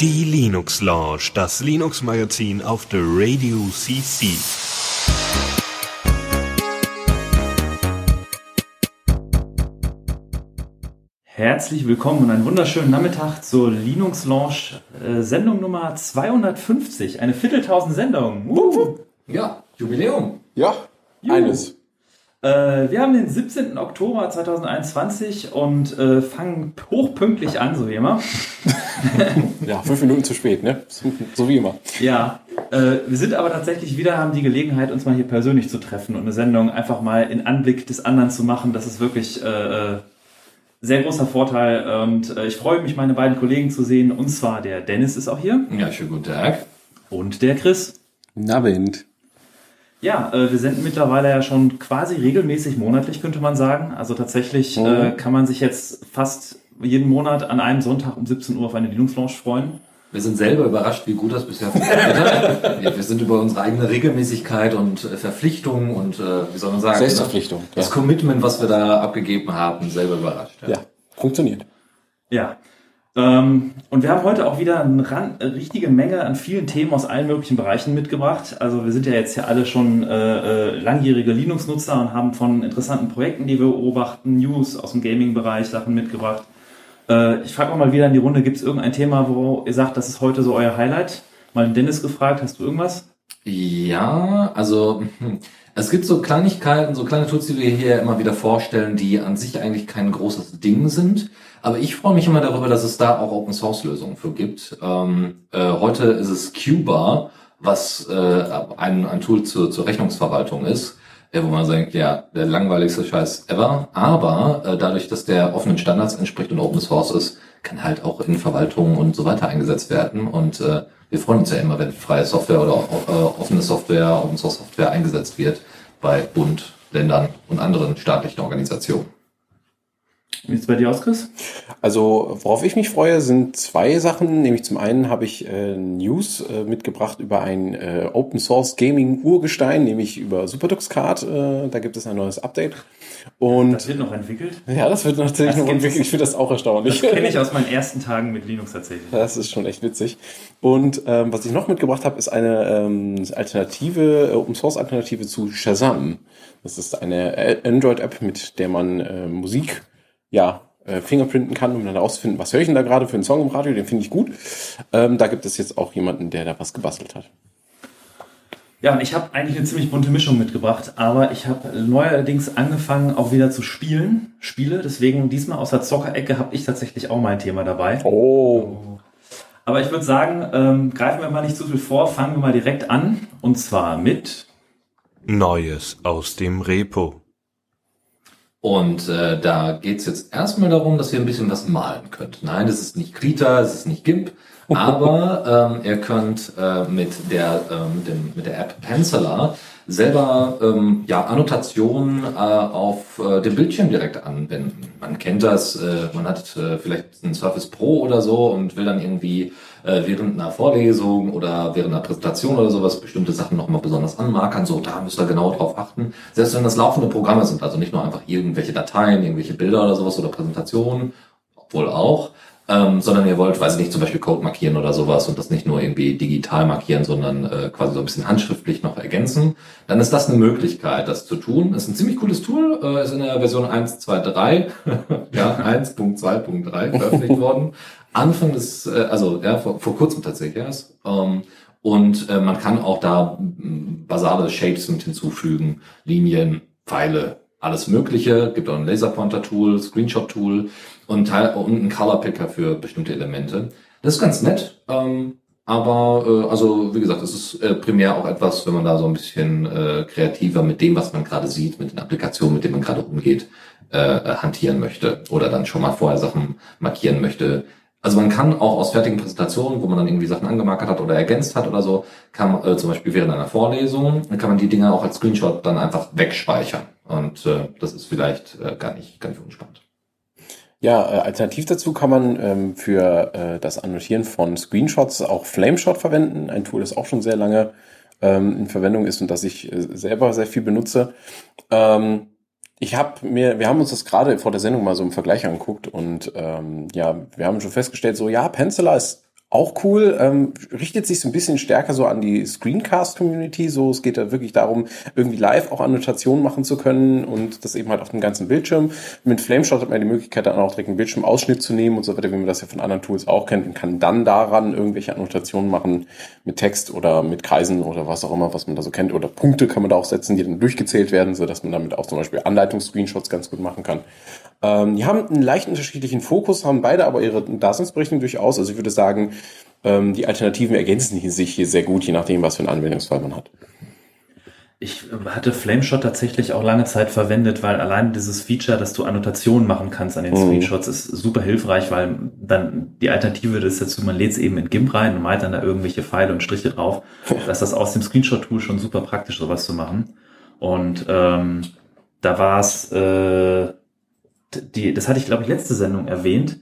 Die Linux Lounge, das Linux Magazin auf der Radio CC. Herzlich willkommen und einen wunderschönen Nachmittag zur Linux Lounge äh, Sendung Nummer 250, eine Vierteltausend Sendung. Uh. Ja, Jubiläum. Ja, Juhu. eines. Äh, wir haben den 17. Oktober 2021 und äh, fangen hochpünktlich an, so wie immer. Ja, fünf Minuten zu spät, ne? So, so wie immer. Ja, äh, wir sind aber tatsächlich wieder, haben die Gelegenheit, uns mal hier persönlich zu treffen und eine Sendung einfach mal in Anblick des anderen zu machen. Das ist wirklich äh, äh, sehr großer Vorteil und äh, ich freue mich, meine beiden Kollegen zu sehen. Und zwar der Dennis ist auch hier Ja, schönen guten Tag. und der Chris. Nabend. Ja, äh, wir senden mittlerweile ja schon quasi regelmäßig monatlich, könnte man sagen. Also tatsächlich äh, kann man sich jetzt fast jeden Monat an einem Sonntag um 17 Uhr auf eine Linux Lounge freuen. Wir sind selber überrascht, wie gut das bisher funktioniert hat. Ja, wir sind über unsere eigene Regelmäßigkeit und äh, Verpflichtung und, äh, wie soll man sagen, Selbstverpflichtung, das ja. Commitment, was wir da abgegeben haben, selber überrascht. Ja, funktioniert. Ja. Ähm, und wir haben heute auch wieder eine richtige Menge an vielen Themen aus allen möglichen Bereichen mitgebracht. Also wir sind ja jetzt ja alle schon äh, äh, langjährige Linux-Nutzer und haben von interessanten Projekten, die wir beobachten, News aus dem Gaming-Bereich, Sachen mitgebracht. Äh, ich frage mal wieder in die Runde, gibt es irgendein Thema, wo ihr sagt, das ist heute so euer Highlight? Mal den Dennis gefragt, hast du irgendwas? Ja, also es gibt so Kleinigkeiten, so kleine Tools, die wir hier immer wieder vorstellen, die an sich eigentlich kein großes Ding sind. Aber ich freue mich immer darüber, dass es da auch Open Source Lösungen für gibt. Ähm, äh, heute ist es Cuba, was äh, ein, ein Tool zur, zur Rechnungsverwaltung ist, äh, wo man sagt, ja, der langweiligste Scheiß ever. Aber äh, dadurch, dass der offenen Standards entspricht und Open Source ist, kann halt auch in Verwaltungen und so weiter eingesetzt werden. Und äh, wir freuen uns ja immer, wenn freie Software oder äh, offene Software, Open Source Software eingesetzt wird bei Bund, Ländern und anderen staatlichen Organisationen. Wie sieht's bei dir aus, Chris? Also, worauf ich mich freue, sind zwei Sachen. Nämlich zum einen habe ich äh, News äh, mitgebracht über ein äh, Open Source Gaming Urgestein, nämlich über SuperDux Card. Äh, da gibt es ein neues Update. Und Das wird noch entwickelt. ja, das wird natürlich Das noch entwickelt. Ich finde das auch erstaunlich. Das kenne ich aus meinen ersten Tagen mit Linux tatsächlich. Das ist schon echt witzig. Und ähm, was ich noch mitgebracht habe, ist eine ähm, Alternative, äh, Open Source Alternative zu Shazam. Das ist eine äh, Android-App, mit der man Musik ja äh, fingerprinten kann, um dann herauszufinden, was höre ich denn da gerade für einen Song im Radio, den finde ich gut. Ähm, da gibt es jetzt auch jemanden, der da was gebastelt hat. Ja, und ich habe eigentlich eine ziemlich bunte Mischung mitgebracht, aber ich habe neuerdings angefangen, auch wieder zu spielen, Spiele. Deswegen diesmal aus der Zockerecke habe ich tatsächlich auch mein Thema dabei. Oh. Aber ich würde sagen, ähm, greifen wir mal nicht zu viel vor, fangen wir mal direkt an. Und zwar mit Neues aus dem Repo. Und äh, da geht's jetzt erstmal darum, dass ihr ein bisschen was malen könnt. Nein, das ist nicht Krita, das ist nicht GIMP, aber ähm, ihr könnt äh, mit der ähm, dem, mit der App Penciler selber ähm, ja Annotationen äh, auf äh, dem Bildschirm direkt anwenden. Man kennt das, äh, man hat äh, vielleicht ein Surface Pro oder so und will dann irgendwie äh, während einer Vorlesung oder während einer Präsentation oder sowas bestimmte Sachen nochmal besonders anmarkern. So, da müsst ihr genau drauf achten. Selbst wenn das laufende Programme sind, also nicht nur einfach irgendwelche Dateien, irgendwelche Bilder oder sowas oder Präsentationen, obwohl auch, ähm, sondern ihr wollt, weiß ich nicht, zum Beispiel Code markieren oder sowas und das nicht nur irgendwie digital markieren, sondern äh, quasi so ein bisschen handschriftlich noch ergänzen, dann ist das eine Möglichkeit, das zu tun. Ist ein ziemlich cooles Tool, äh, ist in der Version 1.2.3, ja, 1.2.3 veröffentlicht worden. Anfang des, äh, also ja, vor, vor kurzem tatsächlich erst. Ähm, und äh, man kann auch da m, basale Shapes mit hinzufügen, Linien, Pfeile, alles Mögliche. Gibt auch ein Laserpointer-Tool, Screenshot-Tool und, Teil, und einen Color-Picker für bestimmte Elemente. Das ist ganz nett. Ähm, aber äh, also wie gesagt, es ist äh, primär auch etwas, wenn man da so ein bisschen äh, kreativer mit dem, was man gerade sieht, mit den Applikationen, mit denen man gerade umgeht, äh, äh, hantieren möchte oder dann schon mal vorher Sachen markieren möchte. Also man kann auch aus fertigen Präsentationen, wo man dann irgendwie Sachen angemarkert hat oder ergänzt hat oder so, kann äh, zum Beispiel während einer Vorlesung, dann kann man die Dinge auch als Screenshot dann einfach wegspeichern. Und äh, das ist vielleicht äh, gar nicht, gar nicht unspannend. Ja, äh, alternativ dazu kann man ähm, für äh, das Annotieren von Screenshots auch Flameshot verwenden. Ein Tool, das auch schon sehr lange ähm, in Verwendung ist und das ich äh, selber sehr viel benutze. Ähm, Ich habe mir, wir haben uns das gerade vor der Sendung mal so im Vergleich angeguckt und ähm, ja, wir haben schon festgestellt, so ja, Penciler ist auch cool, ähm, richtet sich so ein bisschen stärker so an die Screencast-Community. So, es geht da wirklich darum, irgendwie live auch Annotationen machen zu können und das eben halt auf dem ganzen Bildschirm. Mit Flameshot hat man die Möglichkeit, dann auch direkt einen Bildschirmausschnitt zu nehmen und so weiter, wie man das ja von anderen Tools auch kennt und kann dann daran irgendwelche Annotationen machen mit Text oder mit Kreisen oder was auch immer, was man da so kennt. Oder Punkte kann man da auch setzen, die dann durchgezählt werden, so dass man damit auch zum Beispiel Anleitungs-Screenshots ganz gut machen kann. Ähm, die haben einen leicht unterschiedlichen Fokus, haben beide aber ihre Daseinsberechtigung durchaus. Also ich würde sagen, ähm, die Alternativen ergänzen sich hier sehr gut, je nachdem, was für einen Anwendungsfall man hat. Ich hatte Flameshot tatsächlich auch lange Zeit verwendet, weil allein dieses Feature, dass du Annotationen machen kannst an den mhm. Screenshots, ist super hilfreich, weil dann die Alternative ist dazu, man lädt es eben in GIMP rein und malt dann da irgendwelche Pfeile und Striche drauf. da ist das aus dem Screenshot-Tool schon super praktisch, sowas zu machen. Und ähm, da war es äh, die, das hatte ich glaube ich letzte Sendung erwähnt.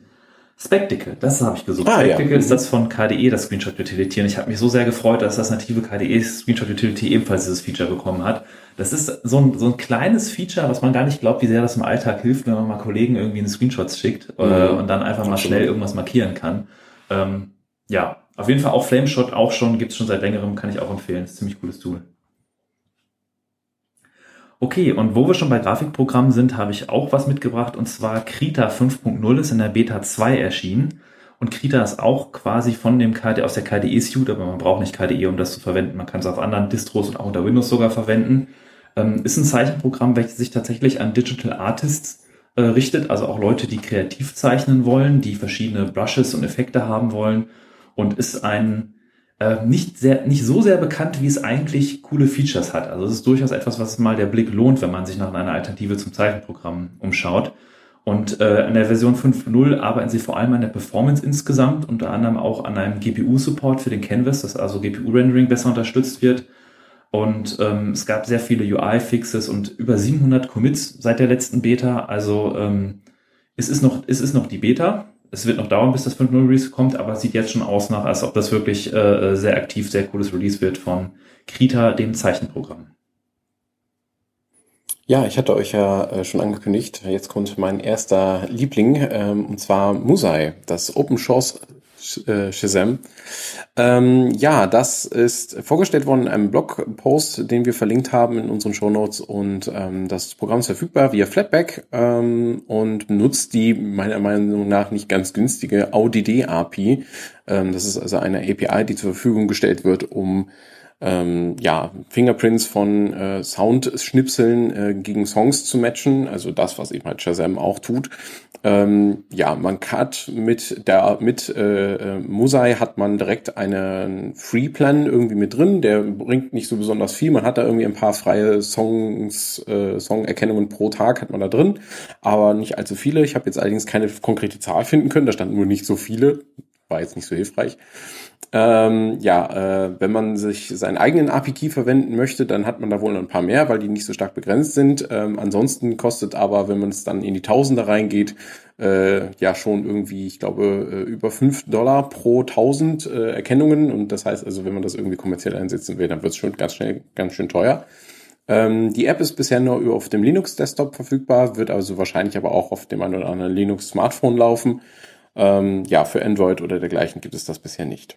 Spectacle, das habe ich gesucht. Ah, Spectacle ja. ist das von KDE, das Screenshot Utility. Und ich habe mich so sehr gefreut, dass das native KDE Screenshot Utility ebenfalls dieses Feature bekommen hat. Das ist so ein, so ein kleines Feature, was man gar nicht glaubt, wie sehr das im Alltag hilft, wenn man mal Kollegen irgendwie in Screenshots schickt äh, mhm. und dann einfach mal schnell irgendwas markieren kann. Ähm, ja, auf jeden Fall auch Flameshot auch schon, gibt's schon seit längerem, kann ich auch empfehlen. Ist ein ziemlich cooles Tool. Okay, und wo wir schon bei Grafikprogrammen sind, habe ich auch was mitgebracht und zwar Krita 5.0 ist in der Beta 2 erschienen. Und Krita ist auch quasi von dem KDE, aus der KDE Suite, aber man braucht nicht KDE, um das zu verwenden. Man kann es auf anderen Distros und auch unter Windows sogar verwenden. Ähm, ist ein Zeichenprogramm, welches sich tatsächlich an Digital Artists äh, richtet, also auch Leute, die kreativ zeichnen wollen, die verschiedene Brushes und Effekte haben wollen und ist ein nicht, sehr, nicht so sehr bekannt, wie es eigentlich coole Features hat. Also es ist durchaus etwas, was mal der Blick lohnt, wenn man sich nach einer Alternative zum Zeichenprogramm umschaut. Und äh, in der Version 5.0 arbeiten sie vor allem an der Performance insgesamt, unter anderem auch an einem GPU-Support für den Canvas, dass also GPU-Rendering besser unterstützt wird. Und ähm, es gab sehr viele UI-Fixes und über 700 Commits seit der letzten Beta. Also ähm, es, ist noch, es ist noch die Beta, es wird noch dauern, bis das 5.0 Release kommt, aber es sieht jetzt schon aus nach, als ob das wirklich äh, sehr aktiv, sehr cooles Release wird von Krita, dem Zeichenprogramm. Ja, ich hatte euch ja äh, schon angekündigt, jetzt kommt mein erster Liebling, ähm, und zwar Musai, das Open Source äh, Shazam. Ähm, ja, das ist vorgestellt worden in einem Blogpost, den wir verlinkt haben in unseren Shownotes und ähm, das Programm ist verfügbar via Flatpak ähm, und nutzt die meiner Meinung nach nicht ganz günstige AUDD API. Ähm, das ist also eine API, die zur Verfügung gestellt wird, um ähm, ja, Fingerprints von äh, Soundschnipseln äh, gegen Songs zu matchen, also das, was eben halt Shazam auch tut. Ähm, ja, man hat mit der mit äh, äh, Musai hat man direkt einen Free Plan irgendwie mit drin, der bringt nicht so besonders viel. Man hat da irgendwie ein paar freie Songs, äh, Songerkennungen pro Tag hat man da drin, aber nicht allzu viele. Ich habe jetzt allerdings keine konkrete Zahl finden können, da standen nur nicht so viele, war jetzt nicht so hilfreich. Ähm, ja, äh, wenn man sich seinen eigenen API-Key verwenden möchte, dann hat man da wohl ein paar mehr, weil die nicht so stark begrenzt sind. Ähm, ansonsten kostet aber, wenn man es dann in die Tausender reingeht, äh, ja schon irgendwie, ich glaube, äh, über fünf Dollar pro tausend äh, Erkennungen. Und das heißt also, wenn man das irgendwie kommerziell einsetzen will, dann wird es schon ganz schnell ganz schön teuer. Ähm, die App ist bisher nur auf dem Linux-Desktop verfügbar, wird also wahrscheinlich aber auch auf dem einen oder anderen Linux-Smartphone laufen. Ähm, ja, für Android oder dergleichen gibt es das bisher nicht.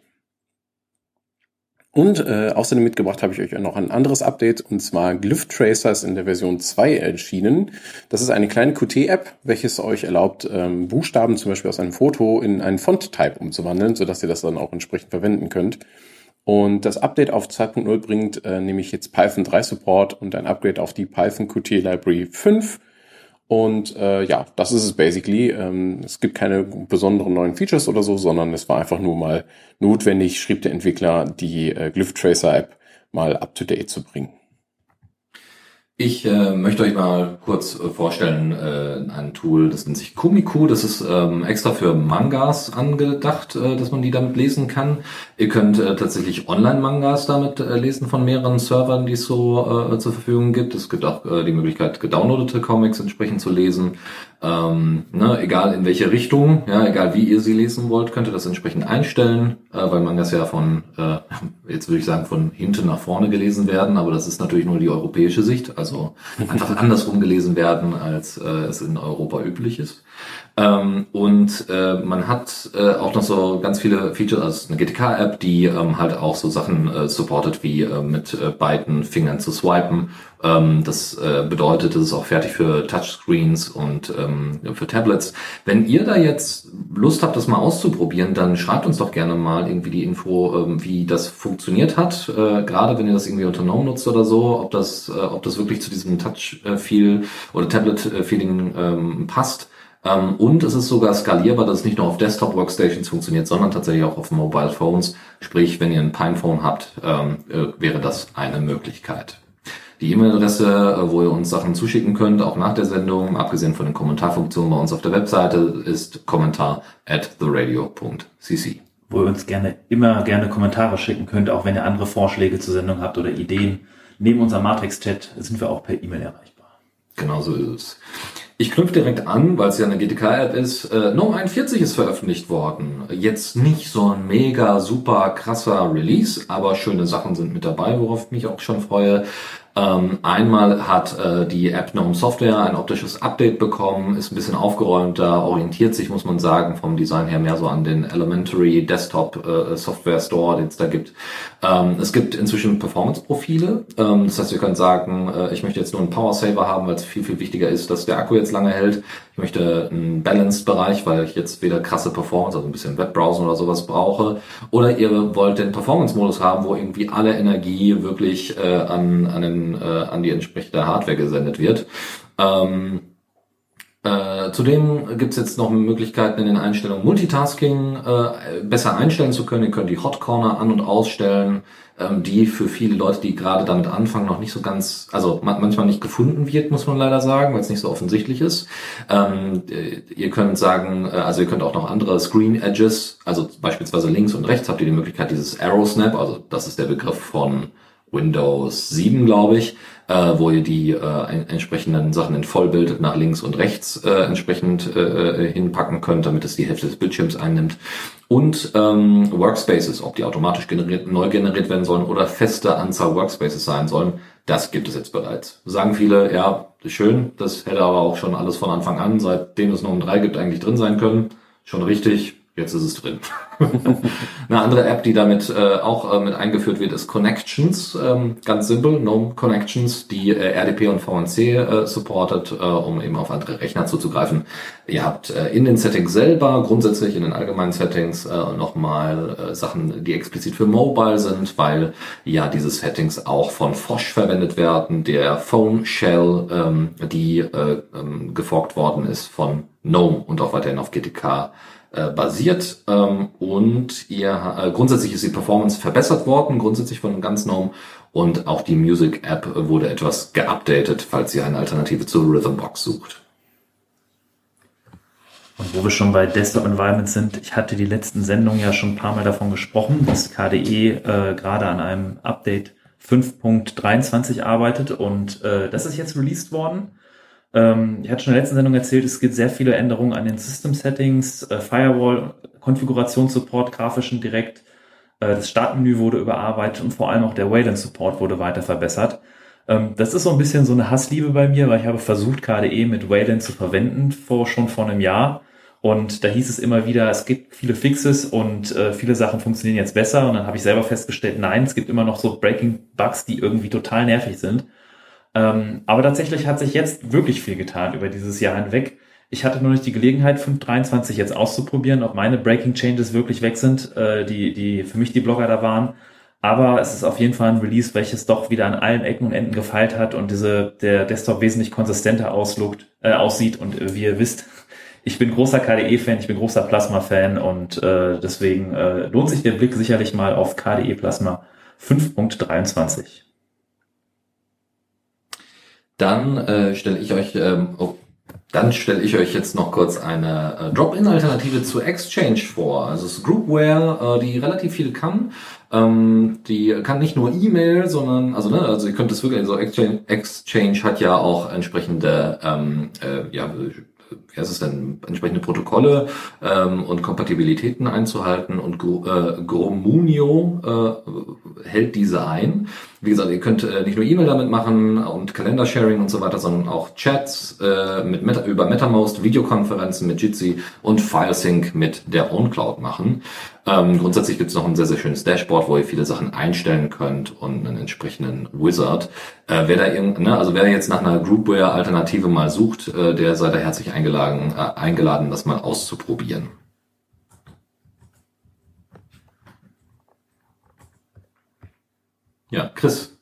Und äh, außerdem mitgebracht habe ich euch noch ein anderes Update, und zwar Glyph Tracer ist in der Version 2 erschienen. Das ist eine kleine Qt-App, welches euch erlaubt, ähm, Buchstaben zum Beispiel aus einem Foto in einen Font-Type umzuwandeln, sodass ihr das dann auch entsprechend verwenden könnt. Und das Update auf 2.0 bringt äh, nämlich jetzt Python 3 Support und ein Upgrade auf die Python Qt Library 5 und äh, ja, das ist es basically. Ähm, es gibt keine besonderen neuen Features oder so, sondern es war einfach nur mal notwendig, schrieb der Entwickler, die äh, Glyph Tracer App mal up to date zu bringen. Ich äh, möchte euch mal kurz äh, vorstellen, äh, ein Tool, das nennt sich Kumiku. Das ist ähm, extra für Mangas angedacht, äh, dass man die damit lesen kann. Ihr könnt äh, tatsächlich Online-Mangas damit äh, lesen von mehreren Servern, die es so zur Verfügung gibt. Es gibt auch die Möglichkeit, gedownloadete Comics entsprechend zu lesen. Ähm, ne, egal in welche Richtung, ja, egal wie ihr sie lesen wollt, könnt ihr das entsprechend einstellen, äh, weil man das ja von, äh, jetzt würde ich sagen, von hinten nach vorne gelesen werden, aber das ist natürlich nur die europäische Sicht, also einfach andersrum gelesen werden, als äh, es in Europa üblich ist. Ähm, und äh, man hat äh, auch noch so ganz viele Features, also eine GTK-App, die ähm, halt auch so Sachen äh, supportet, wie äh, mit äh, beiden Fingern zu swipen. Ähm, das äh, bedeutet, es ist auch fertig für Touchscreens und ähm, für Tablets. Wenn ihr da jetzt Lust habt, das mal auszuprobieren, dann schreibt uns doch gerne mal irgendwie die Info, ähm, wie das funktioniert hat. Äh, Gerade wenn ihr das irgendwie GNOME nutzt oder so, ob das, äh, ob das wirklich zu diesem Touch-Feel oder Tablet-Feeling ähm, passt. Ähm, und es ist sogar skalierbar, dass es nicht nur auf Desktop-Workstations funktioniert, sondern tatsächlich auch auf Mobile Phones. Sprich, wenn ihr ein Pinephone habt, ähm, äh, wäre das eine Möglichkeit. Die E-Mail-Adresse, äh, wo ihr uns Sachen zuschicken könnt, auch nach der Sendung, abgesehen von den Kommentarfunktionen bei uns auf der Webseite, ist kommentar at theradio.cc. Wo ihr uns gerne, immer gerne Kommentare schicken könnt, auch wenn ihr andere Vorschläge zur Sendung habt oder Ideen. Neben unserem Matrix-Chat sind wir auch per E-Mail erreichbar. Genau so ist es. Ich knüpfe direkt an, weil es ja eine GTK-App ist. Äh, GNOME 41 ist veröffentlicht worden. Jetzt nicht so ein mega super krasser Release, aber schöne Sachen sind mit dabei, worauf ich mich auch schon freue. Ähm, einmal hat äh, die App GNOME Software ein optisches Update bekommen, ist ein bisschen aufgeräumter, orientiert sich, muss man sagen, vom Design her mehr so an den Elementary Desktop äh, Software Store, den es da gibt. Ähm, es gibt inzwischen Performance-Profile. Ähm, das heißt, ihr könnt sagen, äh, ich möchte jetzt nur einen Power Saver haben, weil es viel, viel wichtiger ist, dass der Akku jetzt lange hält. Ich möchte einen Balanced-Bereich, weil ich jetzt weder krasse Performance, also ein bisschen Webbrowsen oder sowas brauche. Oder ihr wollt den Performance-Modus haben, wo irgendwie alle Energie wirklich äh, an, an, den, äh, an die entsprechende Hardware gesendet wird. Ähm, äh, zudem gibt es jetzt noch Möglichkeiten in den Einstellungen Multitasking äh, besser einstellen zu können. Ihr könnt die Hot Corner an- und ausstellen, ähm, die für viele Leute, die gerade damit anfangen, noch nicht so ganz, also man manchmal nicht gefunden wird, muss man leider sagen, weil es nicht so offensichtlich ist. Ähm, äh, ihr könnt sagen, äh, also ihr könnt auch noch andere Screen Edges, also beispielsweise links und rechts habt ihr die Möglichkeit dieses Arrow Snap, also das ist der Begriff von Windows 7, glaube ich, äh, wo ihr die äh, entsprechenden Sachen in Vollbild nach links und rechts äh, entsprechend äh, äh, hinpacken könnt, damit es die Hälfte des Bildschirms einnimmt. Und ähm, Workspaces, ob die automatisch generiert, neu generiert werden sollen oder feste Anzahl Workspaces sein sollen, das gibt es jetzt bereits. Sagen viele, ja, schön, das hätte aber auch schon alles von Anfang an, seitdem es nur um drei gibt, eigentlich drin sein können. Schon richtig, Jetzt ist es drin. Eine andere App, die damit äh, auch äh, mit eingeführt wird, ist Connections. Ähm, ganz simpel, GNOME Connections, die äh, RDP und VNC äh, supportet, äh, um eben auf andere Rechner zuzugreifen. Ihr habt äh, in den Settings selber, grundsätzlich in den allgemeinen Settings, nochmal Sachen, die explizit für Mobile sind, weil ja diese Settings auch von Fosh verwendet werden, der Phone Shell, ähm, die äh, ähm, geforkt worden ist von GNOME und auch weiterhin auf GTK äh, basiert ähm, und ihr äh, grundsätzlich ist die Performance verbessert worden, grundsätzlich von ganz GNOME und auch die Music App wurde etwas geupdatet, falls ihr eine Alternative zur Rhythmbox sucht. Und wo wir schon bei Desktop Environments sind, ich hatte die letzten Sendungen ja schon ein paar Mal davon gesprochen, dass KDE äh, gerade an einem Update 5.23 arbeitet und äh, das ist jetzt released worden. Ähm, ich hatte schon in der letzten Sendung erzählt, es gibt sehr viele Änderungen an den System Settings, äh, Firewall, Konfigurationssupport, grafischen direkt. Äh, das Startmenü wurde überarbeitet und vor allem auch der Wayland Support wurde weiter verbessert. Ähm, das ist so ein bisschen so eine Hassliebe bei mir, weil ich habe versucht, KDE mit Wayland zu verwenden, vor, schon vor einem Jahr. Und da hieß es immer wieder, es gibt viele Fixes und äh, viele Sachen funktionieren jetzt besser. Und dann habe ich selber festgestellt, nein, es gibt immer noch so Breaking Bugs, die irgendwie total nervig sind. Ähm, aber tatsächlich hat sich jetzt wirklich viel getan über dieses Jahr hinweg. Ich hatte nur nicht die Gelegenheit, 5.23 jetzt auszuprobieren, ob meine Breaking Changes wirklich weg sind, äh, die, die für mich die Blogger da waren. Aber es ist auf jeden Fall ein Release, welches doch wieder an allen Ecken und Enden gefeilt hat und diese, der Desktop wesentlich konsistenter auslugt, äh, aussieht. Und äh, wie ihr wisst, ich bin großer KDE-Fan, ich bin großer Plasma-Fan und äh, deswegen äh, lohnt sich der Blick sicherlich mal auf KDE Plasma 5.23. Dann äh, stelle ich euch, ähm, oh, dann stelle ich euch jetzt noch kurz eine äh, Drop-in-Alternative zu Exchange vor. Also es ist Groupware, äh, die relativ viel kann. Ähm, die kann nicht nur E-Mail, sondern also ne, also ihr könnt es wirklich, also Exchange, Exchange hat ja auch entsprechende ähm, äh, ja, es ist dann entsprechende Protokolle ähm, und Kompatibilitäten einzuhalten und äh, Gromunio äh, hält diese ein. Wie gesagt, ihr könnt äh, nicht nur E-Mail damit machen und Kalender-Sharing und so weiter, sondern auch Chats äh, mit Meta, über MetaMost, Videokonferenzen mit Jitsi und FileSync mit der OwnCloud machen. Ähm, grundsätzlich gibt es noch ein sehr, sehr schönes Dashboard, wo ihr viele Sachen einstellen könnt und einen entsprechenden Wizard. Äh, wer da irgend, ne, also wer jetzt nach einer Groupware-Alternative mal sucht, äh, der sei da herzlich eingeladen, äh, eingeladen, das mal auszuprobieren. Ja, Chris.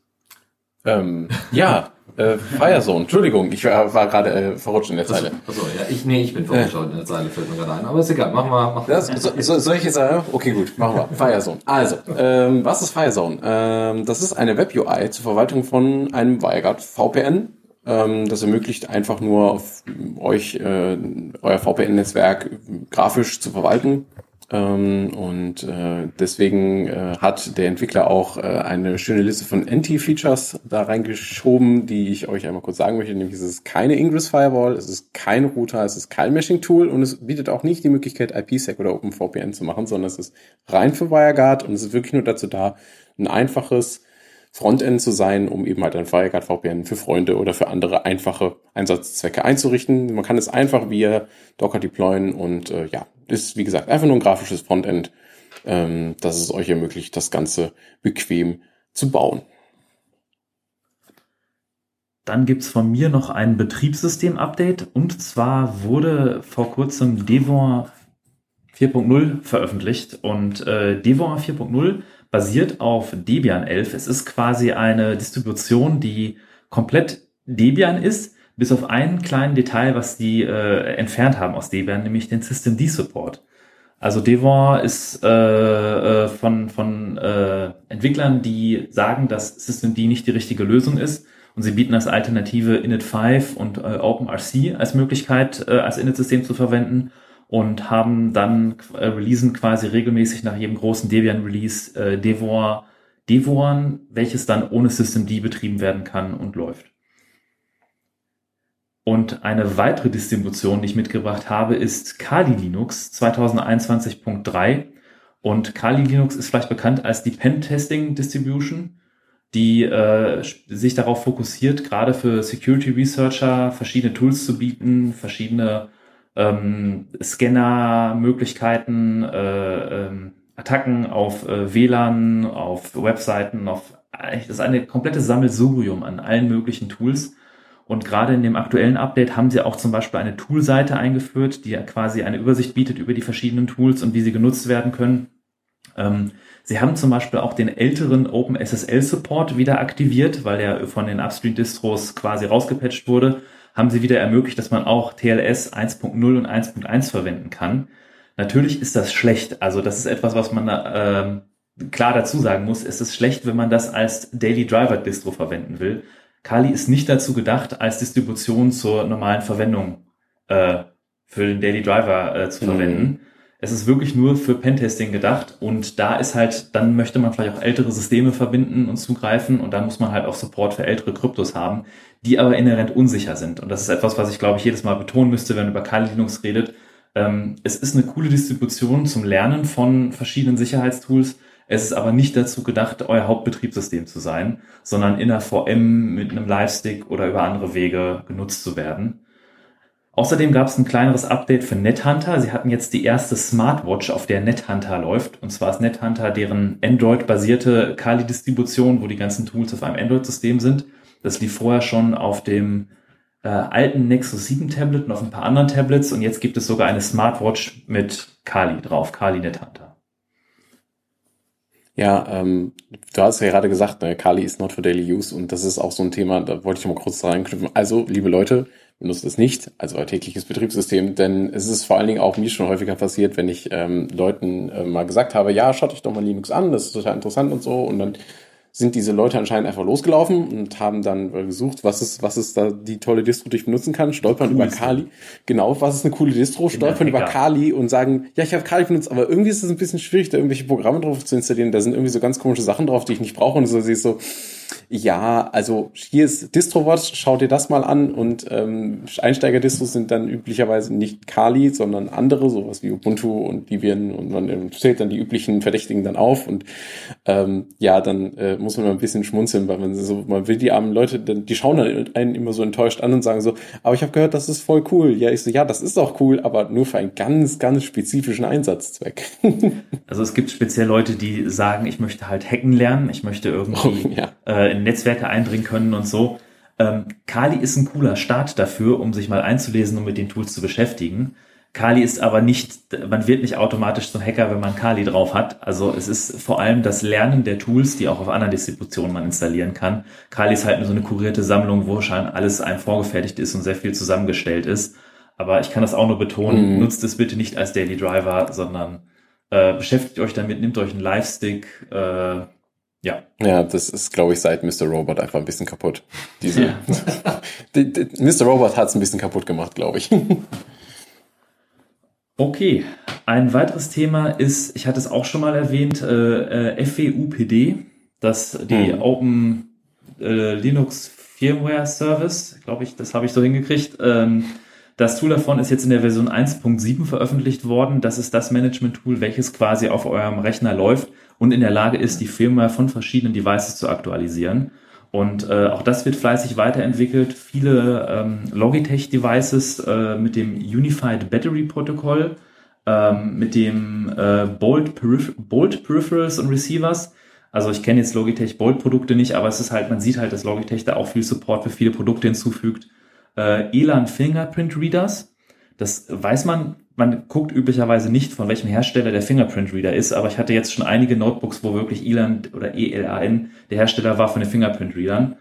Ähm, ja, äh, Firezone, Entschuldigung, ich war, war gerade äh, verrutscht in der Zeile. Achso, ja, ich, nee, ich bin verrutscht in der Zeile, fällt mir gerade ein. Aber ist egal, machen wir. Machen das, so, so, soll ich jetzt sagen? Okay, gut, machen wir. Firezone. Also, ähm, was ist Firezone? Ähm, das ist eine Web-UI zur Verwaltung von einem WireGuard VPN. Ähm, das ermöglicht einfach nur auf euch äh, euer VPN-Netzwerk grafisch zu verwalten und äh, deswegen äh, hat der Entwickler auch äh, eine schöne Liste von Anti-Features da reingeschoben, die ich euch einmal kurz sagen möchte. Nämlich es ist keine Ingress Firewall, es ist kein Router, es ist kein Meshing-Tool und es bietet auch nicht die Möglichkeit, IPsec oder OpenVPN zu machen, sondern es ist rein für WireGuard und es ist wirklich nur dazu da, ein einfaches Frontend zu sein, um eben halt ein WireGuard VPN für Freunde oder für andere einfache Einsatzzwecke einzurichten. Man kann es einfach via Docker deployen und äh, ja, ist, wie gesagt, einfach nur ein grafisches Frontend, ähm, das es euch ermöglicht, das Ganze bequem zu bauen. Dann gibt's von mir noch ein Betriebssystem-Update und zwar wurde vor kurzem Devon 4.0 veröffentlicht und äh, Devon 4.0 basiert auf Debian 11. Es ist quasi eine Distribution, die komplett Debian ist, bis auf einen kleinen Detail, was die äh, entfernt haben aus Debian, nämlich den System D-Support. Also Devon ist äh, äh, von, von äh, Entwicklern, die sagen, dass System D nicht die richtige Lösung ist. Und sie bieten als Alternative Init 5 und äh, OpenRC als Möglichkeit, äh, als Init-System zu verwenden und haben dann äh, releasen quasi regelmäßig nach jedem großen Debian-Release äh, Devon, Devon, welches dann ohne System D betrieben werden kann und läuft. Und eine weitere Distribution, die ich mitgebracht habe, ist Kali Linux 2021.3. Und Kali Linux ist vielleicht bekannt als die Pen-Testing Distribution, die äh, sich darauf fokussiert, gerade für Security Researcher verschiedene Tools zu bieten, verschiedene ähm, Scanner-Möglichkeiten, äh, ähm, Attacken auf äh, WLAN, auf Webseiten, auf das ist eine komplette Sammelsurium an allen möglichen Tools und gerade in dem aktuellen Update haben sie auch zum Beispiel eine Toolseite eingeführt, die ja quasi eine Übersicht bietet über die verschiedenen Tools und wie sie genutzt werden können. Ähm, sie haben zum Beispiel auch den älteren OpenSSL Support wieder aktiviert, weil der von den Upstream-Distros quasi rausgepatcht wurde. Haben sie wieder ermöglicht, dass man auch TLS 1.0 und 1.1 verwenden kann. Natürlich ist das schlecht. Also das ist etwas, was man äh, klar dazu sagen muss. Es ist schlecht, wenn man das als Daily Driver Distro verwenden will Kali ist nicht dazu gedacht, als Distribution zur normalen Verwendung äh, für den Daily Driver äh, zu mhm. verwenden. Es ist wirklich nur für Pentesting gedacht und da ist halt, dann möchte man vielleicht auch ältere Systeme verbinden und zugreifen und da muss man halt auch Support für ältere Kryptos haben, die aber inhärent unsicher sind. Und das ist etwas, was ich glaube ich jedes Mal betonen müsste, wenn man über Kali Linux redet. Ähm, es ist eine coole Distribution zum Lernen von verschiedenen Sicherheitstools, es ist aber nicht dazu gedacht, euer Hauptbetriebssystem zu sein, sondern in der VM mit einem Livestick oder über andere Wege genutzt zu werden. Außerdem gab es ein kleineres Update für NetHunter. Sie hatten jetzt die erste Smartwatch, auf der NetHunter läuft. Und zwar ist NetHunter deren Android-basierte Kali-Distribution, wo die ganzen Tools auf einem Android-System sind. Das lief vorher schon auf dem äh, alten Nexus 7 Tablet und auf ein paar anderen Tablets. Und jetzt gibt es sogar eine Smartwatch mit Kali drauf, Kali NetHunter. Ja, ähm, du hast ja gerade gesagt, ne, Kali ist not for daily use und das ist auch so ein Thema, da wollte ich mal kurz reinknüpfen. Also, liebe Leute, benutzt es nicht als euer tägliches Betriebssystem, denn es ist vor allen Dingen auch mir schon häufiger passiert, wenn ich ähm, Leuten äh, mal gesagt habe, ja, schaut euch doch mal Linux an, das ist total interessant und so und dann sind diese Leute anscheinend einfach losgelaufen und haben dann gesucht, was ist, was ist da die tolle Distro, die ich benutzen kann, stolpern cool über Kali. Genau, was ist eine coole Distro, stolpern über Kali und sagen, ja, ich habe Kali benutzt, aber irgendwie ist es ein bisschen schwierig, da irgendwelche Programme drauf zu installieren. Da sind irgendwie so ganz komische Sachen drauf, die ich nicht brauche. Und so siehst so, Ja, also hier ist DistroWatch, schau dir das mal an und ähm, Einsteiger-Distros sind dann üblicherweise nicht Kali, sondern andere, sowas wie Ubuntu und Debian und man zählt dann die üblichen Verdächtigen dann auf und ähm, ja, dann äh, muss man mal ein bisschen schmunzeln, weil man so, man will die armen Leute, die schauen dann einen immer so enttäuscht an und sagen so, aber ich habe gehört, das ist voll cool. Ja, ich so, ja, das ist auch cool, aber nur für einen ganz, ganz spezifischen Einsatzzweck. also es gibt speziell Leute, die sagen, ich möchte halt hacken lernen, ich möchte irgendwie oh, ja. äh, in Netzwerke eindringen können und so. Ähm, Kali ist ein cooler Start dafür, um sich mal einzulesen und mit den Tools zu beschäftigen. Kali ist aber nicht, man wird nicht automatisch zum Hacker, wenn man Kali drauf hat. Also es ist vor allem das Lernen der Tools, die auch auf anderen Distributionen man installieren kann. Kali ist halt nur so eine kurierte Sammlung, wo schon alles einem vorgefertigt ist und sehr viel zusammengestellt ist. Aber ich kann das auch nur betonen, mhm. nutzt es bitte nicht als Daily Driver, sondern äh, beschäftigt euch damit, nehmt euch einen Live-Stick, äh, ja. Ja, das ist, glaube ich, seit Mr. Robot einfach ein bisschen kaputt. Diese, ja. Mr. Robot hat es ein bisschen kaputt gemacht, glaube ich. Okay, ein weiteres Thema ist, ich hatte es auch schon mal erwähnt, äh, äh, FWUPD, das die hm. Open äh, Linux Firmware Service, glaube ich, das habe ich so hingekriegt. Ähm, das Tool davon ist jetzt in der Version 1.7 veröffentlicht worden. Das ist das Management-Tool, welches quasi auf eurem Rechner läuft und in der Lage ist, die Firmware von verschiedenen Devices zu aktualisieren. Und äh, auch das wird fleißig weiterentwickelt. Viele ähm, Logitech-Devices äh, mit dem Unified Battery Protocol, ähm, mit dem äh, Bolt, Peripher Bolt Peripherals und Receivers. Also ich kenne jetzt Logitech Bolt-Produkte nicht, aber es ist halt, man sieht halt, dass Logitech da auch viel Support für viele Produkte hinzufügt. Äh, Elan Fingerprint Readers, das weiß man man guckt üblicherweise nicht, von welchem Hersteller der Fingerprint Reader ist, aber ich hatte jetzt schon einige Notebooks, wo wirklich Elan oder ELAN der Hersteller war von den Fingerprint Readern.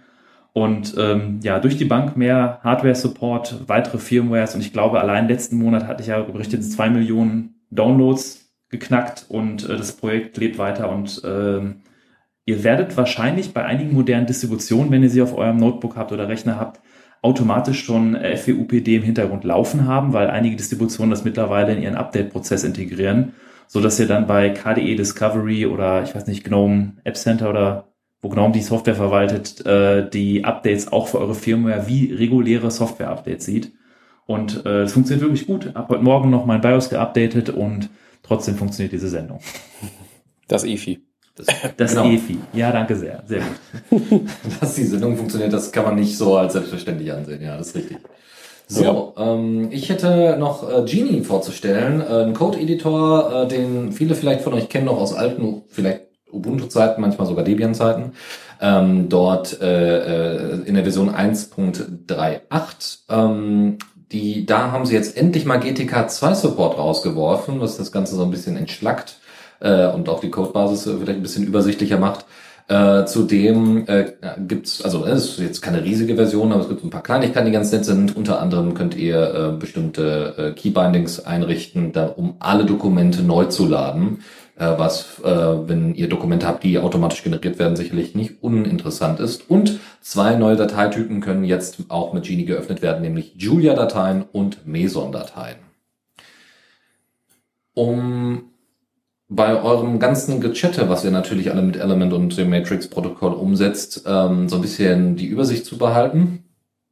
Und ähm, ja, durch die Bank mehr Hardware-Support, weitere Firmwares und ich glaube, allein letzten Monat hatte ich ja berichtet, zwei Millionen Downloads geknackt und äh, das Projekt lebt weiter und ähm, ihr werdet wahrscheinlich bei einigen modernen Distributionen, wenn ihr sie auf eurem Notebook habt oder Rechner habt, automatisch schon FWUPD im Hintergrund laufen haben, weil einige Distributionen das mittlerweile in ihren Update-Prozess integrieren, so dass ihr dann bei KDE Discovery oder ich weiß nicht, GNOME App Center oder wo GNOME die Software verwaltet, äh, die Updates auch für eure Firmware wie reguläre Software-Updates sieht. Und äh, es funktioniert wirklich gut. Hab heute Morgen noch mein BIOS geupdatet und trotzdem funktioniert diese Sendung. Das EFI. Das, das genau. EFI. Ja, danke sehr. Sehr gut. Dass die Sendung funktioniert, das kann man nicht so als selbstverständlich ansehen. Ja, das ist richtig. So, ja. ähm, ich hätte noch äh, Genie vorzustellen, äh, ein Code-Editor, äh, den viele vielleicht von euch kennen noch aus alten, vielleicht Ubuntu-Zeiten, manchmal sogar Debian-Zeiten. Ähm, dort äh, äh, in der Version 1.38. Ähm, die, da haben sie jetzt endlich mal GTK 2 Support rausgeworfen, was das Ganze so ein bisschen entschlackt äh, und auch die Codebasis vielleicht ein bisschen übersichtlicher macht. Äh, zudem äh, gibt's, also es ist jetzt keine riesige Version, aber es gibt ein paar Kleinigkeiten, die ganz nett sind. Unter anderem könnt ihr äh, bestimmte äh, Keybindings einrichten, da, um alle Dokumente neu zu laden, äh, was, äh, wenn ihr Dokumente habt, die automatisch generiert werden, sicherlich nicht uninteressant ist. Und zwei neue Dateitypen können jetzt auch mit Genie geöffnet werden, nämlich Julia-Dateien und Meson-Dateien. Um bei eurem ganzen Gechatte, was ihr natürlich alle mit Element und dem Matrix-Protokoll umsetzt, ähm, so ein bisschen die Übersicht zu behalten?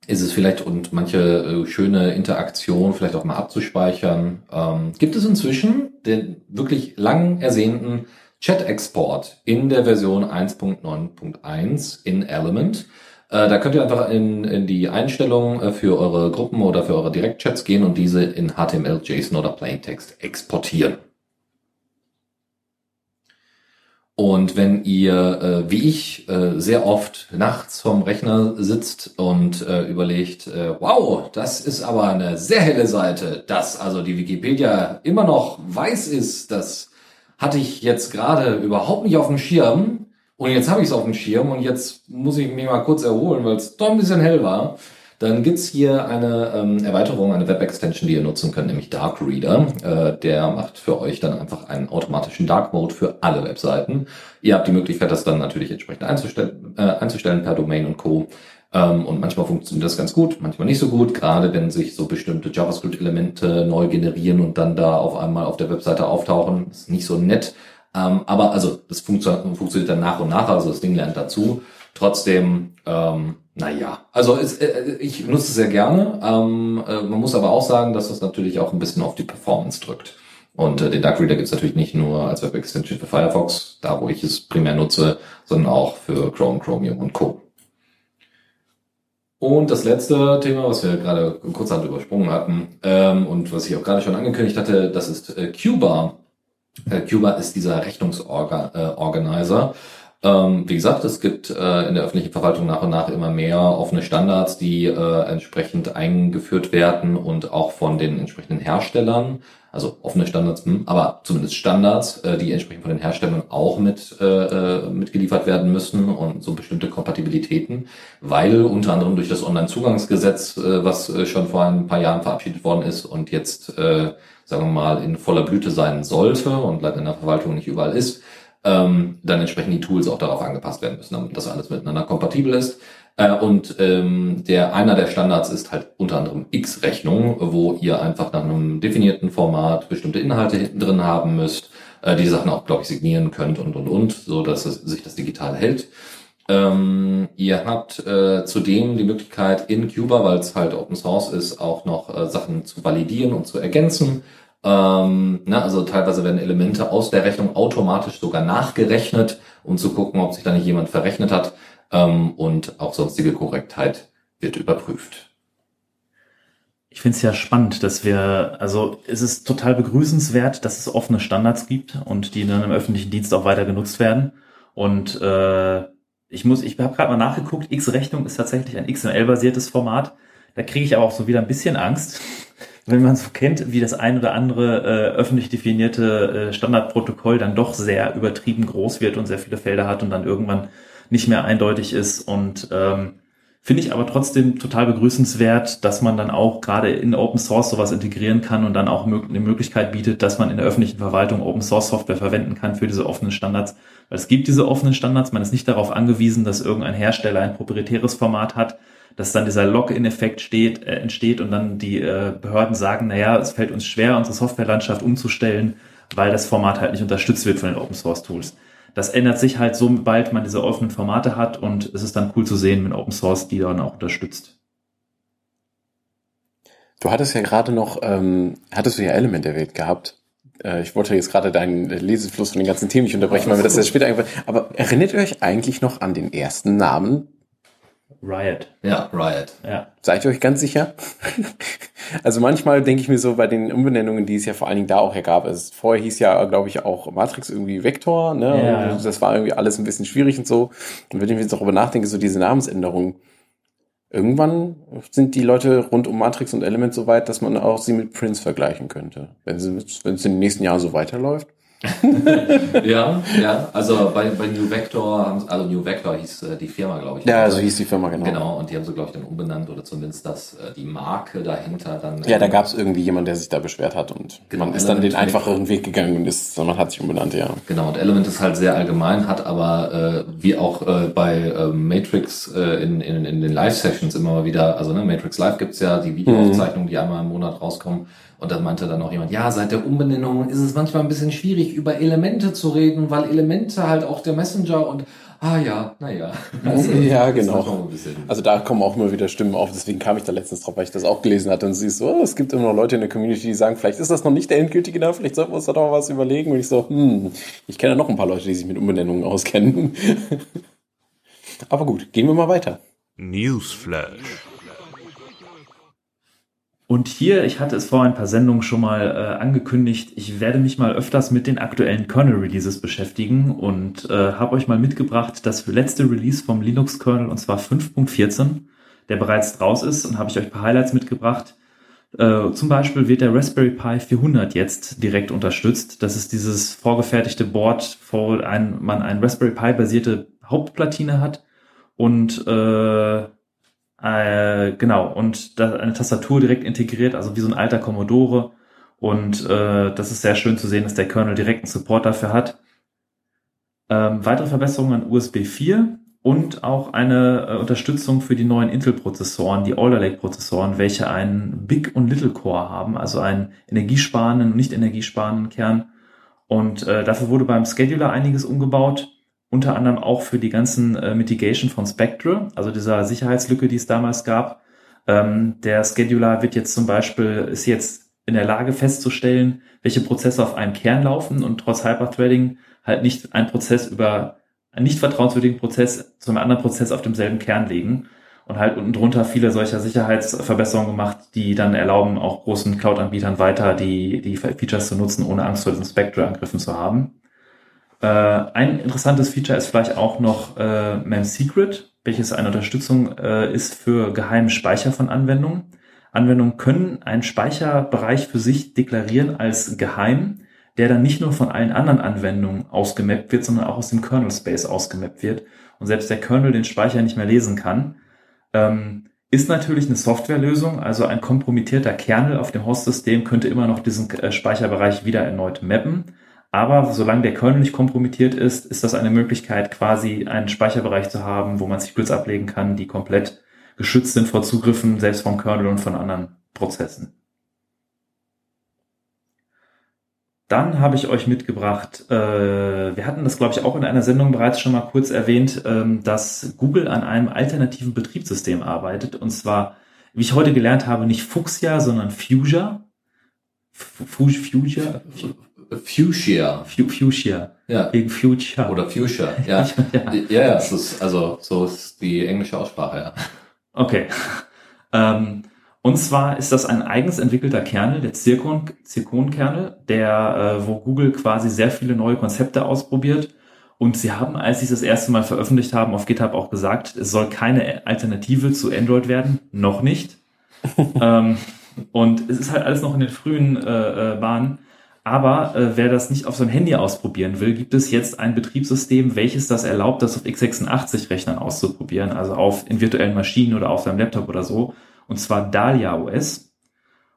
Ist es vielleicht und manche äh, schöne Interaktion vielleicht auch mal abzuspeichern? Ähm, gibt es inzwischen den wirklich lang ersehnten Chat-Export in der Version 1.9.1 in Element? Äh, da könnt ihr einfach in, in die Einstellungen äh, für eure Gruppen oder für eure Direktchats gehen und diese in HTML, JSON oder Plaintext exportieren. Und wenn ihr, äh, wie ich, äh, sehr oft nachts vorm Rechner sitzt und äh, überlegt, äh, wow, das ist aber eine sehr helle Seite, dass also die Wikipedia immer noch weiß ist, das hatte ich jetzt gerade überhaupt nicht auf dem Schirm. Und jetzt habe ich es auf dem Schirm und jetzt muss ich mich mal kurz erholen, weil es doch ein bisschen hell war. Dann gibt's hier eine ähm, Erweiterung, eine Web-Extension, die ihr nutzen könnt, nämlich Dark Reader. Äh, der macht für euch dann einfach einen automatischen Dark Mode für alle Webseiten. Ihr habt die Möglichkeit, das dann natürlich entsprechend einzustellen, äh, einzustellen per Domain und Co. Ähm, und manchmal funktioniert das ganz gut, manchmal nicht so gut, gerade wenn sich so bestimmte JavaScript-Elemente neu generieren und dann da auf einmal auf der Webseite auftauchen. Das ist nicht so nett. Ähm, aber also das funktio funktioniert dann nach und nach, also das Ding lernt dazu. Trotzdem, ähm, naja, also es, äh, ich nutze es sehr gerne. Ähm, äh, man muss aber auch sagen, dass das natürlich auch ein bisschen auf die Performance drückt. Und äh, den Dark Reader gibt es natürlich nicht nur als Web-Extension für Firefox, da wo ich es primär nutze, sondern auch für Chrome, Chromium und Co. Und das letzte Thema, was wir gerade kurzhand übersprungen hatten ähm, und was ich auch gerade schon angekündigt hatte, das ist äh, Cuba. Äh, Cuba ist dieser Rechnungsorganizer. Äh, ähm, wie gesagt, es gibt äh, in der öffentlichen Verwaltung nach und nach immer mehr offene Standards, die äh, entsprechend eingeführt werden und auch von den entsprechenden Herstellern, also offene Standards, hm, aber zumindest Standards, äh, die entsprechend von den Herstellern auch mit äh, äh, mitgeliefert werden müssen und so bestimmte Kompatibilitäten, weil unter anderem durch das Onlinezugangsgesetz, was schon vor ein paar Jahren verabschiedet worden ist und jetzt, sagen wir mal, in voller Blüte sein sollte und leider in der Verwaltung nicht überall ist, ähm, dann entsprechend die Tools auch darauf angepasst werden müssen, damit das alles miteinander kompatibel ist. Äh, und ähm, der einer der Standards ist halt unter anderem X-Rechnung, wo ihr einfach nach einem definierten Format bestimmte Inhalte hinten drin haben müsst, äh, die Sachen auch, glaube ich, signieren könnt und und und, so dass es sich das digital hält. Ähm, ihr habt äh, zudem die Möglichkeit in Cuba, weil es halt Open Source ist, auch noch äh, Sachen zu validieren und zu ergänzen. Ähm, ne, also teilweise werden Elemente aus der Rechnung automatisch sogar nachgerechnet, um zu gucken, ob sich da nicht jemand verrechnet hat. Ähm, und auch sonstige Korrektheit wird überprüft. Ich finde es ja spannend, dass wir, also es ist total begrüßenswert, dass es offene Standards gibt und die dann im öffentlichen Dienst auch weiter genutzt werden. Und äh, ich muss, ich habe gerade mal nachgeguckt, X-Rechnung ist tatsächlich ein XML-basiertes Format. Da kriege ich aber auch so wieder ein bisschen Angst, wenn man so kennt, wie das ein oder andere äh, öffentlich definierte äh, Standardprotokoll dann doch sehr übertrieben groß wird und sehr viele Felder hat und dann irgendwann nicht mehr eindeutig ist. Und ähm, finde ich aber trotzdem total begrüßenswert, dass man dann auch gerade in Open Source sowas integrieren kann und dann auch eine Möglichkeit bietet, dass man in der öffentlichen Verwaltung Open Source Software verwenden kann für diese offenen Standards. Weil es gibt diese offenen Standards, man ist nicht darauf angewiesen, dass irgendein Hersteller ein proprietäres Format hat, dass dann dieser Lock-in-Effekt steht, äh, entsteht und dann die äh, Behörden sagen, naja, es fällt uns schwer, unsere Softwarelandschaft umzustellen, weil das Format halt nicht unterstützt wird von den Open-Source-Tools. Das ändert sich halt sobald man diese offenen Formate hat und es ist dann cool zu sehen, wenn Open Source die dann auch unterstützt. Du hattest ja gerade noch, ähm, hattest du ja Element erwähnt gehabt. Äh, ich wollte jetzt gerade deinen Lesefluss von den ganzen Themen nicht unterbrechen, weil mir das jetzt später eingefallen Aber erinnert ihr euch eigentlich noch an den ersten Namen Riot. Ja, Riot. Ja. Seid ihr euch ganz sicher? also manchmal denke ich mir so bei den Umbenennungen, die es ja vor allen Dingen da auch gab. Es vorher hieß ja, glaube ich, auch Matrix irgendwie Vector, ne? Ja. Und das war irgendwie alles ein bisschen schwierig und so. Und wenn ich jetzt darüber nachdenke, so diese Namensänderungen, irgendwann sind die Leute rund um Matrix und Element so weit, dass man auch sie mit Prince vergleichen könnte. Wenn es in den nächsten Jahren so weiterläuft. ja, ja, also bei, bei New Vector haben also New Vector hieß äh, die Firma, glaube ich. Ja, so hieß die Firma, genau. Genau, und die haben sie, glaube ich, dann umbenannt oder zumindest das, äh, die Marke dahinter dann. Ja, da gab es irgendwie jemand, der sich da beschwert hat und genau, man ist Element dann den einfacheren Weg gegangen und ist, man hat sich umbenannt, ja. Genau, und Element ist halt sehr allgemein, hat aber äh, wie auch äh, bei äh, Matrix äh, in, in, in den Live-Sessions immer mal wieder, also ne, Matrix Live gibt's ja die Videoaufzeichnungen, die einmal im Monat rauskommen und dann meinte dann auch jemand, ja, seit der Umbenennung ist es manchmal ein bisschen schwierig, über Elemente zu reden, weil Elemente halt auch der Messenger und ah ja, naja. Also, ja, genau. Also da kommen auch immer wieder Stimmen auf, deswegen kam ich da letztens drauf, weil ich das auch gelesen hatte und sie ist so, oh, es gibt immer noch Leute in der Community, die sagen, vielleicht ist das noch nicht der endgültige Name, vielleicht sollten wir uns da doch was überlegen. Und ich so, hm, ich kenne noch ein paar Leute, die sich mit Umbenennungen auskennen. Aber gut, gehen wir mal weiter. Newsflash. Und hier, ich hatte es vor ein paar Sendungen schon mal äh, angekündigt, ich werde mich mal öfters mit den aktuellen Kernel-Releases beschäftigen und äh, habe euch mal mitgebracht das letzte Release vom Linux-Kernel und zwar 5.14, der bereits draus ist und habe ich euch ein paar Highlights mitgebracht. Äh, zum Beispiel wird der Raspberry Pi 400 jetzt direkt unterstützt. Das ist dieses vorgefertigte Board, wo ein, man ein Raspberry Pi basierte Hauptplatine hat und äh, äh, genau, und da eine Tastatur direkt integriert, also wie so ein alter Commodore. Und äh, das ist sehr schön zu sehen, dass der Kernel direkten Support dafür hat. Ähm, weitere Verbesserungen an USB 4 und auch eine äh, Unterstützung für die neuen Intel-Prozessoren, die Alder Lake-Prozessoren, welche einen Big und Little Core haben, also einen energiesparenden und nicht energiesparenden Kern. Und äh, dafür wurde beim Scheduler einiges umgebaut. Unter anderem auch für die ganzen äh, Mitigation von Spectre, also dieser Sicherheitslücke, die es damals gab. Ähm, der Scheduler wird jetzt zum Beispiel, ist jetzt in der Lage festzustellen, welche Prozesse auf einem Kern laufen und trotz Hyperthreading halt nicht ein Prozess über einen nicht vertrauenswürdigen Prozess zu einem anderen Prozess auf demselben Kern legen und halt unten drunter viele solcher Sicherheitsverbesserungen gemacht, die dann erlauben, auch großen Cloud-Anbietern weiter die, die Features zu nutzen, ohne Angst vor diesen Spectre-Angriffen zu haben. Äh, ein interessantes Feature ist vielleicht auch noch äh, MemSecret, welches eine Unterstützung äh, ist für geheimen Speicher von Anwendungen. Anwendungen können einen Speicherbereich für sich deklarieren als geheim, der dann nicht nur von allen anderen Anwendungen ausgemappt wird, sondern auch aus dem Kernel Space ausgemappt wird und selbst der Kernel den Speicher nicht mehr lesen kann. Ähm, ist natürlich eine Softwarelösung, also ein kompromittierter Kernel auf dem Host-System könnte immer noch diesen äh, Speicherbereich wieder erneut mappen. Aber solange der Kernel nicht kompromittiert ist, ist das eine Möglichkeit, quasi einen Speicherbereich zu haben, wo man Secrets ablegen kann, die komplett geschützt sind vor Zugriffen, selbst vom Kernel und von anderen Prozessen. Dann habe ich euch mitgebracht, äh, wir hatten das, glaube ich, auch in einer Sendung bereits schon mal kurz erwähnt, ähm, dass Google an einem alternativen Betriebssystem arbeitet. Und zwar, wie ich heute gelernt habe, nicht Fuchsia, sondern Fuchsia. Fuchsia? Fuchsia. Fuchsia. Ja. Wegen Future. Oder Fuchsia. Ja. ja, ja, ja es ist, also, so ist die englische Aussprache, ja. Okay. Ähm, und zwar ist das ein eigens entwickelter Kernel, der Zirkon, Zirkon-Kernel, der, äh, wo Google quasi sehr viele neue Konzepte ausprobiert. Und sie haben, als sie es das erste Mal veröffentlicht haben, auf GitHub auch gesagt, es soll keine Alternative zu Android werden. Noch nicht. ähm, und es ist halt alles noch in den frühen äh, äh, Bahnen. Aber äh, wer das nicht auf seinem Handy ausprobieren will, gibt es jetzt ein Betriebssystem, welches das erlaubt, das auf x86-Rechnern auszuprobieren, also auf in virtuellen Maschinen oder auf seinem Laptop oder so. Und zwar Dahlia OS.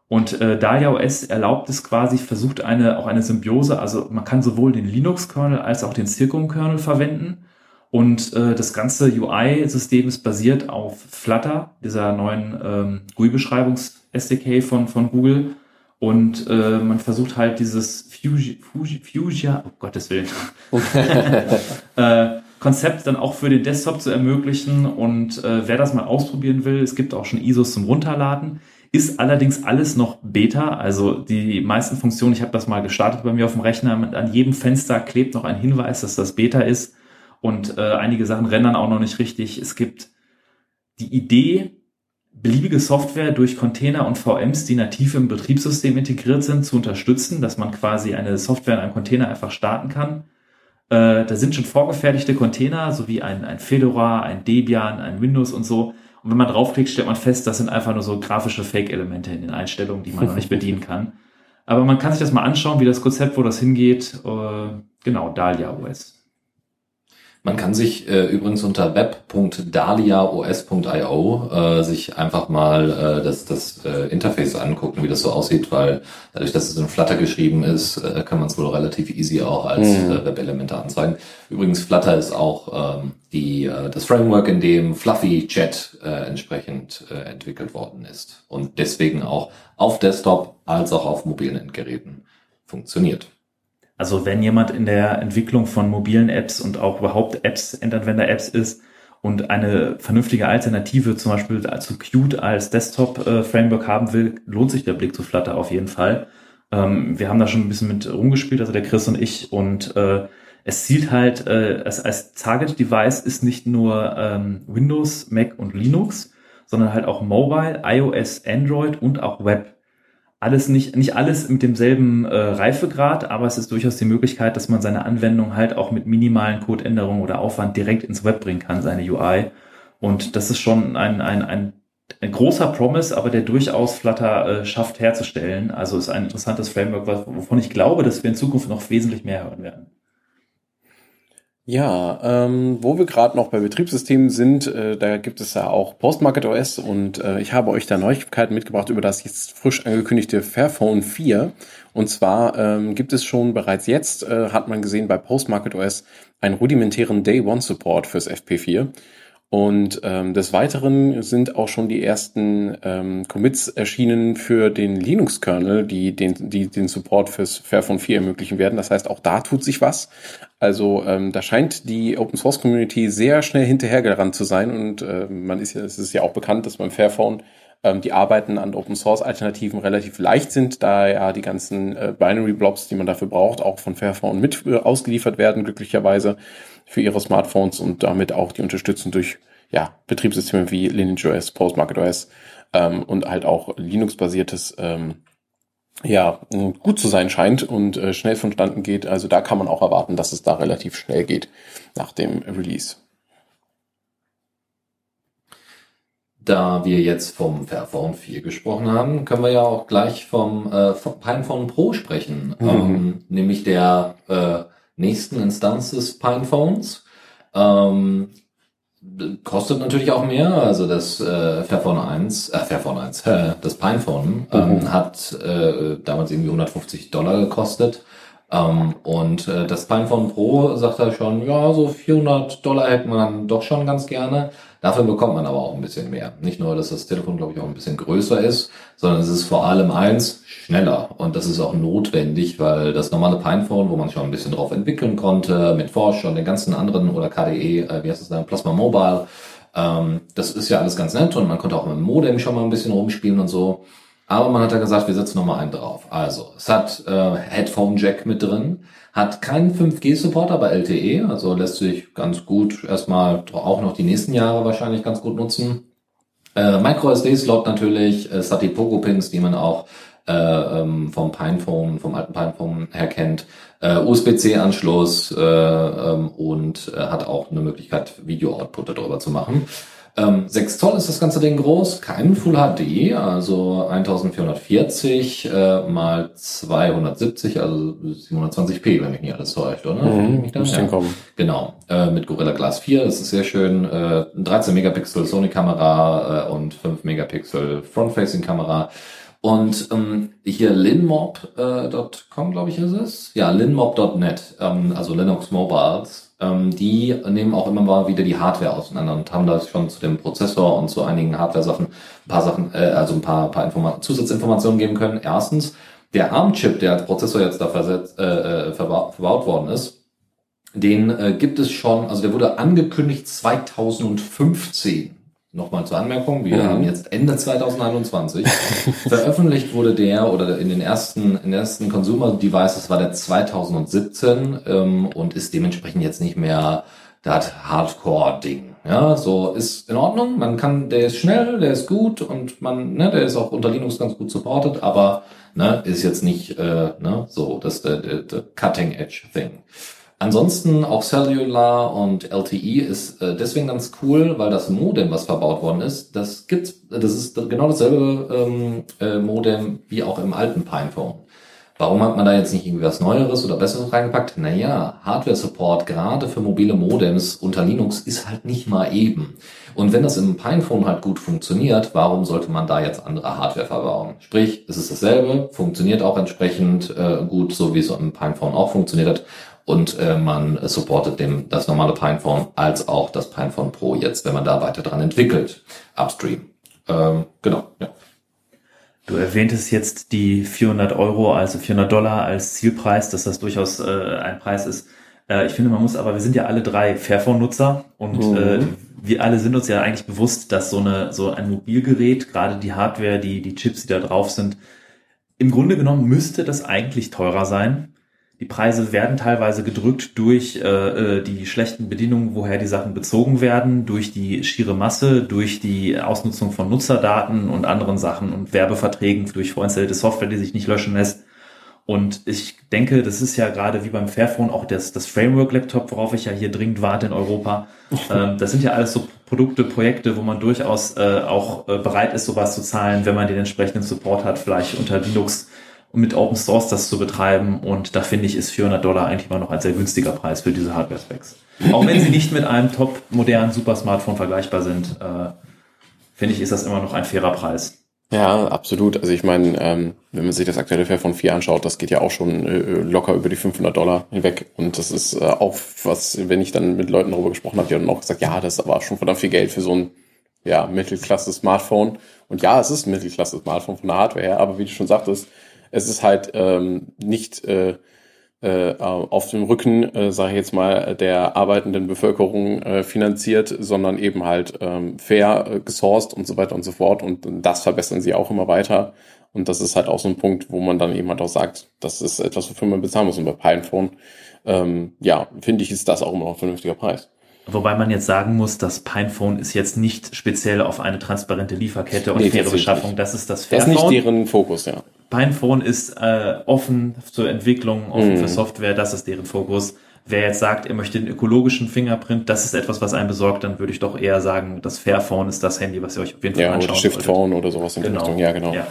Und äh, Dahlia OS erlaubt es quasi, versucht eine auch eine Symbiose, also man kann sowohl den Linux-Kernel als auch den Circum-Kernel verwenden. Und äh, das ganze UI-System ist basiert auf Flutter, dieser neuen ähm, GUI-Beschreibungs-SDK von, von Google und äh, man versucht halt dieses Fusion, Fusion, oh Gottes Willen, äh, Konzept dann auch für den Desktop zu ermöglichen. Und äh, wer das mal ausprobieren will, es gibt auch schon ISOs zum Runterladen. Ist allerdings alles noch Beta, also die meisten Funktionen, ich habe das mal gestartet bei mir auf dem Rechner, an jedem Fenster klebt noch ein Hinweis, dass das Beta ist und äh, einige Sachen rendern auch noch nicht richtig. Es gibt die Idee, beliebige Software durch Container und VMs, die nativ im Betriebssystem integriert sind, zu unterstützen, dass man quasi eine Software in einem Container einfach starten kann. Äh, da sind schon vorgefertigte Container, sowie ein, ein Fedora, ein Debian, ein Windows und so. Und wenn man draufklickt, stellt man fest, das sind einfach nur so grafische Fake-Elemente in den Einstellungen, die man noch nicht bedienen kann. Aber man kann sich das mal anschauen, wie das Konzept, wo das hingeht. Äh, genau, Dahlia OS. Man kann sich äh, übrigens unter web.daliaos.io äh, sich einfach mal äh, das, das äh, Interface angucken, wie das so aussieht, weil dadurch, dass es in Flutter geschrieben ist, äh, kann man es wohl relativ easy auch als mhm. äh, Web-Elemente anzeigen. Übrigens, Flutter ist auch ähm, die, äh, das Framework, in dem Fluffy Chat äh, entsprechend äh, entwickelt worden ist und deswegen auch auf Desktop als auch auf mobilen Endgeräten funktioniert. Also wenn jemand in der Entwicklung von mobilen Apps und auch überhaupt Apps, Endanwender-Apps ist und eine vernünftige Alternative zum Beispiel zu Qt als Desktop-Framework haben will, lohnt sich der Blick zu Flutter auf jeden Fall. Ähm, wir haben da schon ein bisschen mit rumgespielt, also der Chris und ich, und äh, es zielt halt, äh, als, als Target-Device ist nicht nur ähm, Windows, Mac und Linux, sondern halt auch Mobile, iOS, Android und auch Web alles nicht, nicht alles mit demselben äh, Reifegrad, aber es ist durchaus die Möglichkeit, dass man seine Anwendung halt auch mit minimalen Codeänderungen oder Aufwand direkt ins Web bringen kann, seine UI. Und das ist schon ein, ein, ein, ein großer Promise, aber der durchaus Flutter äh, schafft herzustellen. Also ist ein interessantes Framework, wovon ich glaube, dass wir in Zukunft noch wesentlich mehr hören werden. Ja, ähm, wo wir gerade noch bei Betriebssystemen sind, äh, da gibt es ja auch Postmarket OS und äh, ich habe euch da Neuigkeiten mitgebracht über das jetzt frisch angekündigte Fairphone 4. Und zwar ähm, gibt es schon bereits jetzt, äh, hat man gesehen bei Postmarket OS, einen rudimentären Day One Support fürs FP4. Und ähm, des Weiteren sind auch schon die ersten ähm, Commits erschienen für den Linux-Kernel, die den, die den Support fürs Fairphone 4 ermöglichen werden. Das heißt, auch da tut sich was. Also ähm, da scheint die Open Source Community sehr schnell hinterhergerannt zu sein und äh, man ist ja, es ist ja auch bekannt, dass beim Fairphone ähm, die Arbeiten an Open Source Alternativen relativ leicht sind, da ja die ganzen äh, Binary Blobs, die man dafür braucht, auch von Fairphone mit äh, ausgeliefert werden, glücklicherweise für ihre Smartphones und damit auch die Unterstützung durch ja, Betriebssysteme wie Lineage OS, Postmarket OS ähm, und halt auch Linux-basiertes ähm, ja, gut zu sein scheint und äh, schnell vonstatten geht. Also da kann man auch erwarten, dass es da relativ schnell geht nach dem Release. Da wir jetzt vom Fairphone 4 gesprochen haben, können wir ja auch gleich vom, äh, vom Pinephone Pro sprechen, mhm. ähm, nämlich der äh, nächsten Instanz des Pinephones. Ähm, kostet natürlich auch mehr, also das äh, Fairphone 1, äh, Fairphone 1, äh, das Pinephone ähm, mhm. hat äh, damals irgendwie 150 Dollar gekostet. Ähm, und äh, das Pinephone Pro sagt er schon, ja, so 400 Dollar hätten wir dann doch schon ganz gerne. Dafür bekommt man aber auch ein bisschen mehr. Nicht nur, dass das Telefon, glaube ich, auch ein bisschen größer ist, sondern es ist vor allem eins, schneller. Und das ist auch notwendig, weil das normale Pinephone, wo man schon ein bisschen drauf entwickeln konnte, mit Forsch und den ganzen anderen oder KDE, äh, wie heißt das dann, Plasma Mobile, ähm, das ist ja alles ganz nett und man konnte auch mit dem Modem schon mal ein bisschen rumspielen und so. Aber man hat ja gesagt, wir setzen nochmal einen drauf. Also, es hat äh, Headphone Jack mit drin, hat keinen 5G-Support, aber LTE, also lässt sich ganz gut erstmal auch noch die nächsten Jahre wahrscheinlich ganz gut nutzen. Äh, Micro SD-Slot natürlich, es hat die Pogo-Pins, die man auch äh, ähm, vom Pinephone, vom alten Pinephone her kennt, äh, USB-C-Anschluss äh, ähm, und äh, hat auch eine Möglichkeit, Video-Output darüber zu machen. Ähm, 6 Zoll ist das ganze Ding groß, kein Full HD, also 1440 äh, mal 270, also 720p, wenn mich nicht alles täuscht, oder? Mhm, ja. kommen. Genau, äh, mit Gorilla Glass 4, das ist sehr schön. Äh, 13 Megapixel Sony-Kamera äh, und 5 Megapixel Front-Facing-Kamera. Und ähm, hier linmob.com, äh, glaube ich, ist es. Ja, linmob.net, ähm, also Linux Mobiles ähm, die nehmen auch immer mal wieder die Hardware auseinander und haben da schon zu dem Prozessor und zu einigen Hardware-Sachen ein paar Sachen, äh, also ein paar, paar Informa Zusatzinformationen geben können. Erstens, der ARM-Chip, der als Prozessor jetzt da versetzt, äh, äh verba verbaut worden ist, den äh, gibt es schon, also der wurde angekündigt 2015 Nochmal zur Anmerkung, wir mhm. haben jetzt Ende 2021. Veröffentlicht wurde der oder in den ersten, in den ersten Consumer Devices war der 2017 ähm, und ist dementsprechend jetzt nicht mehr das Hardcore-Ding. Ja, so ist in Ordnung. Man kann, der ist schnell, der ist gut und man, ne, der ist auch unter Linux ganz gut supported, aber ne, ist jetzt nicht äh, ne, so das der Cutting Edge Thing. Ansonsten auch Cellular und LTE ist äh, deswegen ganz cool, weil das Modem, was verbaut worden ist, das gibt's, das ist genau dasselbe ähm, äh, Modem wie auch im alten Pinephone. Warum hat man da jetzt nicht irgendwie was Neueres oder Besseres reingepackt? Naja, Hardware-Support gerade für mobile Modems unter Linux ist halt nicht mal eben. Und wenn das im Pinephone halt gut funktioniert, warum sollte man da jetzt andere Hardware verbauen? Sprich, es ist dasselbe, funktioniert auch entsprechend äh, gut, so wie es im Pinephone auch funktioniert hat und äh, man supportet dem das normale Pinephone als auch das Pinephone Pro jetzt, wenn man da weiter dran entwickelt, upstream. Ähm, genau, ja. Du erwähntest jetzt die 400 Euro, also 400 Dollar als Zielpreis, dass das durchaus äh, ein Preis ist. Äh, ich finde, man muss aber, wir sind ja alle drei Fairphone-Nutzer und mhm. äh, wir alle sind uns ja eigentlich bewusst, dass so eine so ein Mobilgerät, gerade die Hardware, die die Chips, die da drauf sind, im Grunde genommen müsste das eigentlich teurer sein. Die Preise werden teilweise gedrückt durch äh, äh, die schlechten Bedingungen, woher die Sachen bezogen werden, durch die schiere Masse, durch die Ausnutzung von Nutzerdaten und anderen Sachen und Werbeverträgen, durch vorinstallierte Software, die sich nicht löschen lässt. Und ich denke, das ist ja gerade wie beim Fairphone auch das, das Framework-Laptop, worauf ich ja hier dringend warte in Europa. ähm, das sind ja alles so Produkte, Projekte, wo man durchaus äh, auch äh, bereit ist, sowas zu zahlen, wenn man den entsprechenden Support hat, vielleicht unter Linux um mit Open Source das zu betreiben. Und da finde ich, ist 400 Dollar eigentlich immer noch ein sehr günstiger Preis für diese Hardware-Specs. Auch wenn sie nicht mit einem top modernen Super Smartphone vergleichbar sind, äh, finde ich, ist das immer noch ein fairer Preis. Ja, absolut. Also ich meine, ähm, wenn man sich das aktuelle Fairphone 4 anschaut, das geht ja auch schon äh, locker über die 500 Dollar hinweg. Und das ist äh, auch was, wenn ich dann mit Leuten darüber gesprochen habe, die haben auch gesagt, ja, das ist aber schon verdammt viel Geld für so ein ja, Mittelklasse-Smartphone. Und ja, es ist ein Mittelklasse-Smartphone von der Hardware her, aber wie du schon sagtest, es ist halt ähm, nicht äh, äh, auf dem Rücken, äh, sage ich jetzt mal, der arbeitenden Bevölkerung äh, finanziert, sondern eben halt ähm, fair äh, gesourced und so weiter und so fort. Und das verbessern sie auch immer weiter. Und das ist halt auch so ein Punkt, wo man dann eben halt auch sagt, das ist etwas, wofür man bezahlen muss. Und bei Pinephone, ähm, ja, finde ich, ist das auch immer noch ein vernünftiger Preis. Wobei man jetzt sagen muss, das Pinephone ist jetzt nicht speziell auf eine transparente Lieferkette und nee, faire Beschaffung. Das ist das Fairphone. Das ist nicht deren Fokus, ja. Pinephone ist äh, offen zur Entwicklung, offen mm. für Software, das ist deren Fokus. Wer jetzt sagt, er möchte den ökologischen Fingerprint, das ist etwas, was einen besorgt, dann würde ich doch eher sagen, das Fairphone ist das Handy, was ihr euch auf jeden Fall ja, anschauen oder Shiftphone oder sowas in genau. Richtung. Ja, genau. Ja.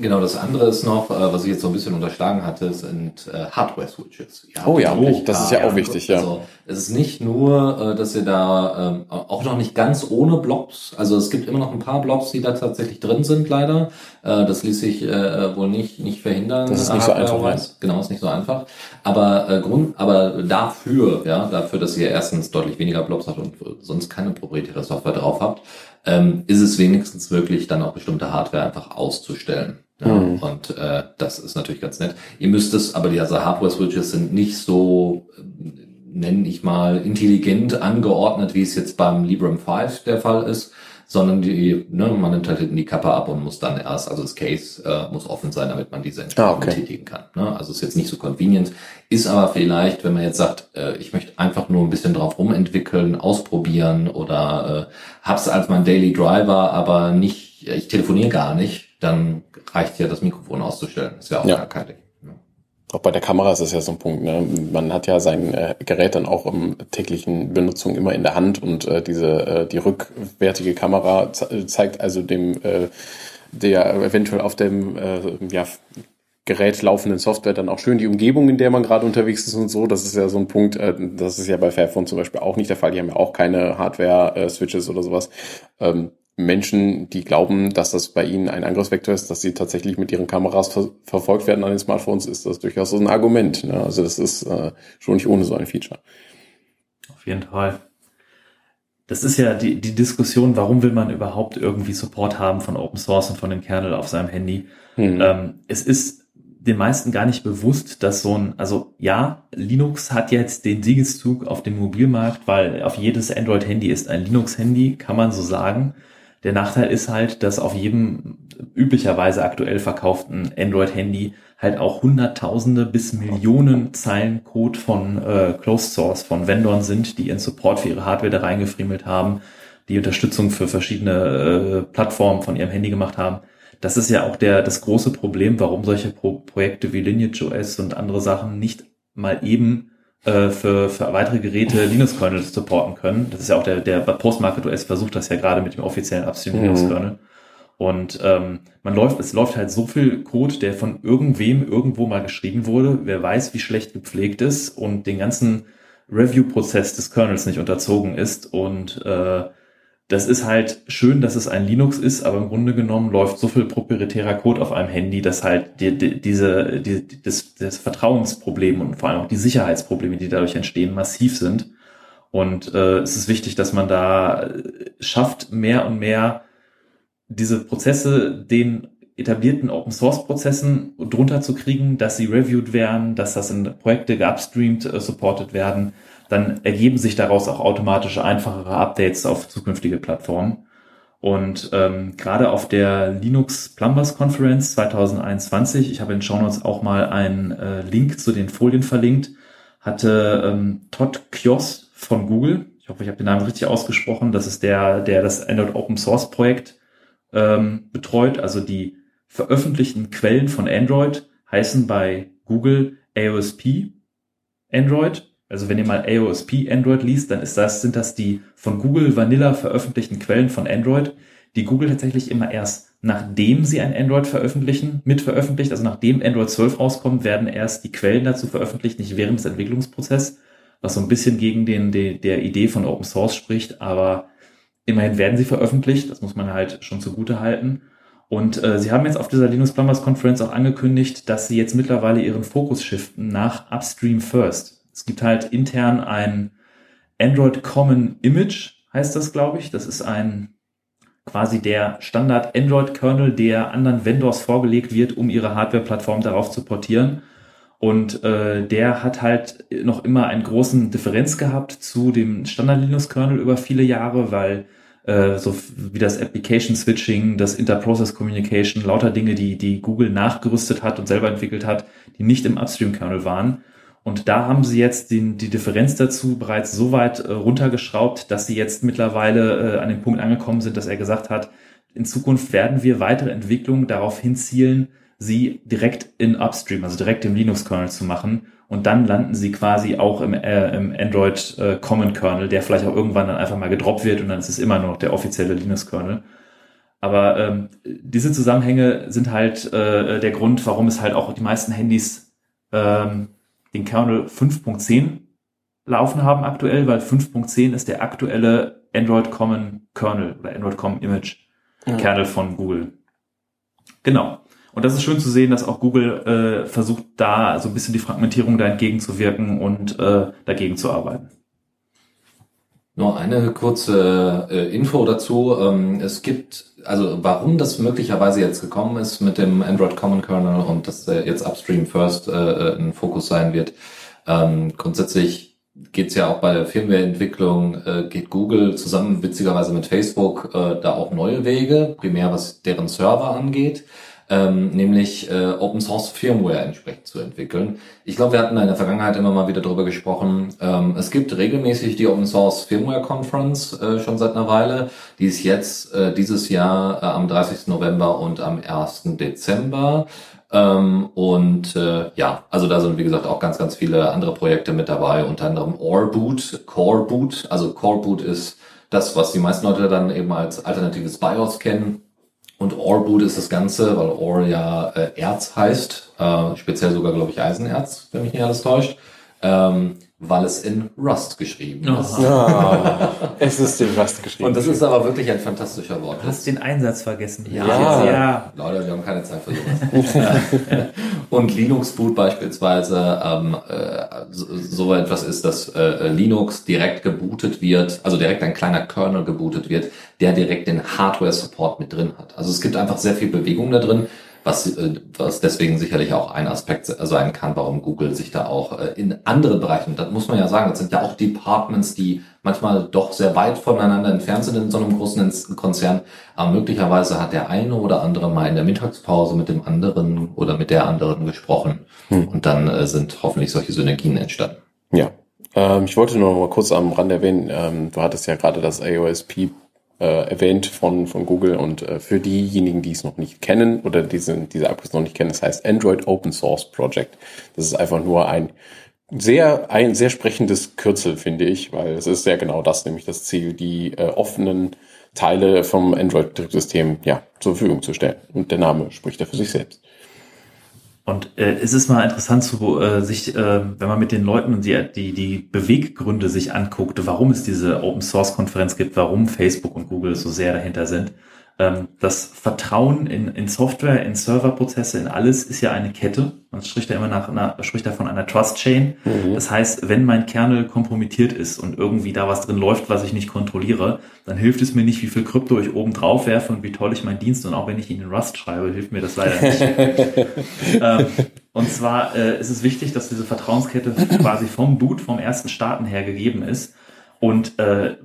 Genau, das andere ist noch, äh, was ich jetzt so ein bisschen unterschlagen hatte, sind äh, Hardware-Switches. Oh ja, oh, das ist ja auch wichtig, ja. Also es ist nicht nur, äh, dass ihr da ähm, auch noch nicht ganz ohne Blobs, also es gibt immer noch ein paar Blobs, die da tatsächlich drin sind, leider. Das ließ sich wohl nicht nicht verhindern. Das ist nicht so einfach. Weiß. Genau, ist nicht so einfach. Aber Grund, aber dafür, ja, dafür, dass ihr erstens deutlich weniger Blobs habt und sonst keine proprietäre Software drauf habt, ähm, ist es wenigstens möglich, dann auch bestimmte Hardware einfach auszustellen. Ja, mhm. Und äh, das ist natürlich ganz nett. Ihr müsst es, aber die also Hardware-Switches sind nicht so, äh, nenne ich mal, intelligent angeordnet, wie es jetzt beim Librem 5 der Fall ist, sondern die, ne, man nimmt halt hinten die Kappe ab und muss dann erst, also das Case äh, muss offen sein, damit man diese Entscheidung ah, okay. betätigen kann. Ne? Also ist jetzt nicht so convenient, ist aber vielleicht, wenn man jetzt sagt, äh, ich möchte einfach nur ein bisschen drauf rumentwickeln, ausprobieren oder äh, hab's als mein Daily Driver, aber nicht, ich telefoniere gar nicht, dann reicht ja das Mikrofon auszustellen. Ist ja auch ja. gar kein Ding. Auch bei der Kamera ist es ja so ein Punkt. Ne? Man hat ja sein äh, Gerät dann auch im täglichen Benutzung immer in der Hand und äh, diese äh, die rückwärtige Kamera ze zeigt also dem äh, der eventuell auf dem äh, ja, Gerät laufenden Software dann auch schön die Umgebung, in der man gerade unterwegs ist und so. Das ist ja so ein Punkt, äh, das ist ja bei Fairphone zum Beispiel auch nicht der Fall. Die haben ja auch keine Hardware-Switches oder sowas. Ähm, Menschen, die glauben, dass das bei ihnen ein Angriffsvektor ist, dass sie tatsächlich mit ihren Kameras ver verfolgt werden an den Smartphones, ist das durchaus so ein Argument. Ne? Also das ist äh, schon nicht ohne so ein Feature. Auf jeden Fall. Das ist ja die, die Diskussion, warum will man überhaupt irgendwie Support haben von Open Source und von dem Kernel auf seinem Handy. Hm. Ähm, es ist den meisten gar nicht bewusst, dass so ein, also ja, Linux hat jetzt den Siegeszug auf dem Mobilmarkt, weil auf jedes Android-Handy ist ein Linux-Handy, kann man so sagen. Der Nachteil ist halt, dass auf jedem üblicherweise aktuell verkauften Android-Handy halt auch Hunderttausende bis Millionen Zeilen Code von äh, Closed Source, von Vendoren sind, die ihren Support für ihre Hardware da reingefriemelt haben, die Unterstützung für verschiedene äh, Plattformen von ihrem Handy gemacht haben. Das ist ja auch der, das große Problem, warum solche Pro Projekte wie Lineage OS und andere Sachen nicht mal eben äh, für, für weitere Geräte Linux-Kernel supporten können. Das ist ja auch der, der Postmarket OS versucht das ja gerade mit dem offiziellen Upstream mhm. Linux-Kernel. Und ähm, man läuft, es läuft halt so viel Code, der von irgendwem irgendwo mal geschrieben wurde. Wer weiß, wie schlecht gepflegt ist und den ganzen Review-Prozess des Kernels nicht unterzogen ist und äh, das ist halt schön, dass es ein Linux ist, aber im Grunde genommen läuft so viel proprietärer Code auf einem Handy, dass halt die, die, diese, die, das, das Vertrauensproblem und vor allem auch die Sicherheitsprobleme, die dadurch entstehen, massiv sind. Und äh, es ist wichtig, dass man da schafft, mehr und mehr diese Prozesse den etablierten Open Source Prozessen drunter zu kriegen, dass sie reviewed werden, dass das in Projekte geupstreamt, äh, supported werden dann ergeben sich daraus auch automatische einfachere Updates auf zukünftige Plattformen. Und ähm, gerade auf der Linux Plumbers Conference 2021, ich habe in den Shownotes auch mal einen äh, Link zu den Folien verlinkt, hatte ähm, Todd Kiosk von Google, ich hoffe, ich habe den Namen richtig ausgesprochen, das ist der, der das Android Open Source Projekt ähm, betreut, also die veröffentlichten Quellen von Android heißen bei Google AOSP Android also wenn ihr mal AOSP Android liest, dann ist das, sind das die von Google Vanilla veröffentlichten Quellen von Android, die Google tatsächlich immer erst nachdem sie ein Android veröffentlichen, mit veröffentlicht, also nachdem Android 12 rauskommt, werden erst die Quellen dazu veröffentlicht, nicht während des Entwicklungsprozesses, was so ein bisschen gegen den, de, der Idee von Open Source spricht, aber immerhin werden sie veröffentlicht, das muss man halt schon zugute halten. Und äh, sie haben jetzt auf dieser Linux Plumbers Conference auch angekündigt, dass sie jetzt mittlerweile ihren Fokus shiften nach Upstream First. Es gibt halt intern ein Android Common Image, heißt das, glaube ich. Das ist ein quasi der Standard Android Kernel, der anderen Vendors vorgelegt wird, um ihre Hardware-Plattform darauf zu portieren. Und äh, der hat halt noch immer einen großen Differenz gehabt zu dem Standard Linux Kernel über viele Jahre, weil äh, so wie das Application Switching, das Interprocess Communication, lauter Dinge, die, die Google nachgerüstet hat und selber entwickelt hat, die nicht im Upstream-Kernel waren. Und da haben sie jetzt den, die Differenz dazu bereits so weit äh, runtergeschraubt, dass sie jetzt mittlerweile äh, an dem Punkt angekommen sind, dass er gesagt hat, in Zukunft werden wir weitere Entwicklungen darauf hinzielen, sie direkt in Upstream, also direkt im Linux-Kernel zu machen und dann landen sie quasi auch im, äh, im Android äh, Common Kernel, der vielleicht auch irgendwann dann einfach mal gedroppt wird und dann ist es immer noch der offizielle Linux-Kernel. Aber ähm, diese Zusammenhänge sind halt äh, der Grund, warum es halt auch die meisten Handys ähm, den Kernel 5.10 laufen haben aktuell, weil 5.10 ist der aktuelle Android Common Kernel oder Android Common Image Kernel von Google. Genau. Und das ist schön zu sehen, dass auch Google äh, versucht, da so ein bisschen die Fragmentierung da entgegenzuwirken und äh, dagegen zu arbeiten. Nur eine kurze äh, Info dazu. Ähm, es gibt, also warum das möglicherweise jetzt gekommen ist mit dem Android Common Kernel und dass äh, jetzt Upstream First äh, äh ein Fokus sein wird. Ähm, grundsätzlich geht es ja auch bei der Firmwareentwicklung, äh, geht Google zusammen witzigerweise mit Facebook äh, da auch neue Wege, primär was deren Server angeht ähm, nämlich äh, Open Source Firmware entsprechend zu entwickeln. Ich glaube, wir hatten in der Vergangenheit immer mal wieder darüber gesprochen. Ähm, es gibt regelmäßig die Open Source Firmware Conference äh, schon seit einer Weile. Die ist jetzt äh, dieses Jahr äh, am 30. November und am 1. Dezember. Ähm, und äh, ja, also da sind wie gesagt auch ganz, ganz viele andere Projekte mit dabei, unter anderem Oreboot, Coreboot. Also Coreboot ist das, was die meisten Leute dann eben als alternatives BIOS kennen. Und Oreboot ist das Ganze, weil Ore ja äh, Erz heißt, äh, speziell sogar, glaube ich, Eisenerz, wenn mich nicht alles täuscht. Ähm, weil es in Rust geschrieben oh. ist. Ja, es ist in Rust geschrieben. Und das ist aber wirklich ein fantastischer Wort. Du hast den Einsatz vergessen. Ja, ja. ja. Leute, wir haben keine Zeit für sowas. Und Linux Boot beispielsweise ähm, äh, so, so, etwas ist, dass äh, Linux direkt gebootet wird, also direkt ein kleiner Kernel gebootet wird, der direkt den Hardware-Support mit drin hat. Also es gibt einfach sehr viel Bewegung da drin was, äh, was deswegen sicherlich auch ein Aspekt sein kann, warum Google sich da auch äh, in anderen Bereichen, das muss man ja sagen, das sind ja auch Departments, die manchmal doch sehr weit voneinander entfernt sind in so einem großen Konzern, aber möglicherweise hat der eine oder andere mal in der Mittagspause mit dem anderen oder mit der anderen gesprochen hm. und dann äh, sind hoffentlich solche Synergien entstanden. Ja, ähm, ich wollte nur noch mal kurz am Rand erwähnen, ähm, du hattest ja gerade das AOSP äh, erwähnt von, von Google und äh, für diejenigen, die es noch nicht kennen oder diese, diese Abkürzung noch nicht kennen, das heißt Android Open Source Project. Das ist einfach nur ein sehr, ein sehr sprechendes Kürzel, finde ich, weil es ist sehr genau das, nämlich das Ziel, die äh, offenen Teile vom Android-Betriebssystem ja, zur Verfügung zu stellen. Und der Name spricht ja für sich selbst. Und äh, es ist mal interessant zu äh, sich, äh, wenn man mit den Leuten und die, die, die Beweggründe sich anguckt, warum es diese Open Source Konferenz gibt, warum Facebook und Google so sehr dahinter sind das Vertrauen in, in Software, in Serverprozesse, in alles ist ja eine Kette. Man spricht ja immer nach einer, spricht da von einer Trust Chain. Mhm. Das heißt, wenn mein Kernel kompromittiert ist und irgendwie da was drin läuft, was ich nicht kontrolliere, dann hilft es mir nicht, wie viel Krypto ich oben drauf werfe und wie toll ich meinen Dienst und auch wenn ich ihn in Rust schreibe, hilft mir das leider nicht. ähm, und zwar äh, ist es wichtig, dass diese Vertrauenskette quasi vom Boot, vom ersten Starten her gegeben ist. Und äh,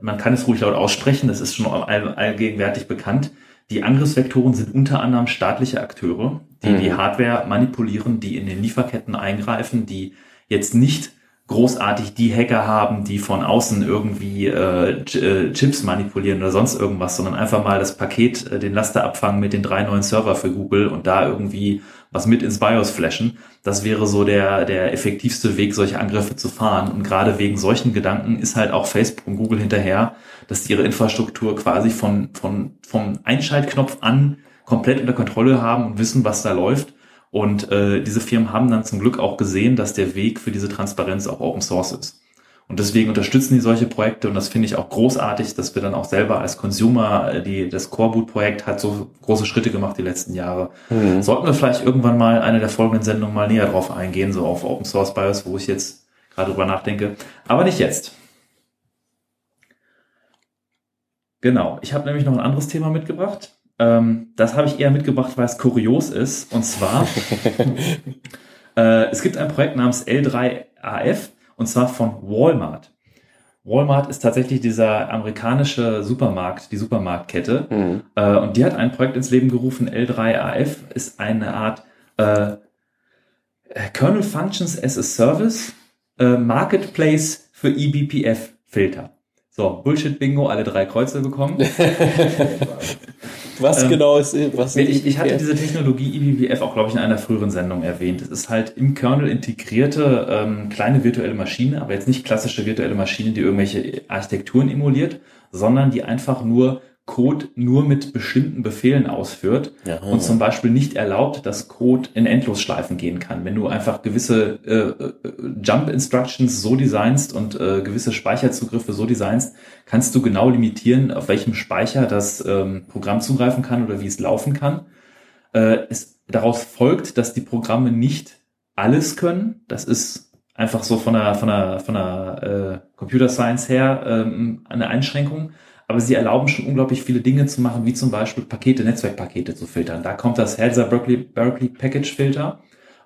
man kann es ruhig laut aussprechen, das ist schon all, allgegenwärtig bekannt. Die Angriffsvektoren sind unter anderem staatliche Akteure, die mhm. die Hardware manipulieren, die in den Lieferketten eingreifen, die jetzt nicht großartig die Hacker haben, die von außen irgendwie äh, äh, Chips manipulieren oder sonst irgendwas, sondern einfach mal das Paket, äh, den Laster abfangen mit den drei neuen Server für Google und da irgendwie was mit ins BIOS flashen. Das wäre so der, der effektivste Weg, solche Angriffe zu fahren. Und gerade wegen solchen Gedanken ist halt auch Facebook und Google hinterher, dass ihre Infrastruktur quasi von, von, vom Einschaltknopf an komplett unter Kontrolle haben und wissen, was da läuft und äh, diese Firmen haben dann zum Glück auch gesehen, dass der Weg für diese Transparenz auch Open Source ist. Und deswegen unterstützen die solche Projekte und das finde ich auch großartig, dass wir dann auch selber als Consumer, äh, die, das Coreboot-Projekt hat so große Schritte gemacht die letzten Jahre. Mhm. Sollten wir vielleicht irgendwann mal eine der folgenden Sendungen mal näher drauf eingehen, so auf Open Source BIOS, wo ich jetzt gerade drüber nachdenke. Aber nicht jetzt. Genau. Ich habe nämlich noch ein anderes Thema mitgebracht. Ähm, das habe ich eher mitgebracht, weil es kurios ist. Und zwar, äh, es gibt ein Projekt namens L3AF und zwar von Walmart. Walmart ist tatsächlich dieser amerikanische Supermarkt, die Supermarktkette. Mhm. Äh, und die hat ein Projekt ins Leben gerufen. L3AF ist eine Art äh, Kernel Functions as a Service äh, Marketplace für eBPF-Filter. So, Bullshit-Bingo, alle drei Kreuze bekommen. was ähm, genau ist, was ich, ich hatte diese Technologie eBPF auch, glaube ich, in einer früheren Sendung erwähnt. Es ist halt im Kernel integrierte ähm, kleine virtuelle Maschine, aber jetzt nicht klassische virtuelle Maschine, die irgendwelche Architekturen emuliert, sondern die einfach nur Code nur mit bestimmten Befehlen ausführt ja, und zum Beispiel nicht erlaubt, dass Code in Endlosschleifen gehen kann. Wenn du einfach gewisse äh, äh, Jump Instructions so designst und äh, gewisse Speicherzugriffe so designst, kannst du genau limitieren, auf welchem Speicher das ähm, Programm zugreifen kann oder wie es laufen kann. Äh, es, daraus folgt, dass die Programme nicht alles können. Das ist einfach so von der, von der, von der äh, Computer Science her ähm, eine Einschränkung aber sie erlauben schon unglaublich viele Dinge zu machen, wie zum Beispiel Pakete, Netzwerkpakete zu filtern. Da kommt das Helsa Berkeley, Berkeley Package Filter,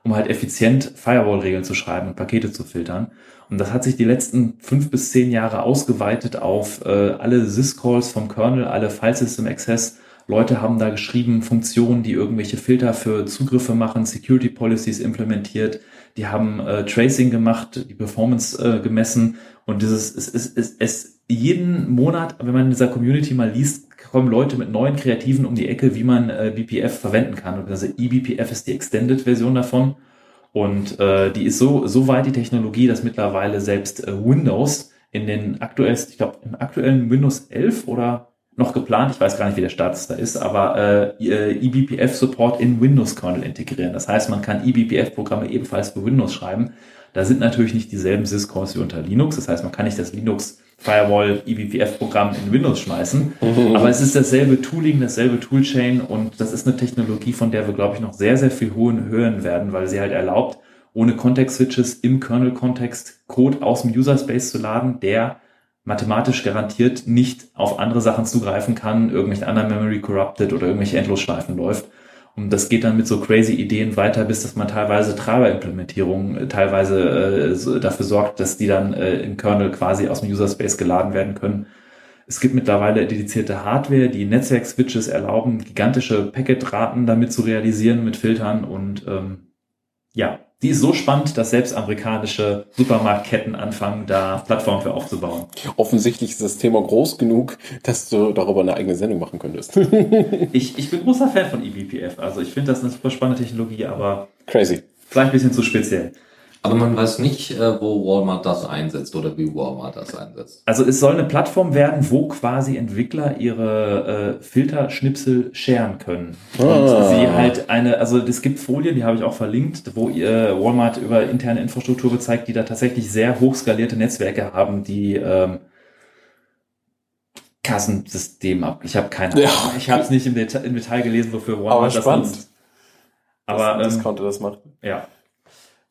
um halt effizient Firewall-Regeln zu schreiben und Pakete zu filtern. Und das hat sich die letzten fünf bis zehn Jahre ausgeweitet auf äh, alle Syscalls vom Kernel, alle File System Access. Leute haben da geschrieben, Funktionen, die irgendwelche Filter für Zugriffe machen, Security Policies implementiert, die haben äh, Tracing gemacht, die Performance äh, gemessen und dieses es, es, es, es jeden Monat, wenn man in dieser Community mal liest, kommen Leute mit neuen Kreativen um die Ecke, wie man äh, BPF verwenden kann. Und also eBPF ist die Extended-Version davon. Und äh, die ist so, so weit die Technologie, dass mittlerweile selbst äh, Windows in den aktuellen, ich glaube, im aktuellen Windows 11 oder noch geplant, ich weiß gar nicht, wie der Status da ist, aber äh, eBPF-Support in Windows-Kernel integrieren. Das heißt, man kann eBPF-Programme ebenfalls für Windows schreiben. Da sind natürlich nicht dieselben Syscalls wie unter Linux. Das heißt, man kann nicht das Linux Firewall eBPF-Programm in Windows schmeißen. Aber es ist dasselbe Tooling, dasselbe Toolchain und das ist eine Technologie, von der wir, glaube ich, noch sehr, sehr viel hören werden, weil sie halt erlaubt, ohne Context-Switches im Kernel-Kontext Code aus dem User-Space zu laden, der mathematisch garantiert nicht auf andere Sachen zugreifen kann, irgendwelche anderen Memory corrupted oder irgendwelche Endlosschleifen läuft. Und das geht dann mit so crazy Ideen weiter, bis dass man teilweise Treiber-Implementierungen äh, teilweise äh, dafür sorgt, dass die dann äh, im Kernel quasi aus dem User Space geladen werden können. Es gibt mittlerweile dedizierte Hardware, die Netzwerk-Switches erlauben, gigantische Packetraten damit zu realisieren mit Filtern und ähm, ja, die ist so spannend, dass selbst amerikanische Supermarktketten anfangen, da Plattformen für aufzubauen. Offensichtlich ist das Thema groß genug, dass du darüber eine eigene Sendung machen könntest. ich, ich bin großer Fan von eBPF. Also ich finde das eine super spannende Technologie, aber crazy. Vielleicht ein bisschen zu speziell. Aber man weiß nicht, äh, wo Walmart das einsetzt oder wie Walmart das einsetzt. Also es soll eine Plattform werden, wo quasi Entwickler ihre äh, Filterschnipsel sharen können. Ah. Und sie halt eine, also es gibt Folien, die habe ich auch verlinkt, wo ihr Walmart über interne Infrastruktur gezeigt, die da tatsächlich sehr hochskalierte Netzwerke haben, die ähm, Kassensystem ab. Ich habe keine Ahnung. Ja. Ich habe es nicht im Detail, im Detail gelesen, wofür Walmart das nutzt. Aber das, das ähm, das macht. Ja.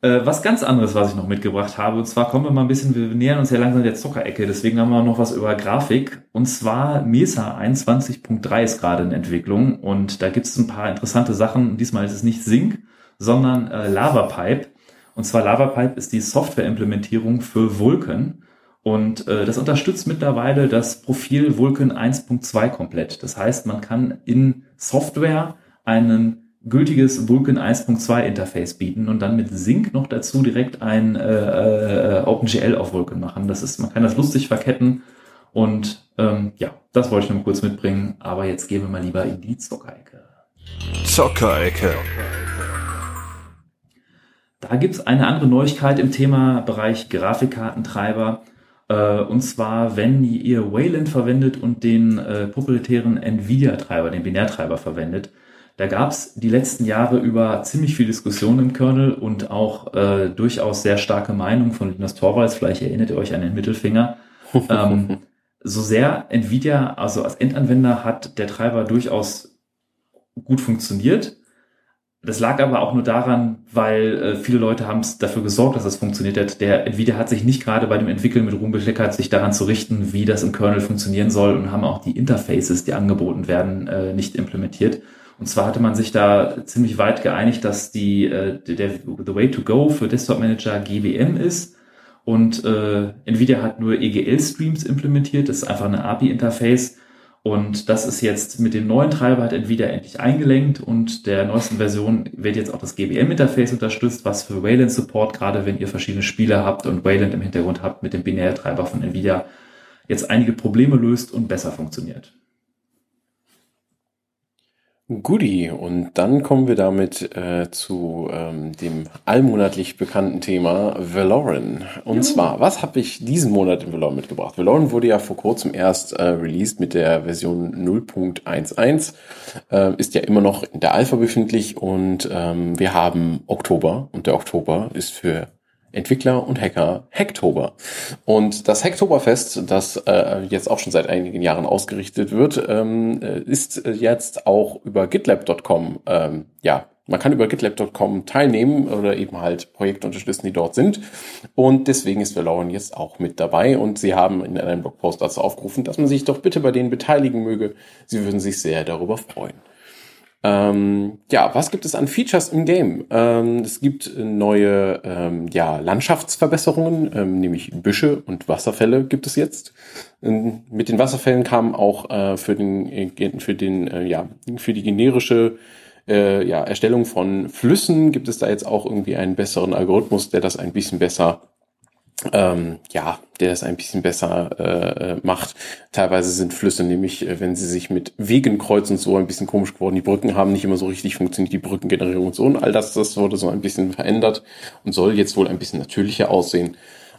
Äh, was ganz anderes, was ich noch mitgebracht habe, und zwar kommen wir mal ein bisschen, wir nähern uns ja langsam der Zuckerecke, deswegen haben wir noch was über Grafik. Und zwar Mesa 21.3 ist gerade in Entwicklung und da gibt es ein paar interessante Sachen. Diesmal ist es nicht Sync, sondern äh, LavaPipe. Und zwar LavaPipe ist die Softwareimplementierung für Vulkan. Und äh, das unterstützt mittlerweile das Profil Vulkan 1.2 komplett. Das heißt, man kann in Software einen gültiges Vulkan 1.2 Interface bieten und dann mit Sync noch dazu direkt ein äh, äh, OpenGL auf Vulkan machen. Das ist, man kann das lustig verketten und ähm, ja, das wollte ich noch kurz mitbringen. Aber jetzt gehen wir mal lieber in die Zockerecke. Zockerecke. Da gibt's eine andere Neuigkeit im Thema Bereich Grafikkartentreiber. Äh, und zwar, wenn ihr Wayland verwendet und den äh, proprietären NVIDIA-Treiber, den Binärtreiber verwendet, Da gab es die letzten Jahre über ziemlich viel Diskussion im Kernel und auch äh, durchaus sehr starke Meinung von Linus Torvalds. Vielleicht erinnert ihr euch an den Mittelfinger. ähm, so sehr Nvidia, also als Endanwender, hat der Treiber durchaus gut funktioniert. Das lag aber auch nur daran, weil äh, viele Leute haben es dafür gesorgt, dass das funktioniert hat. Der Nvidia hat sich nicht gerade bei dem Entwickeln mit Ruhm bekleckert, sich daran zu richten, wie das im Kernel funktionieren soll und haben auch die Interfaces, die angeboten werden, äh, nicht implementiert. Und zwar hatte man sich da ziemlich weit geeinigt, dass die äh, der The Way to Go für Desktop Manager GWM ist und äh, Nvidia hat nur EGL Streams implementiert. Das ist einfach eine API Interface und das ist jetzt mit dem neuen Treiber hat Nvidia endlich eingelenkt und der neuesten Version wird jetzt auch das GBM-Interface unterstützt, was für Wayland-Support, gerade wenn ihr verschiedene Spiele habt und Wayland im Hintergrund habt mit dem Binärtreiber von Nvidia, jetzt einige Probleme löst und besser funktioniert. Goodie. Und dann kommen wir damit äh, zu ähm, dem allmonatlich bekannten Thema Valoran. Und ja. zwar, was habe ich diesen Monat in Valoran mitgebracht? Valoran wurde ja vor kurzem erst äh, released mit der Version 0.11. Äh, ist ja immer noch in der Alpha befindlich und ähm, wir haben Oktober und der Oktober ist für Entwickler und Hacker Hacktober. Und das Hacktoberfest, das äh, jetzt auch schon seit einigen Jahren ausgerichtet wird, ähm, äh, ist jetzt auch über gitlab.com, ähm, ja, man kann über gitlab.com teilnehmen oder eben halt Projekte unterstützen, die dort sind. Und deswegen ist Valorant jetzt auch mit dabei. Und sie haben in einem Blogpost dazu aufgerufen, dass man sich doch bitte bei denen beteiligen möge. Sie würden sich sehr darüber freuen. Ähm, ja, was gibt es an Features im Game? Ähm, es gibt neue ähm, ja, Landschaftsverbesserungen, ähm, nämlich Büsche und Wasserfälle gibt es jetzt. Ähm, mit den Wasserfällen kam auch äh, für den äh, für den äh, ja für die generische äh, ja, Erstellung von Flüssen gibt es da jetzt auch irgendwie einen besseren Algorithmus, der das ein bisschen besser ähm, ja, der das ein bisschen besser äh, äh, macht. Teilweise sind Flüsse nämlich, äh, wenn sie sich mit Wegen kreuzen, so ein bisschen komisch geworden. Die Brücken haben nicht immer so richtig funktioniert, die Brückengenerierung und so. Und all das, das wurde so ein bisschen verändert und soll jetzt wohl ein bisschen natürlicher aussehen.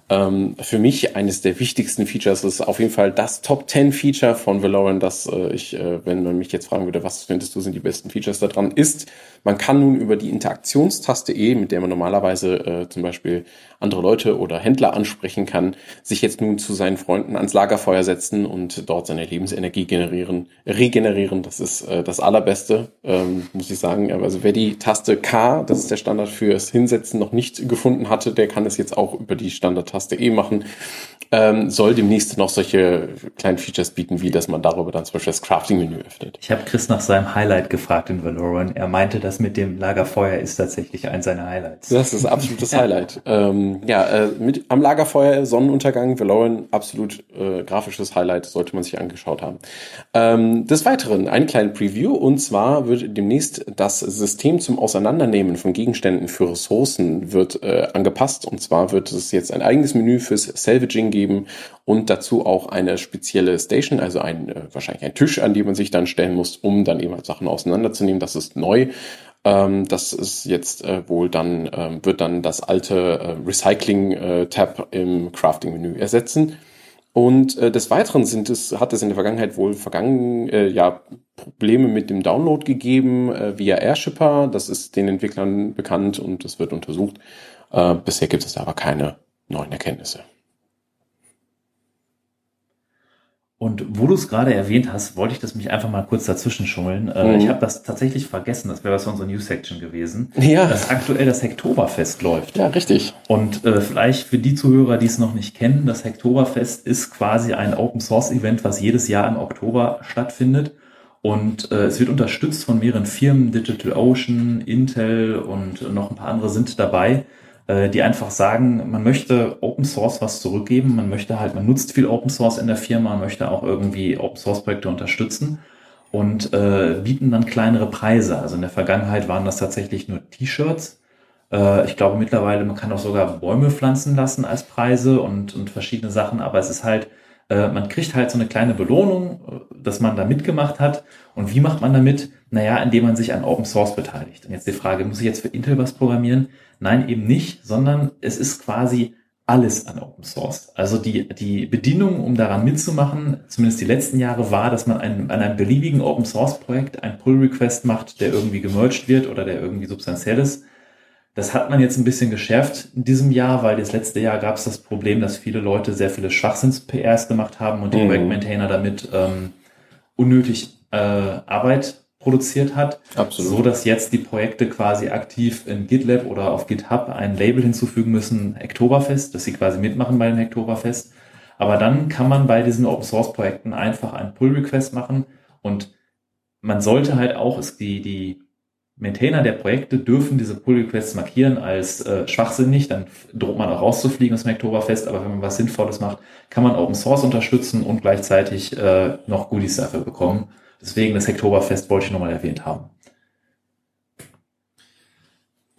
Ähm, für mich eines der wichtigsten Features ist auf jeden Fall das Top 10 Feature von Valorant, das äh, ich, äh, wenn man mich jetzt fragen würde, was findest du sind die besten Features da dran, ist, man kann nun über die Interaktionstaste E, mit der man normalerweise äh, zum Beispiel andere Leute oder Händler ansprechen kann, sich jetzt nun zu seinen Freunden ans Lagerfeuer setzen und dort seine Lebensenergie generieren, regenerieren. Das ist äh, das Allerbeste, ähm, muss ich sagen. Also wer die Taste K, das ist der Standard fürs Hinsetzen, noch nicht gefunden hatte, der kann es jetzt auch über die Standardtaste E machen ähm, soll demnächst noch solche kleinen Features bieten, wie dass man darüber dann zum Beispiel das Crafting-Menü öffnet. Ich habe Chris nach seinem Highlight gefragt in Valorant. Er meinte, das mit dem Lagerfeuer ist tatsächlich eins seiner Highlights. Das ist absolutes Highlight. ähm, ja, äh, mit am Lagerfeuer, Sonnenuntergang, Valorant, absolut äh, grafisches Highlight, sollte man sich angeschaut haben. Ähm, des Weiteren eine kleine Preview und zwar wird demnächst das System zum Auseinandernehmen von Gegenständen für Ressourcen wird äh, angepasst und zwar wird es jetzt ein eigenes Menü fürs Salvaging geben und dazu auch eine spezielle Station, also ein, äh, wahrscheinlich ein Tisch, an dem man sich dann stellen muss, um dann eben Sachen auseinanderzunehmen. Das ist neu. Ähm, das ist jetzt äh, wohl dann, äh, wird dann das alte äh, Recycling-Tab äh, im Crafting-Menü ersetzen. Und äh, des Weiteren sind es, hat es in der Vergangenheit wohl vergangen, äh, ja, Probleme mit dem Download gegeben äh, via Airshipper. Das ist den Entwicklern bekannt und es wird untersucht. Äh, bisher gibt es aber keine neuen Erkenntnisse. Und wo du es gerade erwähnt hast, wollte ich das mich einfach mal kurz dazwischen schummeln. Äh, mhm. Ich habe das tatsächlich vergessen, das wäre was für unsere News-Section gewesen. Ja. Dass aktuell das Hektoberfest läuft. Ja, richtig. Und äh, vielleicht für die Zuhörer, die es noch nicht kennen, das Hektoberfest ist quasi ein Open-Source-Event, was jedes Jahr im Oktober stattfindet. Und äh, es wird unterstützt von mehreren Firmen, DigitalOcean, Intel und noch ein paar andere sind dabei äh, die einfach sagen, man möchte Open Source was zurückgeben, man möchte halt, man nutzt viel Open Source in der Firma, man möchte auch irgendwie Open Source Projekte unterstützen und äh, bieten dann kleinere Preise. Also in der Vergangenheit waren das tatsächlich nur T-Shirts. Äh, ich glaube mittlerweile, man kann auch sogar Bäume pflanzen lassen als Preise und, und verschiedene Sachen, aber es ist halt, äh, man kriegt halt so eine kleine Belohnung, äh, dass man da mitgemacht hat. Und wie macht man damit? Naja, indem man sich an Open Source beteiligt. Und jetzt die Frage, muss ich jetzt für Intel was programmieren? Nein, eben nicht, sondern es ist quasi alles an Open Source. Also die, die Bedienung, um daran mitzumachen, zumindest die letzten Jahre, war, dass man ein, an einem beliebigen Open Source Projekt ein Pull Request macht, der irgendwie gemerged wird oder der irgendwie substanziell ist. Das hat man jetzt ein bisschen geschärft in diesem Jahr, weil das letzte Jahr gab es das Problem, dass viele Leute sehr viele Schwachsinns-PRs gemacht haben und die Mhm. Projektmaintainer damit ähm, unnötig äh, Arbeit produziert hat, Absolut. so dass jetzt die Projekte quasi aktiv in GitLab oder auf GitHub ein Label hinzufügen müssen, Hacktoberfest, dass sie quasi mitmachen bei dem Hacktoberfest. Aber dann kann man bei diesen Open Source Projekten einfach einen Pull Request machen und man sollte halt auch, es, die, die Maintainer der Projekte dürfen diese Pull Requests markieren als äh, schwachsinnig, dann droht man auch rauszufliegen aus dem Hacktoberfest, aber wenn man was Sinnvolles macht, kann man Open Source unterstützen und gleichzeitig äh, noch Goodies dafür bekommen. Deswegen das Hacktoberfest wollte ich nochmal erwähnt haben.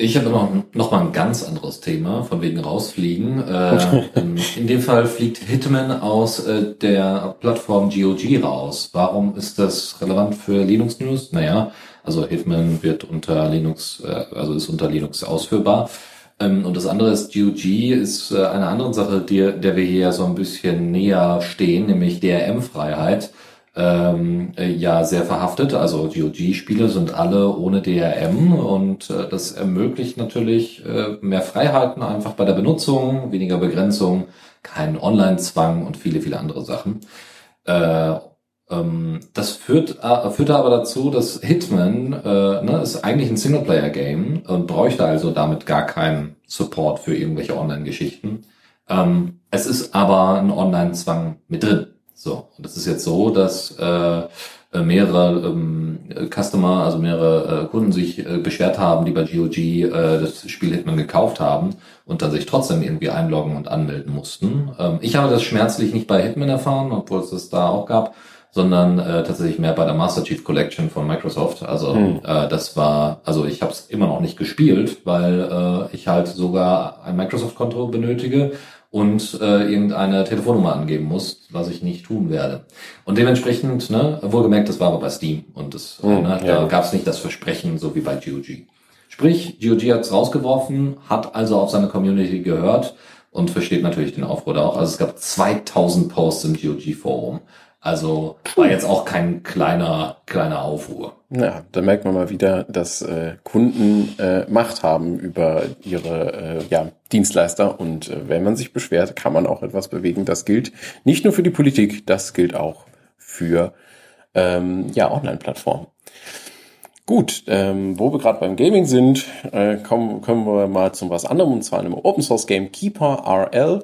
Ich habe noch, noch mal ein ganz anderes Thema, von wegen rausfliegen. Äh, in, in dem Fall fliegt Hitman aus äh, der Plattform GOG raus. Warum ist das relevant für Linux News? Naja, also Hitman wird unter Linux, äh, also ist unter Linux ausführbar. Ähm, und das andere ist, GOG ist äh, eine andere Sache, die, der wir hier so ein bisschen näher stehen, nämlich DRM-Freiheit ähm, äh, ja sehr verhaftet. Also GOG-Spiele sind alle ohne DRM und äh, das ermöglicht natürlich äh, mehr Freiheiten einfach bei der Benutzung, weniger Begrenzung, keinen Online-Zwang und viele, viele andere Sachen. Äh, ähm, das führt, äh, führt aber dazu, dass Hitman äh, ne, ist eigentlich ein Singleplayer-Game und bräuchte also damit gar keinen Support für irgendwelche Online-Geschichten. Ähm, es ist aber ein Online-Zwang mit drin. So, und es ist jetzt so, dass äh, mehrere ähm, Customer, also mehrere äh, Kunden sich äh, beschwert haben, die bei GOG äh, das Spiel Hitman gekauft haben und dann sich trotzdem irgendwie einloggen und anmelden mussten. Ähm, ich habe das schmerzlich nicht bei Hitman erfahren, obwohl es das da auch gab, sondern äh, tatsächlich mehr bei der Master Chief Collection von Microsoft. Also Hm. äh, das war, also ich habe es immer noch nicht gespielt, weil äh, ich halt sogar ein Microsoft-Konto benötige und äh, irgendeine Telefonnummer angeben muss, was ich nicht tun werde. Und dementsprechend, ne, wohlgemerkt, das war aber bei Steam und das, Hm, ne, ja. da gab es nicht das Versprechen, so wie bei GOG. Sprich, GOG hat es rausgeworfen, hat also auf seine Community gehört und versteht natürlich den Aufruhr da auch. Also es gab 2000 Posts im GOG-Forum. Also war jetzt auch kein kleiner, kleiner Aufruhr. Ja, da merkt man mal wieder, dass äh, Kunden äh, Macht haben über ihre äh, ja, Dienstleister und äh, wenn man sich beschwert, kann man auch etwas bewegen. Das gilt nicht nur für die Politik, das gilt auch für ähm, ja, Online-Plattformen. Gut, ähm, wo wir gerade beim Gaming sind, äh, kommen, kommen wir mal zum was anderem und zwar einem Open Source Game Keeper RL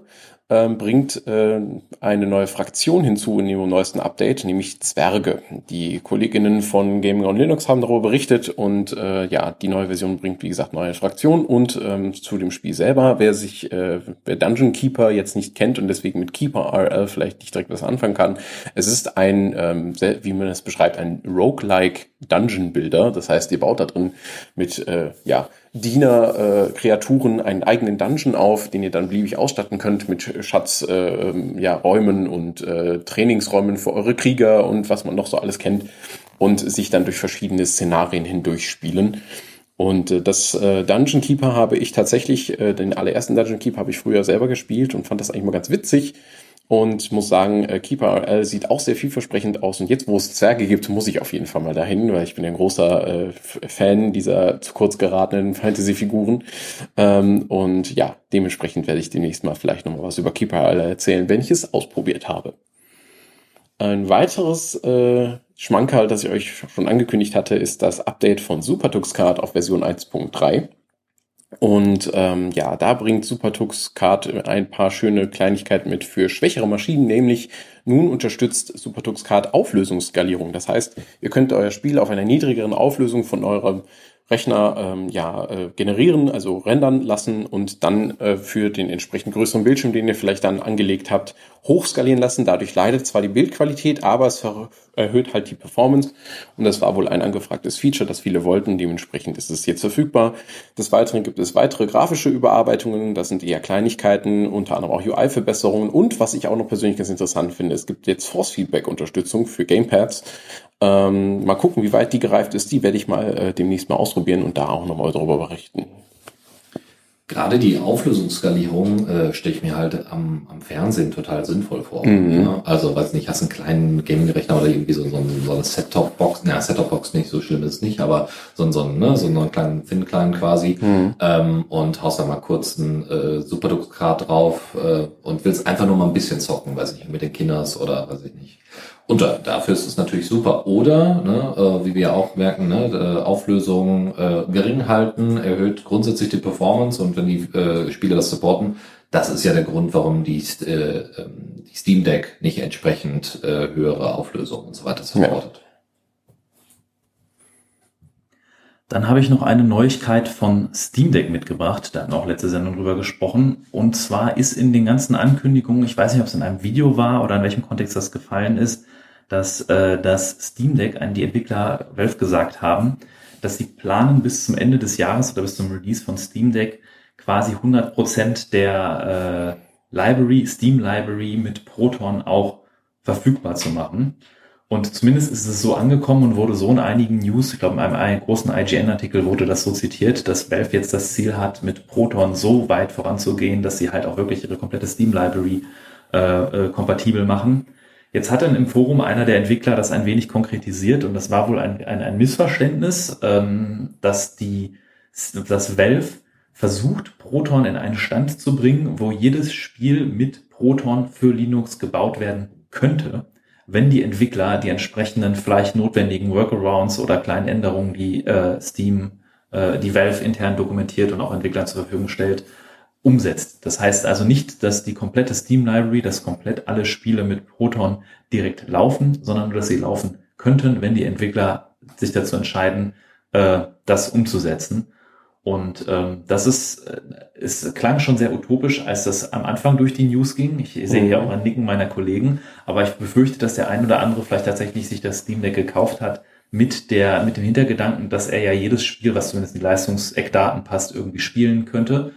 ähm, bringt äh, eine neue Fraktion hinzu in dem neuesten Update, nämlich Zwerge. Die Kolleginnen von Gaming on Linux haben darüber berichtet und äh, ja, die neue Version bringt, wie gesagt, neue Fraktionen und ähm, zu dem Spiel selber, wer sich, äh, wer Dungeon Keeper jetzt nicht kennt und deswegen mit Keeper RL vielleicht nicht direkt was anfangen kann, es ist ein, ähm, wie man es beschreibt, ein Roguelike Dungeon Builder. Das heißt, ihr baut da drin mit, äh, ja, Diener-Kreaturen einen eigenen Dungeon auf, den ihr dann beliebig ausstatten könnt mit Schatz, äh, ja, Räumen und äh, Trainingsräumen für eure Krieger und was man noch so alles kennt und sich dann durch verschiedene Szenarien hindurch spielen. Und äh, das äh, Dungeon Keeper habe ich tatsächlich, äh, den allerersten Dungeon Keeper habe ich früher selber gespielt und fand das eigentlich mal ganz witzig. Und muss sagen, äh, Keeper RL sieht auch sehr vielversprechend aus. Und jetzt, wo es Zwerge gibt, muss ich auf jeden Fall mal dahin, weil ich bin ein großer äh, Fan dieser zu kurz geratenen Fantasy-Figuren. Ähm, und ja, dementsprechend werde ich demnächst mal vielleicht noch mal was über Keeper RL erzählen, wenn ich es ausprobiert habe. Ein weiteres äh, Schmankerl, das ich euch schon angekündigt hatte, ist das Update von SuperTux-Card auf Version 1.3. Und ähm, ja, da bringt SuperTux-Card ein paar schöne Kleinigkeiten mit für schwächere Maschinen, nämlich nun unterstützt SuperTux-Card Auflösungsskalierung. Das heißt, ihr könnt euer Spiel auf einer niedrigeren Auflösung von eurem Rechner ähm, ja, äh, generieren, also rendern lassen und dann äh, für den entsprechend größeren Bildschirm, den ihr vielleicht dann angelegt habt, hochskalieren lassen. Dadurch leidet zwar die Bildqualität, aber es erhöht halt die Performance. Und das war wohl ein angefragtes Feature, das viele wollten. Dementsprechend ist es jetzt verfügbar. Des Weiteren gibt es weitere grafische Überarbeitungen. Das sind eher Kleinigkeiten, unter anderem auch UI-Verbesserungen. Und was ich auch noch persönlich ganz interessant finde, es gibt jetzt Force-Feedback-Unterstützung für Gamepads. Ähm, mal gucken, wie weit die gereift ist. Die werde ich mal äh, demnächst mal ausprobieren und da auch nochmal darüber berichten. Gerade die Auflösungsskalierung äh, stelle ich mir halt am, am Fernsehen total sinnvoll vor. Mhm. Ja? Also, weiß nicht, hast einen kleinen Gaming-Rechner oder irgendwie so, so, so eine Set-Top-Box, na, Set-Top-Box nicht, so schlimm ist es nicht, aber so, so, ne, so einen kleinen Thin-Kleinen quasi Mhm. ähm, und haust da mal kurz ein äh, Superdux-Card drauf äh, und willst einfach nur mal ein bisschen zocken, weiß nicht, mit den Kinders oder weiß ich nicht. Und da, dafür ist es natürlich super. Oder, ne, äh, wie wir auch merken, ne, äh, Auflösung äh, gering halten, erhöht grundsätzlich die Performance und wenn die äh, Spiele das supporten, das ist ja der Grund, warum die, äh, ähm, die Steam Deck nicht entsprechend äh, höhere Auflösung und so weiter supportet. Dann habe ich noch eine Neuigkeit von Steam Deck mitgebracht. Da hatten wir auch letzte Sendung drüber gesprochen. Und zwar ist in den ganzen Ankündigungen, ich weiß nicht, ob es in einem Video war oder in welchem Kontext das gefallen ist, dass äh, das Steam Deck an die Entwickler Valve gesagt haben, dass sie planen bis zum Ende des Jahres oder bis zum Release von Steam Deck quasi 100% der äh, Library, Steam Library mit Proton auch verfügbar zu machen. Und zumindest ist es so angekommen und wurde so in einigen News, ich glaube in einem, einem großen IGN-Artikel wurde das so zitiert, dass Valve jetzt das Ziel hat, mit Proton so weit voranzugehen, dass sie halt auch wirklich ihre komplette Steam-Library äh, äh, kompatibel machen. Jetzt hat dann im Forum einer der Entwickler das ein wenig konkretisiert und das war wohl ein, ein, ein Missverständnis, ähm, dass die, dass Valve versucht, Proton in einen Stand zu bringen, wo jedes Spiel mit Proton für Linux gebaut werden könnte wenn die Entwickler die entsprechenden vielleicht notwendigen Workarounds oder kleinen Änderungen, die äh, Steam, äh, die Valve intern dokumentiert und auch Entwicklern zur Verfügung stellt, umsetzt. Das heißt also nicht, dass die komplette Steam Library, dass komplett alle Spiele mit Proton direkt laufen, sondern nur, dass sie laufen könnten, wenn die Entwickler sich dazu entscheiden, äh, das umzusetzen. Und ähm, das ist, äh, es klang schon sehr utopisch, als das am Anfang durch die News ging. Ich sehe hier auch ein Nicken meiner Kollegen, aber ich befürchte, dass der ein oder andere vielleicht tatsächlich sich das Steam Deck gekauft hat mit der, mit dem Hintergedanken, dass er ja jedes Spiel, was zumindest in die Leistungseckdaten passt, irgendwie spielen könnte.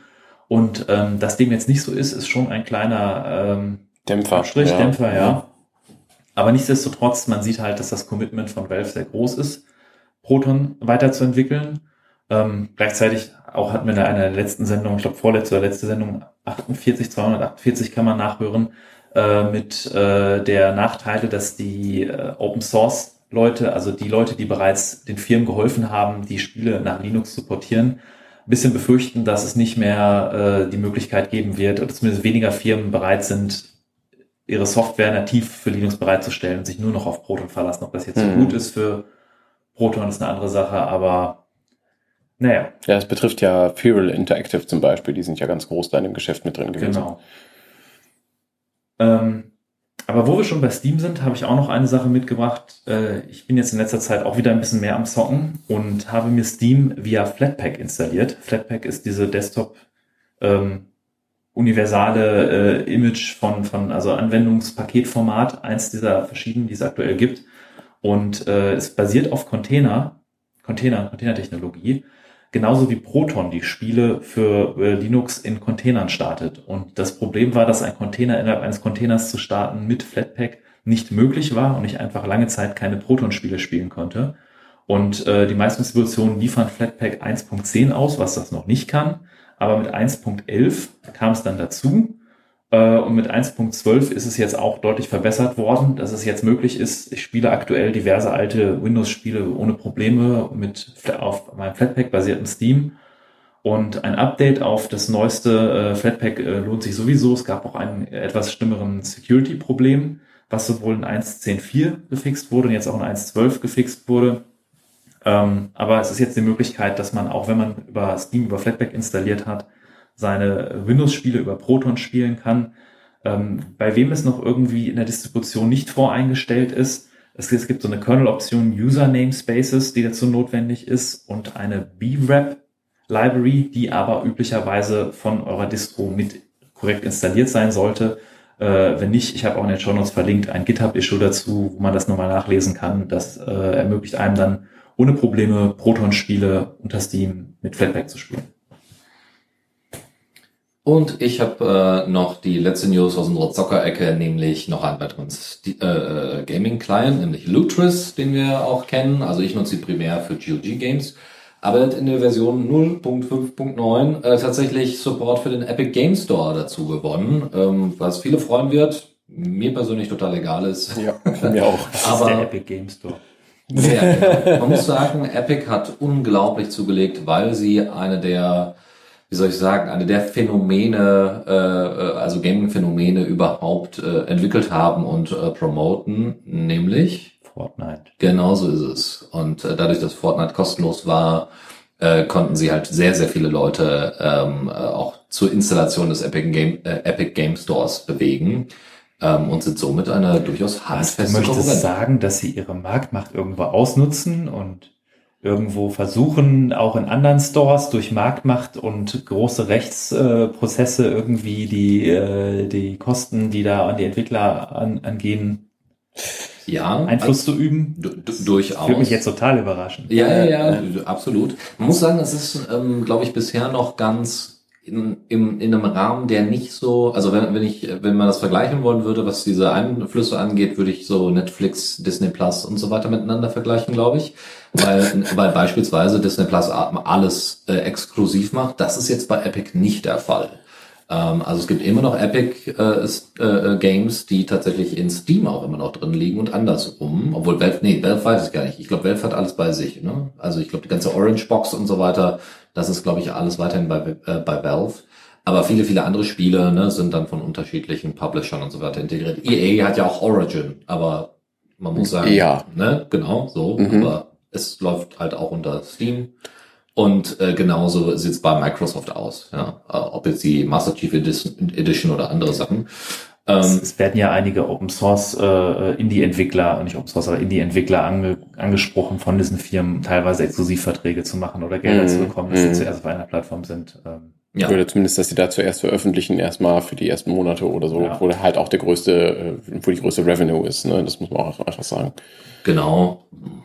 Und ähm, dass dem jetzt nicht so ist, ist schon ein kleiner ähm, Dämpfer. Strichdämpfer, ja. Aber nichtsdestotrotz, man sieht halt, dass das Commitment von Valve sehr groß ist, Proton weiterzuentwickeln. Ähm, gleichzeitig auch hatten wir in einer der letzten Sendung, ich glaube vorletzte oder letzte Sendung 48, 248 kann man nachhören, äh, mit äh, der Nachteile, dass die äh, Open Source Leute, also die Leute, die bereits den Firmen geholfen haben, die Spiele nach Linux zu portieren, bisschen befürchten, dass es nicht mehr äh, die Möglichkeit geben wird, oder zumindest weniger Firmen bereit sind, ihre Software nativ für Linux bereitzustellen und sich nur noch auf Proton verlassen. Ob das jetzt so Mhm. gut ist für Proton, ist eine andere Sache, aber naja, Ja, es betrifft ja Feral Interactive zum Beispiel, die sind ja ganz groß da in dem Geschäft mit drin gewesen. genau. Ähm, aber wo wir schon bei Steam sind, habe ich auch noch eine Sache mitgebracht. Äh, ich bin jetzt in letzter Zeit auch wieder ein bisschen mehr am Zocken und habe mir Steam via Flatpak installiert. Flatpak ist diese Desktop ähm, universale äh, Image von, von also Anwendungspaketformat, eins dieser verschiedenen, die es aktuell gibt. Und äh, es basiert auf Container, Container, Containertechnologie, genauso wie Proton die Spiele für äh, Linux in Containern startet. Und das Problem war, dass ein Container innerhalb eines Containers zu starten mit Flatpak nicht möglich war und ich einfach lange Zeit keine Proton-Spiele spielen konnte. Und äh, die meisten Distributionen liefern Flatpak 1.10 aus, was das noch nicht kann. Aber mit 1.11 kam es dann dazu. Äh, und mit 1.12 ist es jetzt auch deutlich verbessert worden, dass es jetzt möglich ist. Ich spiele aktuell diverse alte Windows-Spiele ohne Probleme mit auf meinem Flatpak-basierten Steam. Und ein Update auf das neueste äh, Flatpak äh, lohnt sich sowieso. Es gab auch einen etwas schlimmeren Security-Problem, was sowohl in 1.10.4 gefixt wurde und jetzt auch in 1.12 gefixt wurde. Ähm, aber es ist jetzt die Möglichkeit, dass man auch, wenn man über Steam, über Flatpak installiert hat, seine Windows-Spiele über Proton spielen kann. Ähm, bei wem es noch irgendwie in der Distribution nicht voreingestellt ist, es, es gibt so eine Kernel-Option User Namespaces, die dazu notwendig ist und eine BWrap Library, die aber üblicherweise von eurer Distro mit korrekt installiert sein sollte. Äh, wenn nicht, ich habe auch in den Show Notes verlinkt ein GitHub-Issue dazu, wo man das nochmal nachlesen kann. Das äh, ermöglicht einem dann ohne Probleme Proton-Spiele unter Steam mit Flatpak zu spielen. Und ich habe äh, noch die letzte News aus unserer Zocker-Ecke, nämlich noch einen weiteren Sti- äh, Gaming-Client, nämlich Lutris, den wir auch kennen. Also ich nutze sie primär für GOG-Games. aber er hat in der Version 0.5.9 äh, tatsächlich Support für den Epic Game Store dazu gewonnen, ähm, was viele freuen wird. Mir persönlich total egal ist. Ja, mir auch. Das ist Aber- der Epic Game Store. Ja, genau. Man muss sagen, Epic hat unglaublich zugelegt, weil sie eine der, wie soll ich sagen, eine der Phänomene, äh, äh, also Gaming-Phänomene überhaupt äh, entwickelt haben und äh, promoten, nämlich Fortnite. Genau so ist es. Und äh, dadurch, dass Fortnite kostenlos war, äh, konnten sie halt sehr, sehr viele Leute ähm, äh, auch zur Installation des Epic Game, äh, Epic Game Stores bewegen ähm, und sind somit eine durchaus Was, du handfeste möchtest Konkurrenz. sagen, dass sie ihre Marktmacht irgendwo ausnutzen und irgendwo versuchen, auch in anderen Stores durch Marktmacht und große Rechtsprozesse irgendwie die, äh, die Kosten, die da an die Entwickler an, angehen, Ja, Einfluss zu üben? du, du, durchaus. Würde mich jetzt total überraschen. Ja, ja, ja, absolut. Man muss sagen, es ist, ähm, glaube ich, bisher noch ganz in, im, in einem Rahmen, der nicht so, also wenn, wenn ich, wenn man das vergleichen wollen würde, was diese Einflüsse angeht, würde ich so Netflix, Disney Plus und so weiter miteinander vergleichen, glaube ich. Weil, weil beispielsweise Disney Plus alles äh, exklusiv macht. Das ist jetzt bei Epic nicht der Fall. Ähm, also es gibt immer noch Epic äh, s- äh, Games, die tatsächlich in Steam auch immer noch drin liegen und andersrum. Obwohl Valve, nee, Valve weiß ich gar nicht. Ich glaube, Valve hat alles bei sich. Ne? Also ich glaube, die ganze Orange Box und so weiter, das ist, glaube ich, alles weiterhin bei, äh, bei Valve. Aber viele, viele andere Spiele ne, sind dann von unterschiedlichen Publishern und so weiter integriert. EA hat ja auch Origin, aber man muss sagen, Ja. ne, genau so. Mhm. Aber es läuft halt auch unter Steam. Und äh, genauso sieht's bei Microsoft aus. Ja, äh, ob jetzt die Master Chief Edition, Edition oder andere Sachen. Es, Ähm, es werden ja einige Open Source äh, Indie-Entwickler, nicht Open Source, aber Indie-Entwickler ange, angesprochen von diesen Firmen, teilweise Exklusivverträge zu machen oder Gelder Mhm. zu bekommen, dass sie Mhm. zuerst auf einer Plattform sind. Ähm, ja, Oder zumindest, dass sie da zuerst veröffentlichen, erstmal für die ersten Monate oder so, Ja. wo halt auch der größte, äh, wo die größte Revenue ist, ne? Das muss man auch einfach sagen. genau.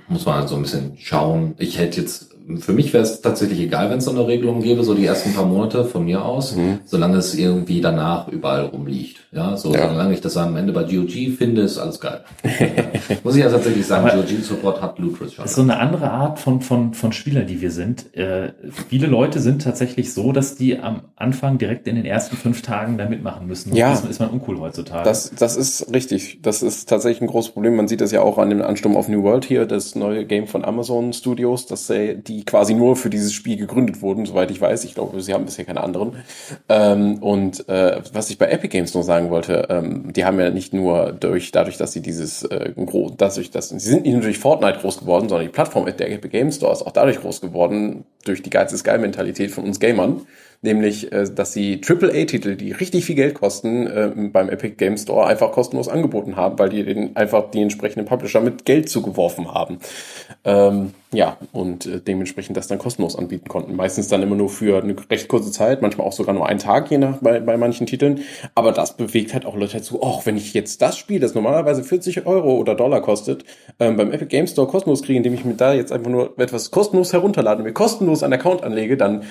Muss man halt so ein bisschen schauen. Ich hätte jetzt, für mich wäre es tatsächlich egal, wenn es so eine Regelung gäbe, so die ersten paar Monate von mir aus, Mhm. solange es irgendwie danach überall rumliegt. Ja, so Ja. solange ich das am Ende bei GOG finde, ist alles geil. Muss ich ja tatsächlich sagen, Aber- GOG Support hat Lutris schon. Das ist so eine andere Art von, von, von Spieler, die wir sind. Äh, viele Leute sind tatsächlich so, dass die am Anfang direkt in den ersten fünf Tagen da mitmachen müssen. Ja. Das ist man uncool heutzutage. Das, das ist richtig. Das ist tatsächlich ein großes Problem. Man sieht das ja auch an dem Ansturm auf New World hier, das neue Game von Amazon Studios, dass äh, die quasi nur für dieses Spiel gegründet wurden, soweit ich weiß. Ich glaube, sie haben bisher keine anderen. Ähm, und äh, was ich bei Epic Games noch sagen wollte, ähm, die haben ja nicht nur durch, dadurch, dass sie dieses äh, dadurch, dass sie sind nicht nur durch Fortnite groß geworden, sondern die Plattform der Epic Games Store ist auch dadurch groß geworden, durch die Geiz ist geil Mentalität von uns Gamern. Nämlich, äh, dass sie AAA-Titel, die richtig viel Geld kosten, äh, beim Epic Game Store einfach kostenlos angeboten haben, weil die den einfach die entsprechenden Publisher mit Geld zugeworfen haben. Ähm, ja, und äh, dementsprechend das dann kostenlos anbieten konnten. Meistens dann immer nur für eine recht kurze Zeit, manchmal auch sogar nur einen Tag, je nach bei, bei manchen Titeln. Aber das bewegt halt auch Leute dazu, oh, wenn ich jetzt das Spiel, das normalerweise 40 Euro oder Dollar kostet, ähm, beim Epic Game Store kostenlos kriege, indem ich mir da jetzt einfach nur etwas kostenlos herunterlade, mir kostenlos einen Account anlege, dann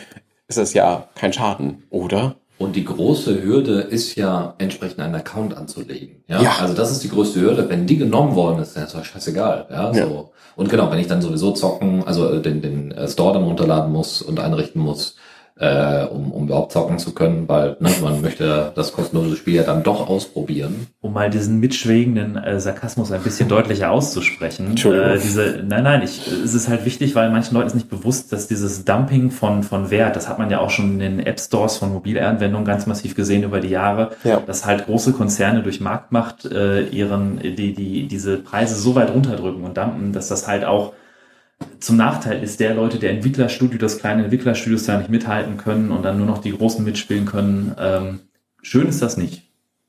ist das ja kein Schaden, oder? Und die große Hürde ist ja, entsprechend einen Account anzulegen. Ja? Ja. Also das ist die größte Hürde. Wenn die genommen worden ist, dann ist das scheißegal. Ja, Ja. so. Und genau, wenn ich dann sowieso zocken, also äh, den, den äh, Store dann runterladen muss und einrichten muss, äh, um, um überhaupt zocken zu können, weil ne, man möchte das kostenlose Spiel ja dann doch ausprobieren. um mal diesen mitschwingenden äh, Sarkasmus ein bisschen deutlicher auszusprechen. Entschuldigung. Äh, diese, nein, nein, ich, es ist halt wichtig, weil manchen Leuten ist nicht bewusst, dass dieses Dumping von, von Wert, das hat man ja auch schon in den App Stores von Mobilanwendungen ganz massiv gesehen über die Jahre, Ja. dass halt große Konzerne durch Marktmacht äh, ihren, die, die, diese Preise so weit runterdrücken und dumpen, dass das halt auch zum Nachteil ist der Leute, der Entwicklerstudio, das kleine Entwicklerstudios da nicht mithalten können und dann nur noch die Großen mitspielen können. Ähm, schön ist das nicht.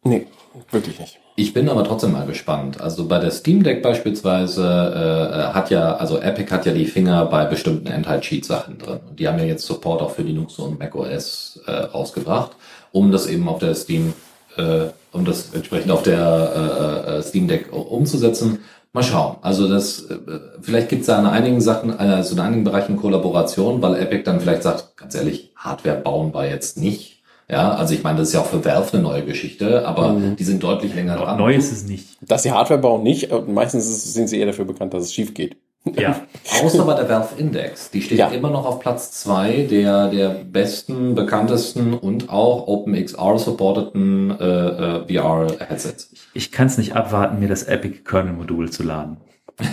Nee, wirklich nicht. Ich bin aber trotzdem mal gespannt. Also bei der Steam Deck beispielsweise äh, hat ja, also Epic hat ja die Finger bei bestimmten Enthaltssheet-Sachen drin. Und die haben ja jetzt Support auch für Linux und macOS äh, rausgebracht, um das eben auf der Steam, äh, um das entsprechend auf der äh, äh, Steam Deck umzusetzen. Mal schauen. Also das, äh, vielleicht gibt es da in einigen Sachen, also in einigen Bereichen Kollaboration, weil Epic dann vielleicht sagt, ganz ehrlich, Hardware bauen wir jetzt nicht. Ja, also ich meine, das ist ja auch für Valve eine neue Geschichte, aber die sind deutlich länger dran. Neu ist es nicht. Dass sie Hardware bauen, nicht. und Meistens ist- sind sie eher dafür bekannt, dass es schief geht. Ja. Außer bei der Valve Index. Die steht Ja. immer noch auf Platz zwei der, der besten, bekanntesten und auch OpenXR supporteten äh, äh, VR-Headsets. Ich kann es nicht abwarten, mir das Epic Kernel Modul zu laden. Freue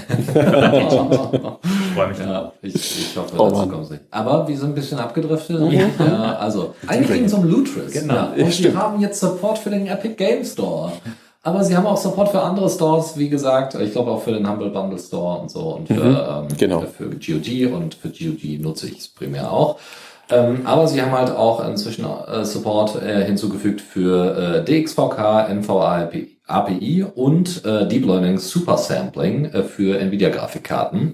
mich ja, ich, ich hoffe, Oh dazu kommen sie. Aber wir sind ein bisschen abgedriftet. Ja, also, eigentlich ging es um Lutris. Genau. Ja, und sie Stimmt. haben jetzt Support für den Epic Game Store. Aber sie haben auch Support für andere Stores, wie gesagt. Ich glaube auch für den Humble Bundle Store und so und für, ähm, genau. für GOG und für GOG nutze ich es primär auch. Ähm, aber sie haben halt auch inzwischen äh, Support äh, hinzugefügt für äh, DXVK, NVA API, und äh, Deep Learning Super Sampling äh, für Nvidia-Grafikkarten. Äh,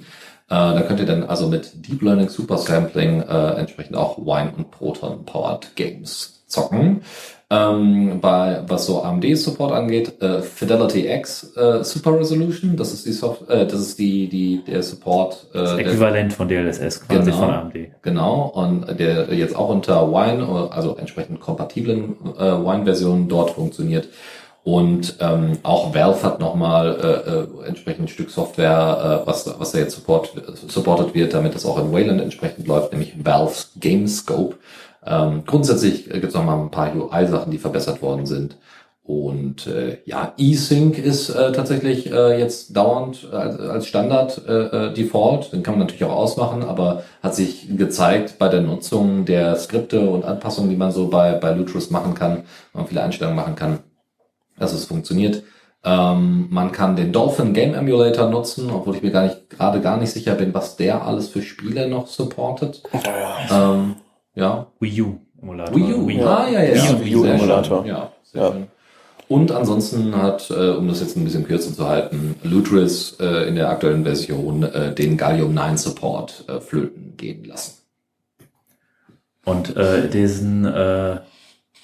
da könnt ihr dann also mit Deep Learning Super Sampling entsprechend auch Wine und Proton Powered Games zocken. Ähm, bei was so AMD Support angeht, äh, Fidelity X äh, Super Resolution, das ist die Soft äh, das ist die die der Support äh, Das der Äquivalent von DLSS quasi Genau. von AMD. Genau, und der jetzt auch unter Wine, also entsprechend kompatiblen äh, Wine-Versionen dort funktioniert. Und ähm, auch Valve hat nochmal äh, äh, entsprechend ein Stück Software, äh, was, was da jetzt support, supported wird, damit das auch in Wayland entsprechend läuft, nämlich Valve's Game Scope. Ähm, grundsätzlich gibt es nochmal ein paar UI-Sachen, die verbessert worden sind. Und äh, ja, eSync ist äh, tatsächlich äh, jetzt dauernd als, als Standard äh, äh, Default. Den kann man natürlich auch ausmachen, aber hat sich gezeigt bei der Nutzung der Skripte und Anpassungen, die man so bei, bei Lutris machen kann, man viele Einstellungen machen kann, dass es funktioniert. Ähm, man kann den Dolphin Game Emulator nutzen, obwohl ich mir gar nicht gerade gar nicht sicher bin, was der alles für Spiele noch supportet. Ähm, ja, Wii U Emulator. Wii U, Wii ah, ja, ja, Wii ja. U, Wii U Sehr Emulator. schön. Ja, sehr Ja. schön. Und ansonsten hat, äh, um das jetzt ein bisschen kürzer zu halten, Lutris äh, in der aktuellen Version äh, den Gallium 9 Support äh, flöten gehen lassen. Und äh, diesen äh,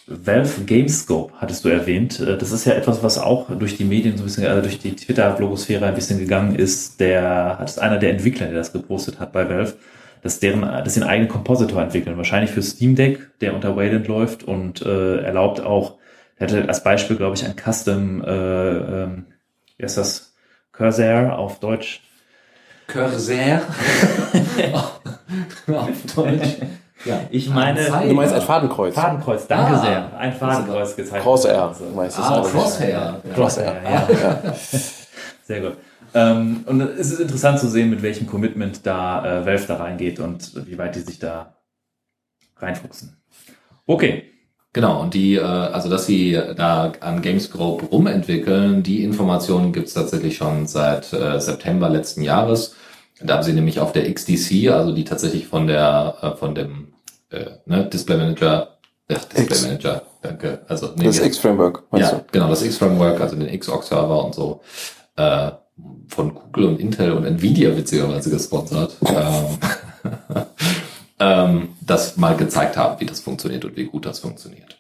Valve Gamescope hattest du erwähnt. Äh, Das ist ja etwas, was auch durch die Medien so ein bisschen, also durch die Twitter-Blogosphäre ein bisschen gegangen ist. Der hat es einer der Entwickler, der das gepostet hat bei Valve, dass deren, dass sie einen eigenen Kompositor entwickeln, wahrscheinlich für Steam Deck, der unter Wayland läuft und äh, erlaubt auch, er hatte als Beispiel, glaube ich, ein Custom, äh, ähm, wie heißt das, Corsair auf Deutsch. Corsair. Auf Deutsch. Ja. Ich meine-. Du meinst ein Fadenkreuz. Fadenkreuz, danke Ah. sehr. Ein Fadenkreuz gezeigt. Crosshair, meinst du? Ah, ich. Crosshair. Ja. Crosshair. Ja, ja. Sehr gut. Ähm, und es ist interessant zu sehen, mit welchem Commitment da äh, Valve da reingeht und wie weit die sich da reinfuchsen. Okay. Genau, und die, äh, also dass sie da an Gamescope rumentwickeln, die Informationen gibt's tatsächlich schon seit äh, September letzten Jahres. Da haben sie nämlich auf der XDC, also die tatsächlich von der, äh, von dem äh, ne, Display Manager, äh, Display X. Manager, danke. Also nee, Das X-Framework, ja, genau, das X-Framework, also den Xorg-Server und so, äh, von Google und Intel und Nvidia witzigerweise gesponsert, ähm, ähm, das mal gezeigt haben, wie das funktioniert und wie gut das funktioniert.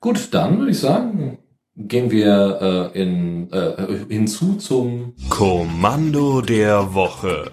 Gut, dann würde ich sagen, gehen wir äh, in, äh, hinzu zum Kommando der Woche.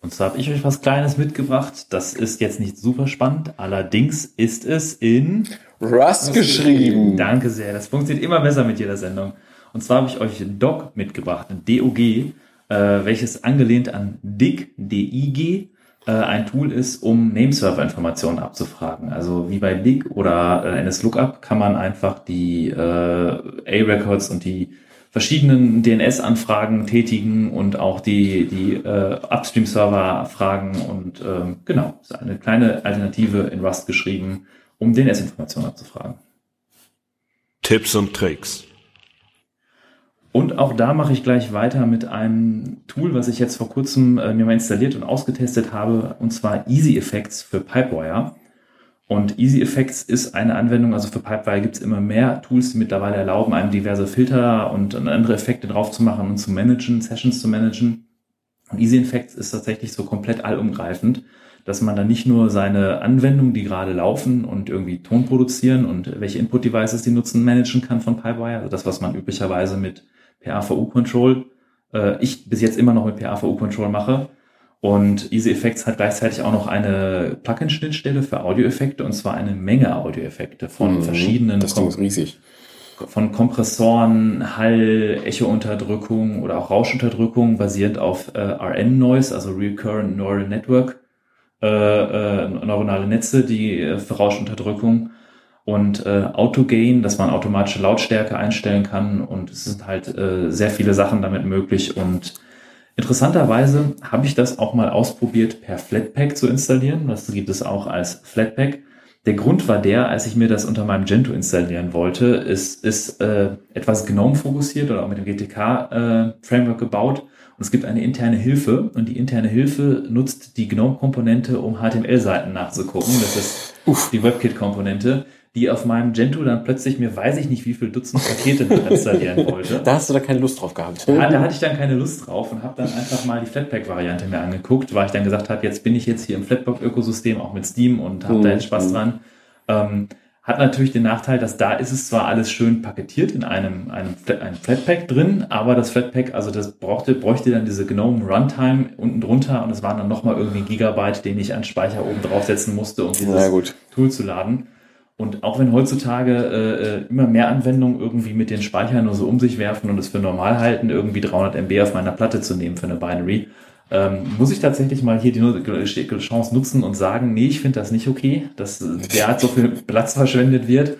Und zwar habe ich euch was Kleines mitgebracht. Das ist jetzt nicht super spannend. Allerdings ist es in? Rust geschrieben. Danke sehr. Das funktioniert immer besser mit jeder Sendung. Und zwar habe ich euch DOG mitgebracht, DOG, äh, welches angelehnt an DIG, D-I-G, äh, ein Tool ist, um Nameserver-Informationen abzufragen. Also wie bei DIG oder äh, NSLOOKUP kann man einfach die äh, A-Records und die verschiedenen DNS-Anfragen tätigen und auch die, die äh, Upstream-Server fragen und ähm, genau, ist eine kleine Alternative in Rust geschrieben, um DNS-Informationen abzufragen. Tipps und Tricks. Und auch da mache ich gleich weiter mit einem Tool, was ich jetzt vor kurzem äh, mir mal installiert und ausgetestet habe, und zwar Easy Effects für Pipewire. Und Easy Effects ist eine Anwendung, also für Pipewire gibt es immer mehr Tools, die mittlerweile erlauben, einem diverse Filter und andere Effekte drauf zu machen und zu managen, Sessions zu managen. Und Easy Effects ist tatsächlich so komplett allumgreifend, dass man dann nicht nur seine Anwendungen, die gerade laufen und irgendwie Ton produzieren und welche Input-Devices die nutzen, managen kann von Pipewire, also das, was man üblicherweise mit PAVU-Control, äh, ich bis jetzt immer noch mit PAVU-Control mache. Und Easy Effects hat gleichzeitig auch noch eine Plugin-Schnittstelle für Audioeffekte und zwar eine Menge Audioeffekte von Mhm. verschiedenen Das Ding ist riesig. von Kompressoren, Hall, Echo-Unterdrückung oder auch Rauschunterdrückung basierend auf äh, RN-Noise, also Recurrent Neural Network, äh, äh, neuronale Netze, die äh, für Rauschunterdrückung und äh, Autogain, dass man automatische Lautstärke einstellen kann und es sind halt äh, sehr viele Sachen damit möglich und interessanterweise habe ich das auch mal ausprobiert per Flatpak zu installieren. Das gibt es auch als Flatpak. Der Grund war der, als ich mir das unter meinem Gentoo installieren wollte, ist, ist äh, etwas GNOME fokussiert oder auch mit dem GTK-Framework äh, gebaut. Und es gibt eine interne Hilfe und die interne Hilfe nutzt die GNOME-Komponente, um HTML-Seiten nachzugucken. Das ist Uff. die WebKit-Komponente die auf meinem Gentoo dann plötzlich mir weiß ich nicht wie viel Dutzend Pakete installieren wollte. Da hast du da keine Lust drauf gehabt. Ja, da hatte ich dann keine Lust drauf und habe dann einfach mal die Flatpak-Variante mir angeguckt, weil ich dann gesagt habe, jetzt bin ich jetzt hier im Flatpak-Ökosystem auch mit Steam und habe mhm. da jetzt Spaß mhm. dran. Ähm, hat natürlich den Nachteil, dass da ist es zwar alles schön paketiert in einem, einem, einem Flatpak drin, aber das Flatpak, also das brauchte, bräuchte dann diese GNOME Runtime unten drunter und es waren dann nochmal irgendwie ein Gigabyte, den ich an Speicher oben draufsetzen musste, um dieses Tool zu laden. Und auch wenn heutzutage äh, äh, immer mehr Anwendungen irgendwie mit den Speichern nur so um sich werfen und es für normal halten, irgendwie 300 MB auf meiner Platte zu nehmen für eine Binary, ähm, muss ich tatsächlich mal hier die Chance nutzen und sagen, nee, ich finde das nicht okay, dass derart so viel Platz verschwendet wird.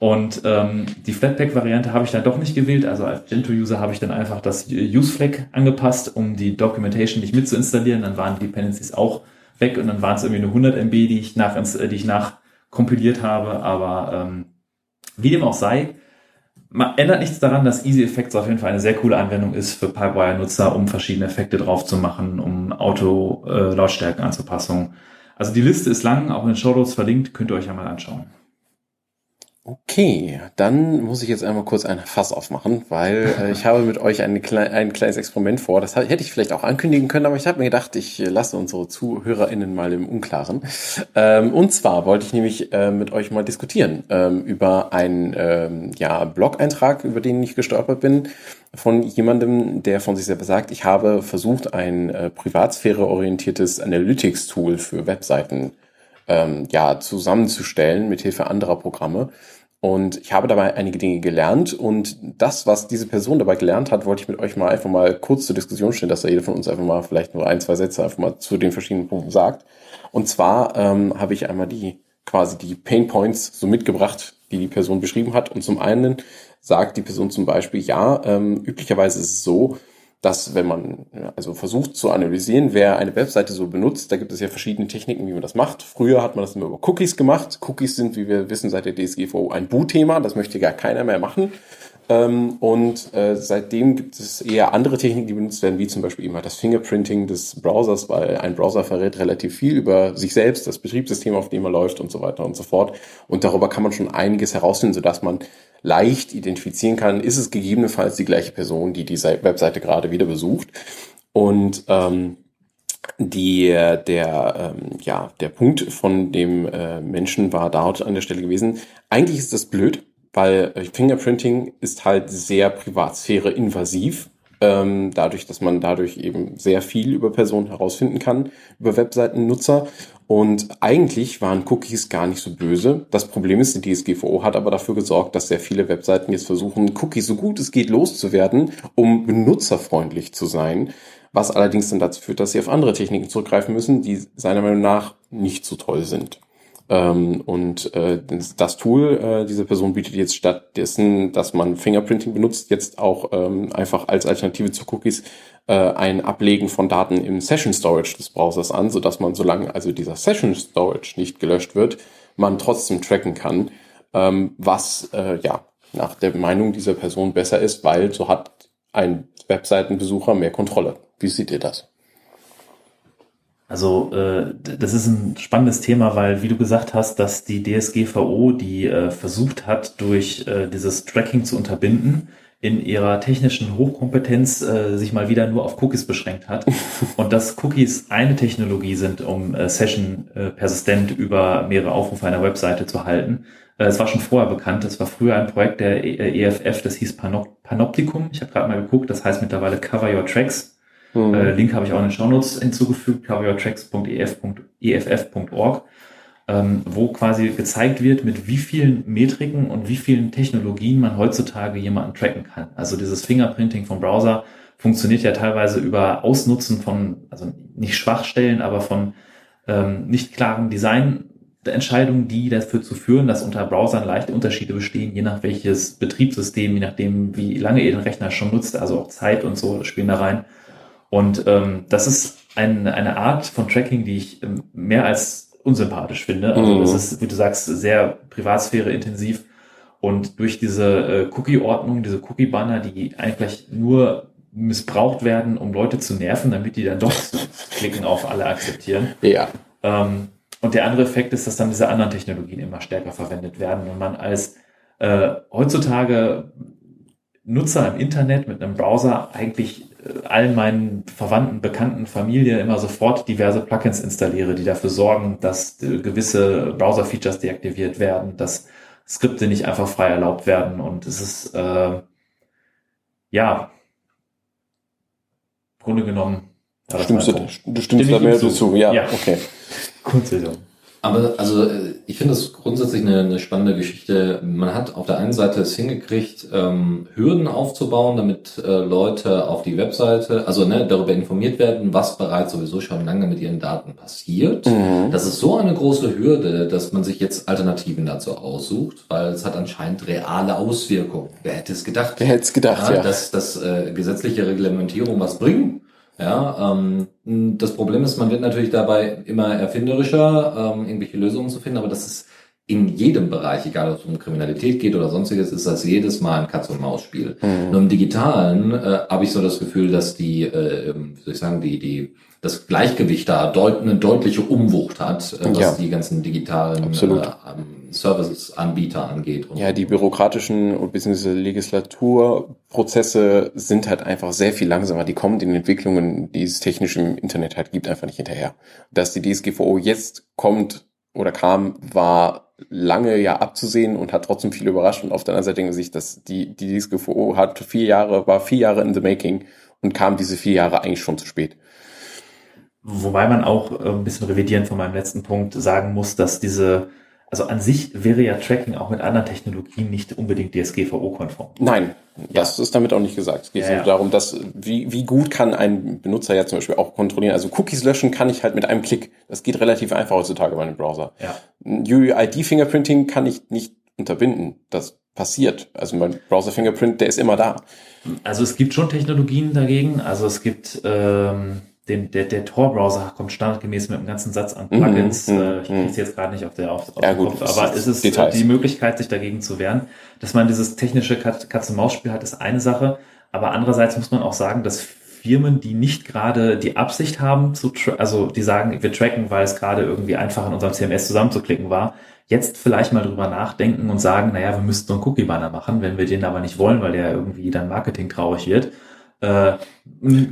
Und ähm, die Flatpak-Variante habe ich dann doch nicht gewählt. Also als Gentoo-User habe ich dann einfach das Use-Flag angepasst, um die Documentation nicht mit zu installieren. Dann waren die Dependencies auch weg und dann waren es irgendwie nur 100 MB, die ich nach, die ich nach kompiliert habe, aber ähm, wie dem auch sei, man ändert nichts daran, dass Easy Effects auf jeden Fall eine sehr coole Anwendung ist für Pipewire-Nutzer, um verschiedene Effekte drauf zu machen, um Auto-Lautstärken äh. Also die Liste ist lang, auch in den Show Notes verlinkt, könnt ihr euch ja mal anschauen. Okay, dann muss ich jetzt einmal kurz ein Fass aufmachen, weil äh, ich habe mit euch klei ein kleines Experiment vor. Das hätte ich vielleicht auch ankündigen können, aber ich habe mir gedacht, ich lasse unsere ZuhörerInnen mal im Unklaren. Ähm, und zwar wollte ich nämlich äh, mit euch mal diskutieren ähm, über einen ähm, ja, Blog-Eintrag, über den ich gestolpert bin, von jemandem, der von sich selber sagt, ich habe versucht, ein äh, privatsphäre-orientiertes Analytics-Tool für Webseiten ähm, ja, zusammenzustellen mit Hilfe anderer Programme. Und ich habe dabei einige Dinge gelernt und das, was diese Person dabei gelernt hat, wollte ich mit euch mal einfach mal kurz zur Diskussion stellen, dass da jeder von uns einfach mal vielleicht nur ein, zwei Sätze einfach mal zu den verschiedenen Punkten sagt. Und zwar ähm, habe ich einmal die quasi die Pain Points so mitgebracht, die die Person beschrieben hat. Und zum einen sagt die Person zum Beispiel, ja, ähm, üblicherweise ist es so, dass wenn man also versucht zu analysieren, wer eine Webseite so benutzt, da gibt es ja verschiedene Techniken, wie man das macht. Früher hat man das immer über Cookies gemacht. Cookies sind, wie wir wissen, seit der DSGVO ein Bu-Thema. Das möchte gar keiner mehr machen. Ähm, und äh, seitdem gibt es eher andere Techniken, die benutzt werden, wie zum Beispiel immer das Fingerprinting des Browsers, weil ein Browser verrät relativ viel über sich selbst, das Betriebssystem, auf dem er läuft und so weiter und so fort. Und darüber kann man schon einiges herausfinden, sodass man leicht identifizieren kann, ist es gegebenenfalls die gleiche Person, die diese Webseite gerade wieder besucht. Und ähm, die, der, ähm, ja, der Punkt von dem äh, Menschen war dort an der Stelle gewesen. Eigentlich ist das blöd, weil Fingerprinting ist halt sehr Privatsphäre invasiv. Ähm, dadurch, dass man dadurch eben sehr viel über Personen herausfinden kann, über Webseitennutzer. Und eigentlich waren Cookies gar nicht so böse. Das Problem ist, die DSGVO hat aber dafür gesorgt, dass sehr viele Webseiten jetzt versuchen, Cookies so gut es geht loszuwerden, um benutzerfreundlich zu sein. Was allerdings dann dazu führt, dass sie auf andere Techniken zurückgreifen müssen, die seiner Meinung nach nicht so toll sind. Ähm, und äh, das Tool, äh, diese Person bietet jetzt stattdessen, dass man Fingerprinting benutzt, jetzt auch ähm, einfach als Alternative zu Cookies äh, ein Ablegen von Daten im Session Storage des Browsers an, so dass man, solange also dieser Session Storage nicht gelöscht wird, man trotzdem tracken kann, ähm, was ja nach der Meinung dieser Person besser ist, weil so hat ein Webseitenbesucher mehr Kontrolle. Wie seht ihr das? Also äh, das ist ein spannendes Thema, weil wie du gesagt hast, dass die DSGVO, die äh, versucht hat, durch äh, dieses Tracking zu unterbinden, in ihrer technischen Hochkompetenz äh, sich mal wieder nur auf Cookies beschränkt hat und dass Cookies eine Technologie sind, um äh, Session äh, persistent über mehrere Aufrufe einer Webseite zu halten. Äh, es war schon vorher bekannt, es war früher ein Projekt der EFF, e das hieß Panop Panoptikum. Ich habe gerade mal geguckt, das heißt mittlerweile Cover Your Tracks. Mhm. Äh, Link habe ich auch in den Shownotes hinzugefügt, coveryourtracks.eff.org. ähm, wo quasi gezeigt wird, mit wie vielen Metriken und wie vielen Technologien man heutzutage jemanden tracken kann. Also dieses Fingerprinting vom Browser funktioniert ja teilweise über Ausnutzen von, also nicht Schwachstellen, aber von ähm, nicht klaren Designentscheidungen, die dafür zu führen, dass unter Browsern leichte Unterschiede bestehen, je nach welches Betriebssystem, je nachdem, wie lange ihr den Rechner schon nutzt, also auch Zeit und so spielen da rein. Und ähm, das ist ein, eine Art von Tracking, die ich ähm, mehr als unsympathisch finde. Also Mhm. das ist, wie du sagst, sehr Privatsphäre intensiv. Und durch diese äh, Cookie-Ordnung, diese Cookie-Banner, die eigentlich nur missbraucht werden, um Leute zu nerven, damit die dann doch klicken auf alle akzeptieren. Ja. Ähm, und der andere Effekt ist, dass dann diese anderen Technologien immer stärker verwendet werden und man als äh, heutzutage Nutzer im Internet mit einem Browser eigentlich allen meinen Verwandten, Bekannten, Familie immer sofort diverse Plugins installiere, die dafür sorgen, dass äh, gewisse Browser-Features deaktiviert werden, dass Skripte nicht einfach frei erlaubt werden und es ist äh, ja im Grunde genommen Stimmst du, du stimmst Stimme da mehr zu. dazu? Ja, Ja. okay. Kurzversion. Aber also äh, ich finde es grundsätzlich eine, eine spannende Geschichte. Man hat auf der einen Seite es hingekriegt, ähm, Hürden aufzubauen, damit äh, Leute auf die Webseite, also ne, darüber informiert werden, was bereits sowieso schon lange mit ihren Daten passiert. Mhm. Das ist so eine große Hürde, dass man sich jetzt Alternativen dazu aussucht, weil es hat anscheinend reale Auswirkungen. Wer hätte es gedacht? Wer hätte es gedacht, ja, ja. dass, dass äh, gesetzliche Reglementierung was bringen. Ja, ähm, das Problem ist, man wird natürlich dabei immer erfinderischer, ähm, irgendwelche Lösungen zu finden, aber das ist in jedem Bereich, egal ob es um Kriminalität geht oder sonstiges, ist das jedes Mal ein Katz-und-Maus-Spiel. Mhm. Nur im Digitalen äh, habe ich so das Gefühl, dass die, äh, wie soll ich sagen, die, die, das Gleichgewicht da deut eine deutliche Umwucht hat, äh, was Ja. die ganzen digitalen Absolut. äh, Services-Anbieter angeht. Ja, die bürokratischen und bzw. Legislaturprozesse sind halt einfach sehr viel langsamer. Die kommen den Entwicklungen, die es technisch im Internet halt gibt, einfach nicht hinterher. Dass die DSGVO jetzt kommt oder kam, war lange ja abzusehen und hat trotzdem viel überrascht. Und auf der anderen Seite denke ich, dass die, die DSGVO hat vier Jahre, war vier Jahre in the making und kam diese vier Jahre eigentlich schon zu spät. Wobei man auch äh, ein bisschen revidierend von meinem letzten Punkt sagen muss, dass diese, also an sich wäre ja Tracking auch mit anderen Technologien nicht unbedingt DSGVO-konform. Nein, das ist damit auch nicht gesagt. Es geht Ja, ja. darum, dass wie, wie gut kann ein Benutzer ja zum Beispiel auch kontrollieren. Also Cookies löschen kann ich halt mit einem Klick. Das geht relativ einfach heutzutage bei einem Browser. Ja. UUID-Fingerprinting kann ich nicht unterbinden. Das passiert. Also mein Browser-Fingerprint, der ist immer da. Also es gibt schon Technologien dagegen. Also es gibt ähm, den, der, der Tor-Browser kommt standardgemäß mit einem ganzen Satz an Plugins. Mhm, äh, ich mhm. kriege es jetzt gerade nicht auf der auf, auf Ja, den Kopf, aber ist es ist Details. die Möglichkeit, sich dagegen zu wehren. Dass man dieses technische Kat- Katz-und-Maus-Spiel hat, ist eine Sache. Aber andererseits muss man auch sagen, dass Firmen, die nicht gerade die Absicht haben, zu also die sagen, wir tracken, weil es gerade irgendwie einfach in unserem CMS zusammenzuklicken war, jetzt vielleicht mal drüber nachdenken und sagen, naja, wir müssten so einen Cookie-Banner machen, wenn wir den aber nicht wollen, weil der irgendwie dann Marketing traurig wird. Äh,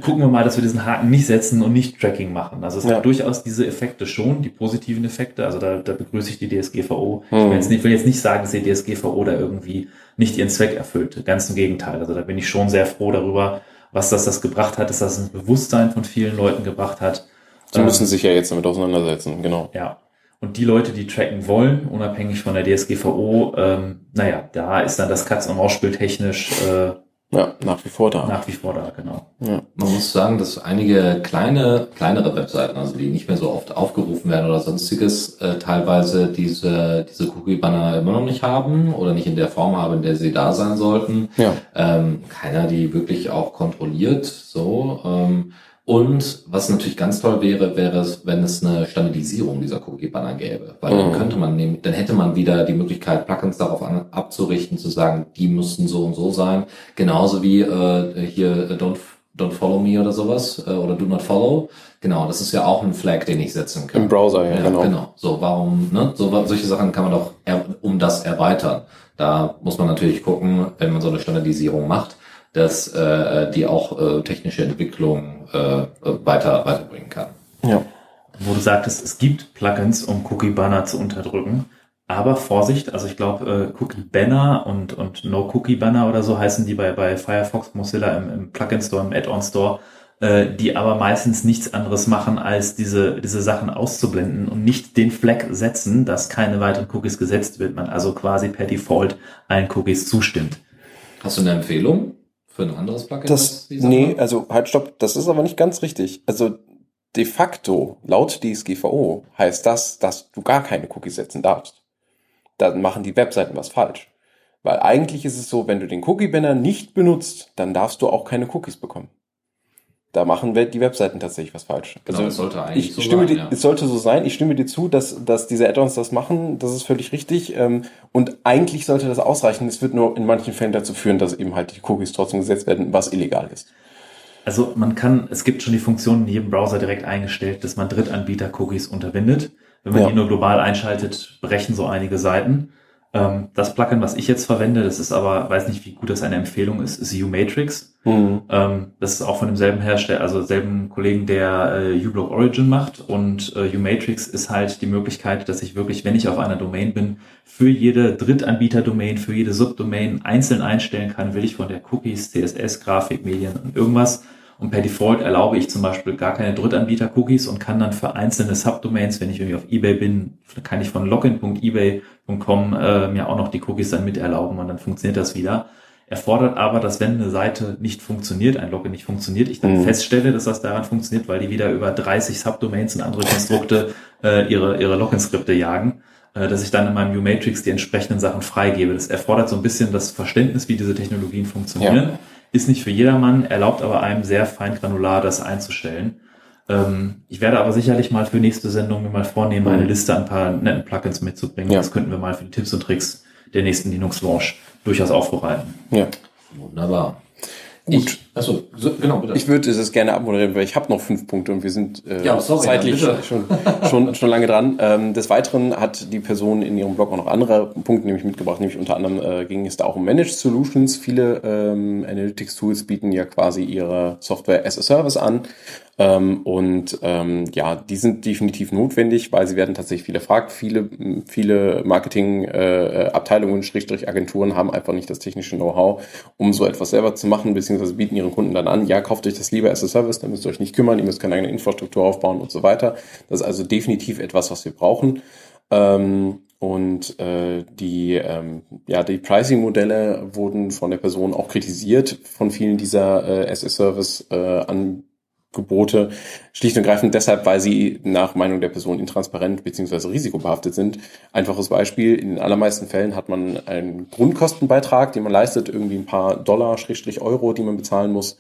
gucken wir mal, dass wir diesen Haken nicht setzen und nicht Tracking machen. Also es Ja. hat durchaus diese Effekte schon, die positiven Effekte. Also da, da begrüße ich die DSGVO. Ich Hm. will jetzt, nicht, will jetzt nicht sagen, dass die DSGVO da irgendwie nicht ihren Zweck erfüllt. Ganz im Gegenteil. Also da bin ich schon sehr froh darüber, was das, das gebracht hat, dass das ein Bewusstsein von vielen Leuten gebracht hat. Sie Ähm, müssen sich ja jetzt damit auseinandersetzen, genau. ja. Und die Leute, die tracken wollen, unabhängig von der DSGVO, ähm, naja, da ist dann das Katz- und Maus-Spiel technisch äh, Ja, nach wie vor da. nach wie vor da, genau. Ja. Man muss sagen, dass einige kleine, kleinere Webseiten, also die nicht mehr so oft aufgerufen werden oder sonstiges, äh, teilweise diese, diese Cookie-Banner immer noch nicht haben oder nicht in der Form haben, in der sie da sein sollten. Ja. Ähm, keiner die wirklich auch kontrolliert, so. Ähm, und was natürlich ganz toll wäre, wäre es, wenn es eine Standardisierung dieser Cookie-Banner gäbe. Weil dann Mhm. könnte man nehmen, dann hätte man wieder die Möglichkeit, Plugins darauf an, abzurichten, zu sagen, die müssten so und so sein. Genauso wie äh, hier äh, Don't, Don't Follow Me oder sowas äh, oder Do Not Follow. Genau, das ist ja auch ein Flag, den ich setzen kann. Im Browser, ja, Ja, genau. genau. So, warum, ne? So, solche Sachen kann man doch um das erweitern. Da muss man natürlich gucken, wenn man so eine Standardisierung macht, dass äh, die auch äh, technische Entwicklung äh, äh, weiter weiterbringen kann. Ja. Wo du sagtest, es gibt Plugins, um Cookie-Banner zu unterdrücken. Aber Vorsicht, also ich glaube, äh, Cookie-Banner und, und No-Cookie-Banner oder so heißen die bei, bei Firefox, Mozilla im, im Plugin-Store, im Add-on-Store. äh, die aber meistens nichts anderes machen, als diese, diese Sachen auszublenden und nicht den Flag setzen, dass keine weiteren Cookies gesetzt wird, man also quasi per Default allen Cookies zustimmt. Hast du eine Empfehlung für ein anderes Plugin? Das, nee, also halt stopp, das ist aber nicht ganz richtig. Also de facto, laut DSGVO, heißt das, dass du gar keine Cookies setzen darfst. Dann machen die Webseiten was falsch. Weil eigentlich ist es so, wenn du den Cookie-Banner nicht benutzt, dann darfst du auch keine Cookies bekommen. Da machen die Webseiten tatsächlich was falsch. Also es sollte eigentlich ich so stimme sein, dir, ja. Es sollte so sein. Ich stimme dir zu, dass, dass diese Add-ons das machen. Das ist völlig richtig. Ähm, Und eigentlich sollte das ausreichen. Es wird nur in manchen Fällen dazu führen, dass eben halt die Cookies trotzdem gesetzt werden, was illegal ist. Also man kann, es gibt schon die Funktion in jedem Browser direkt eingestellt, dass man Drittanbieter-Cookies unterbindet. Wenn man Ja. die nur global einschaltet, brechen so einige Seiten. Ähm, das Plugin, was ich jetzt verwende, das ist aber, weiß nicht, wie gut das eine Empfehlung ist, ist U-Matrix. Mhm. Ähm, das ist auch von demselben Hersteller, also selben Kollegen, der äh, uBlock Origin macht. Und äh, U-Matrix ist halt die Möglichkeit, dass ich wirklich, wenn ich auf einer Domain bin, für jede Drittanbieter-Domain, für jede Subdomain einzeln einstellen kann, will ich von der Cookies, CSS, Grafik, Medien und irgendwas. Und per Default erlaube ich zum Beispiel gar keine Drittanbieter-Cookies und kann dann für einzelne Subdomains, wenn ich irgendwie auf eBay bin, kann ich von login.ebay.com äh, mir auch noch die Cookies dann mit erlauben und dann funktioniert das wieder. Erfordert aber, dass wenn eine Seite nicht funktioniert, ein Login nicht funktioniert, ich dann Mhm. feststelle, dass das daran funktioniert, weil die wieder über 30 Subdomains und andere Konstrukte äh, ihre, ihre Login-Skripte jagen, äh, dass ich dann in meinem U-Matrix die entsprechenden Sachen freigebe. Das erfordert so ein bisschen das Verständnis, wie diese Technologien funktionieren. Ja. Ist nicht für jedermann, erlaubt aber einem sehr feingranular das einzustellen. Ähm, ich werde aber sicherlich mal für nächste Sendung mir mal vornehmen, Mhm. eine Liste an ein paar netten Plugins mitzubringen. Ja. Das könnten wir mal für die Tipps und Tricks der nächsten Linux-Launch durchaus aufbereiten. Ja. Wunderbar. Gut. Ich, achso, so, genau, bitte. Ich würde das gerne abmoderieren, weil ich habe noch fünf Punkte und wir sind äh, Ja, sorry, zeitlich ja, schon, schon, schon lange dran. Ähm, des Weiteren hat die Person in ihrem Blog auch noch andere Punkte nämlich mitgebracht, nämlich unter anderem äh, ging es da auch um Managed Solutions. Viele ähm, Analytics-Tools bieten ja quasi ihre Software as a Service an. Ähm, und ähm, ja, die sind definitiv notwendig, weil sie werden tatsächlich viel erfragt. Viele, viele Marketing-Abteilungen, äh, Schrägstrich Agenturen haben einfach nicht das technische Know-how, um so etwas selber zu machen, beziehungsweise bieten ihren Kunden dann an, ja, kauft euch das lieber as a Service, dann müsst ihr euch nicht kümmern, ihr müsst keine eigene Infrastruktur aufbauen und so weiter. Das ist also definitiv etwas, was wir brauchen. Ähm, und äh, die, ähm, ja, die Pricing-Modelle wurden von der Person auch kritisiert, von vielen dieser äh, as-a-Service-Angebote, schlicht und greifend deshalb, weil sie nach Meinung der Person intransparent bzw. risikobehaftet sind. Einfaches Beispiel, in den allermeisten Fällen hat man einen Grundkostenbeitrag, den man leistet, irgendwie ein paar Dollar, Schrägstrich Euro, die man bezahlen muss.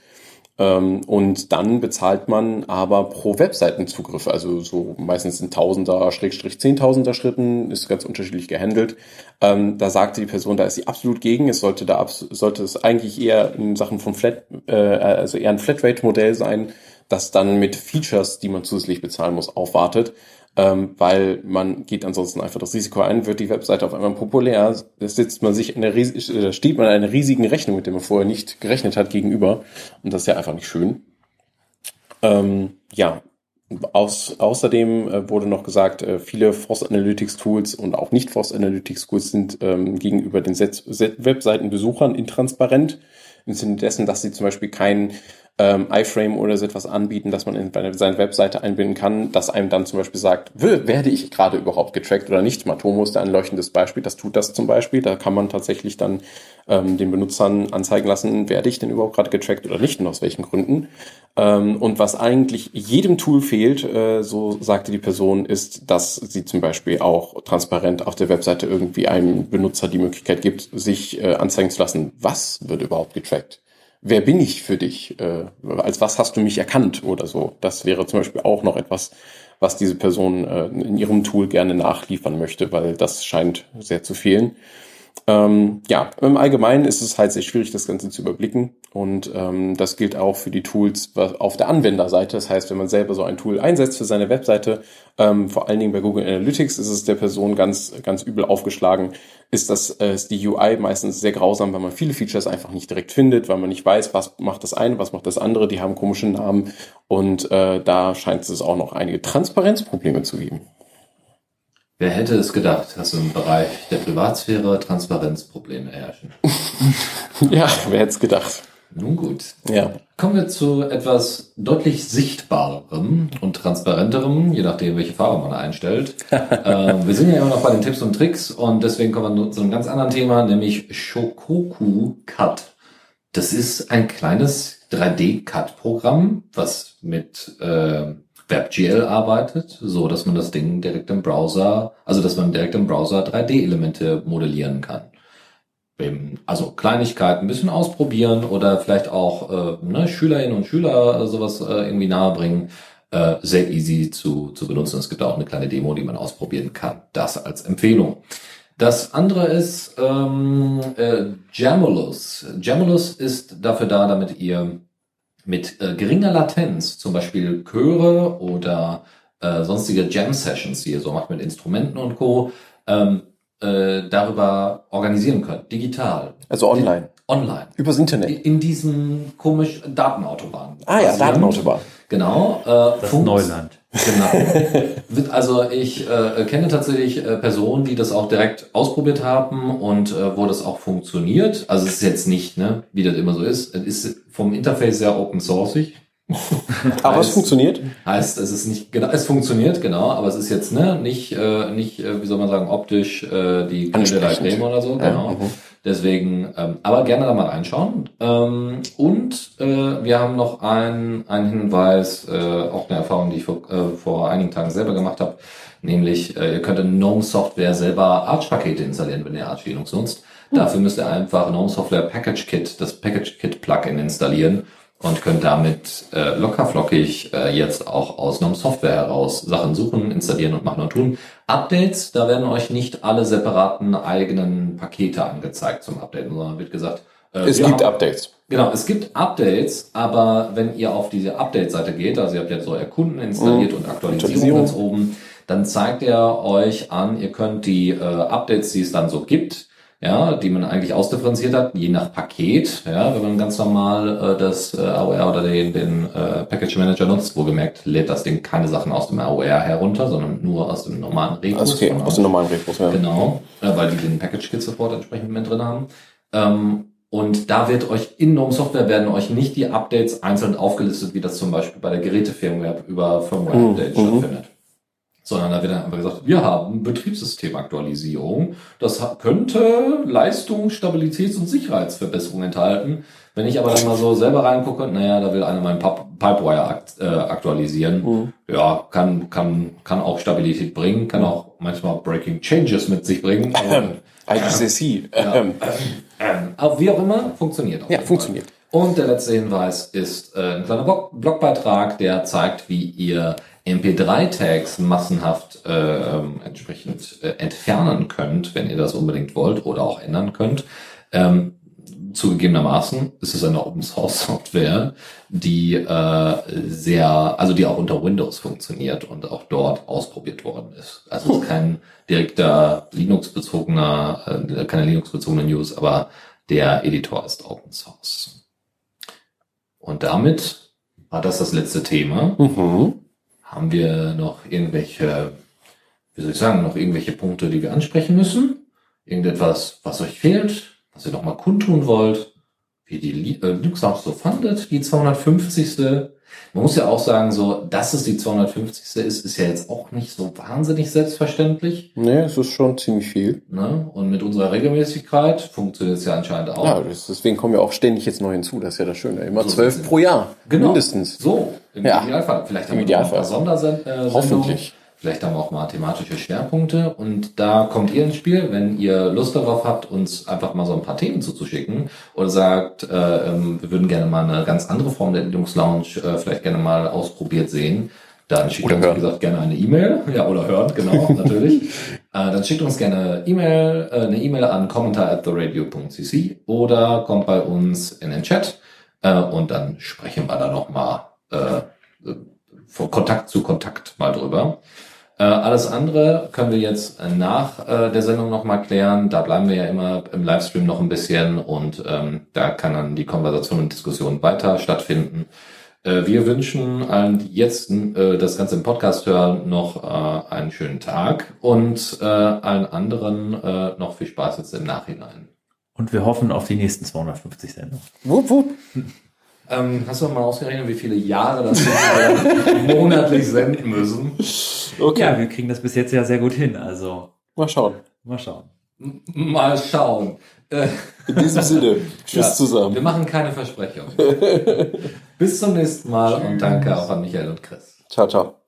Ähm, und dann bezahlt man aber pro Webseitenzugriff, also so meistens in Tausender, Schrägstrich Zehntausender Schritten, ist ganz unterschiedlich gehandelt. Ähm, da sagte die Person, da ist sie absolut gegen. Es sollte da sollte es eigentlich eher in Sachen von Flat, äh, also eher ein Flatrate-Modell sein, das dann mit Features, die man zusätzlich bezahlen muss, aufwartet. Ähm, weil man geht ansonsten einfach das Risiko ein, wird die Webseite auf einmal populär, sitzt man sich in der äh, steht man einer riesigen Rechnung, mit der man vorher nicht gerechnet hat, gegenüber. Und das ist ja einfach nicht schön. Ähm, ja, aus, außerdem äh, wurde noch gesagt, äh, viele Force Analytics Tools und auch nicht Force Analytics Tools sind ähm, gegenüber den Webseitenbesuchern intransparent. Im Sinne dessen, dass sie zum Beispiel kein ähm, iFrame oder so etwas anbieten, dass man in seine Webseite einbinden kann, dass einem dann zum Beispiel sagt, werde ich gerade überhaupt getrackt oder nicht? Matomo ist da ein leuchtendes Beispiel, das tut das zum Beispiel. Da kann man tatsächlich dann ähm, den Benutzern anzeigen lassen, werde ich denn überhaupt gerade getrackt oder nicht und aus welchen Gründen. Ähm, und was eigentlich jedem Tool fehlt, äh, so sagte die Person, ist, dass sie zum Beispiel auch transparent auf der Webseite irgendwie einem Benutzer die Möglichkeit gibt, sich äh, anzeigen zu lassen, was wird überhaupt getrackt. Wer bin ich für dich? Äh, als was hast du mich erkannt oder so? Das wäre zum Beispiel auch noch etwas, was diese Person äh, in ihrem Tool gerne nachliefern möchte, weil das scheint sehr zu fehlen. Ähm, ja, im Allgemeinen ist es halt sehr schwierig, das Ganze zu überblicken. Und ähm, das gilt auch für die Tools auf der Anwenderseite. Das heißt, wenn man selber so ein Tool einsetzt für seine Webseite, ähm, vor allen Dingen bei Google Analytics ist es der Person ganz, ganz übel aufgeschlagen, ist das äh, ist die UI meistens sehr grausam, weil man viele Features einfach nicht direkt findet, weil man nicht weiß, was macht das eine, was macht das andere. Die haben komische Namen und äh, da scheint es auch noch einige Transparenzprobleme zu geben. Wer hätte es gedacht, dass im Bereich der Privatsphäre Transparenzprobleme herrschen? Ja, wer hätte es gedacht? Nun gut. Ja. Kommen wir zu etwas deutlich sichtbarerem und transparenterem, je nachdem, welche Farbe man einstellt. ähm, wir sind ja immer noch bei den Tipps und Tricks und deswegen kommen wir zu einem ganz anderen Thema, nämlich Shokoku Cut. Das ist ein kleines 3D-Cut-Programm, was mit äh, WebGL arbeitet, so dass man das Ding direkt im Browser, also dass man direkt im Browser 3D-Elemente modellieren kann. Also Kleinigkeiten ein bisschen ausprobieren oder vielleicht auch äh, ne, Schülerinnen und Schüler äh, sowas äh, irgendwie nahebringen. Äh, sehr easy zu, zu benutzen. Es gibt auch eine kleine Demo, die man ausprobieren kann. Das als Empfehlung. Das andere ist ähm, äh, Jamulus. Jamulus ist dafür da, damit ihr mit äh, geringer Latenz, zum Beispiel Chöre oder äh, sonstige Jam-Sessions, die ihr so macht mit Instrumenten und Co., ähm, äh, darüber organisieren könnt, digital, Also online. online. Übers Internet. In diesen komisch Datenautobahnen. Ah ja. Datenautobahn. Genau. Äh, Das ist funkt- Neuland. Genau. Also ich äh, kenne tatsächlich äh, Personen, die das auch direkt ausprobiert haben und äh, wo das auch funktioniert. Also es ist jetzt nicht, ne, wie das immer so ist. Es ist vom Interface sehr open sourcig. Aber es Heißt- funktioniert. Heißt, es ist nicht genau, es funktioniert genau, aber es ist jetzt ne nicht äh, nicht äh, wie soll man sagen optisch äh, die Creme oder so Ja, genau. Deswegen, ähm, aber gerne da mal reinschauen. Ähm, und äh, wir haben noch ein, einen Hinweis, äh, auch eine Erfahrung, die ich vor, äh, vor einigen Tagen selber gemacht habe, nämlich äh, ihr könnt in GNOME Software selber Arch-Pakete installieren, wenn ihr Arch Linux nutzt. Dafür müsst ihr einfach GNOME Software Package Kit, das Package Kit Plugin installieren und könnt damit äh, lockerflockig äh, jetzt auch aus GNOME Software heraus Sachen suchen, installieren und machen und tun. Updates, da werden euch nicht alle separaten eigenen Pakete angezeigt zum Updaten, sondern wird gesagt, äh, Es gibt haben- Updates. Genau, es gibt Updates, aber wenn ihr auf diese Update-Seite geht, also ihr habt jetzt so Erkunden installiert Mhm. und Aktualisierung Aktualisierung. ganz oben, dann zeigt er euch an, ihr könnt die äh, Updates, die es dann so gibt, ja, die man eigentlich ausdifferenziert hat, je nach Paket, ja, wenn man ganz normal äh, das äh, AOR oder den, den äh, Package Manager nutzt, wo gemerkt, lädt das Ding keine Sachen aus dem AOR herunter, sondern nur aus dem normalen Repos. Okay, aus den normalen Repos. Ja. Genau, äh, weil die den Package Kit Support entsprechend mit drin haben. Ähm, und da wird euch in GNOME Software werden euch nicht die Updates einzeln aufgelistet, wie das zum Beispiel bei der Gerätefirmware über Firmware Mhm, Updates mhm. stattfindet. Sondern da wird dann einfach gesagt, wir haben Betriebssystemaktualisierung. Das könnte Leistung, Stabilitäts- und Sicherheitsverbesserungen enthalten. Wenn ich aber dann mal so selber reingucke, naja, da will einer meinen Pip- Pipewire akt, äh, aktualisieren. Mhm. Ja, kann, kann, kann auch Stabilität bringen, kann auch manchmal Breaking Changes mit sich bringen. Ja, Ähm, ähm, aber wie auch immer, funktioniert. auf ja, funktioniert. Fall. Und der letzte Hinweis ist äh, ein kleiner Blog Blogbeitrag, der zeigt, wie ihr MP3-Tags massenhaft äh, ähm, entsprechend äh, entfernen könnt, wenn ihr das unbedingt wollt oder auch ändern könnt. Ähm, zugegebenermaßen ist es eine Open Source Software, die äh, sehr, also die auch unter Windows funktioniert und auch dort ausprobiert worden ist. Also es ist kein direkter Linux-bezogener, äh, keine Linux-bezogene News, aber der Editor ist Open Source. Und damit war das das letzte Thema. Mhm. Haben wir noch irgendwelche, wie soll ich sagen, noch irgendwelche Punkte, die wir ansprechen müssen? Irgendetwas, was euch fehlt, was ihr noch mal kundtun wollt? Wie die Li- äh, Linux auch so fandet, die 250. Man muss ja auch sagen, so, dass es die 250. ist, ist ja jetzt auch nicht so wahnsinnig selbstverständlich. Nee, es ist schon ziemlich viel. Ne? Und mit unserer Regelmäßigkeit funktioniert es ja anscheinend auch. Ja, deswegen kommen ja auch ständig jetzt neu hinzu. Das ist ja das Schöne. Immer So zwölf sind's. pro Jahr. Genau. Mindestens. So, im Ja. Idealfall. Vielleicht haben Im wir noch ein paar Idealfall. Sondersendungen. Hoffentlich. Vielleicht haben wir auch mal thematische Schwerpunkte. Und da kommt ihr ins Spiel, wenn ihr Lust darauf habt, uns einfach mal so ein paar Themen zuzuschicken. Oder sagt, äh, ähm, wir würden gerne mal eine ganz andere Form der Linux-Lounge äh, vielleicht gerne mal ausprobiert sehen. Dann schickt Oder uns, wie hören. gesagt, gerne eine E-Mail. Ja, oder hören, genau, natürlich. Äh, dann schickt uns gerne E-Mail, äh, eine E-Mail an kommentar at theradio.cc oder kommt bei uns in den Chat äh, und dann sprechen wir da nochmal äh, äh, von Kontakt zu Kontakt mal drüber. Äh, alles andere können wir jetzt äh, nach äh, der Sendung nochmal klären. Da bleiben wir ja immer im Livestream noch ein bisschen und ähm, da kann dann die Konversation und Diskussion weiter stattfinden. Äh, wir wünschen allen, die jetzt äh, das Ganze im Podcast hören, noch äh, einen schönen Tag und äh, allen anderen äh, noch viel Spaß jetzt im Nachhinein. Und wir hoffen auf die nächsten 250 Sendungen. Wupp, wupp. Ähm, hast du mal ausgerechnet, wie viele Jahre das wir monatlich senden müssen? Okay, Ja, wir kriegen das bis jetzt ja sehr gut hin. Also mal schauen. mal schauen. Mal schauen. Äh, In diesem Sinne, tschüss ja, zusammen. Wir machen keine Versprechungen. Bis zum nächsten Mal und danke auch an Michael und Chris. Ciao, ciao.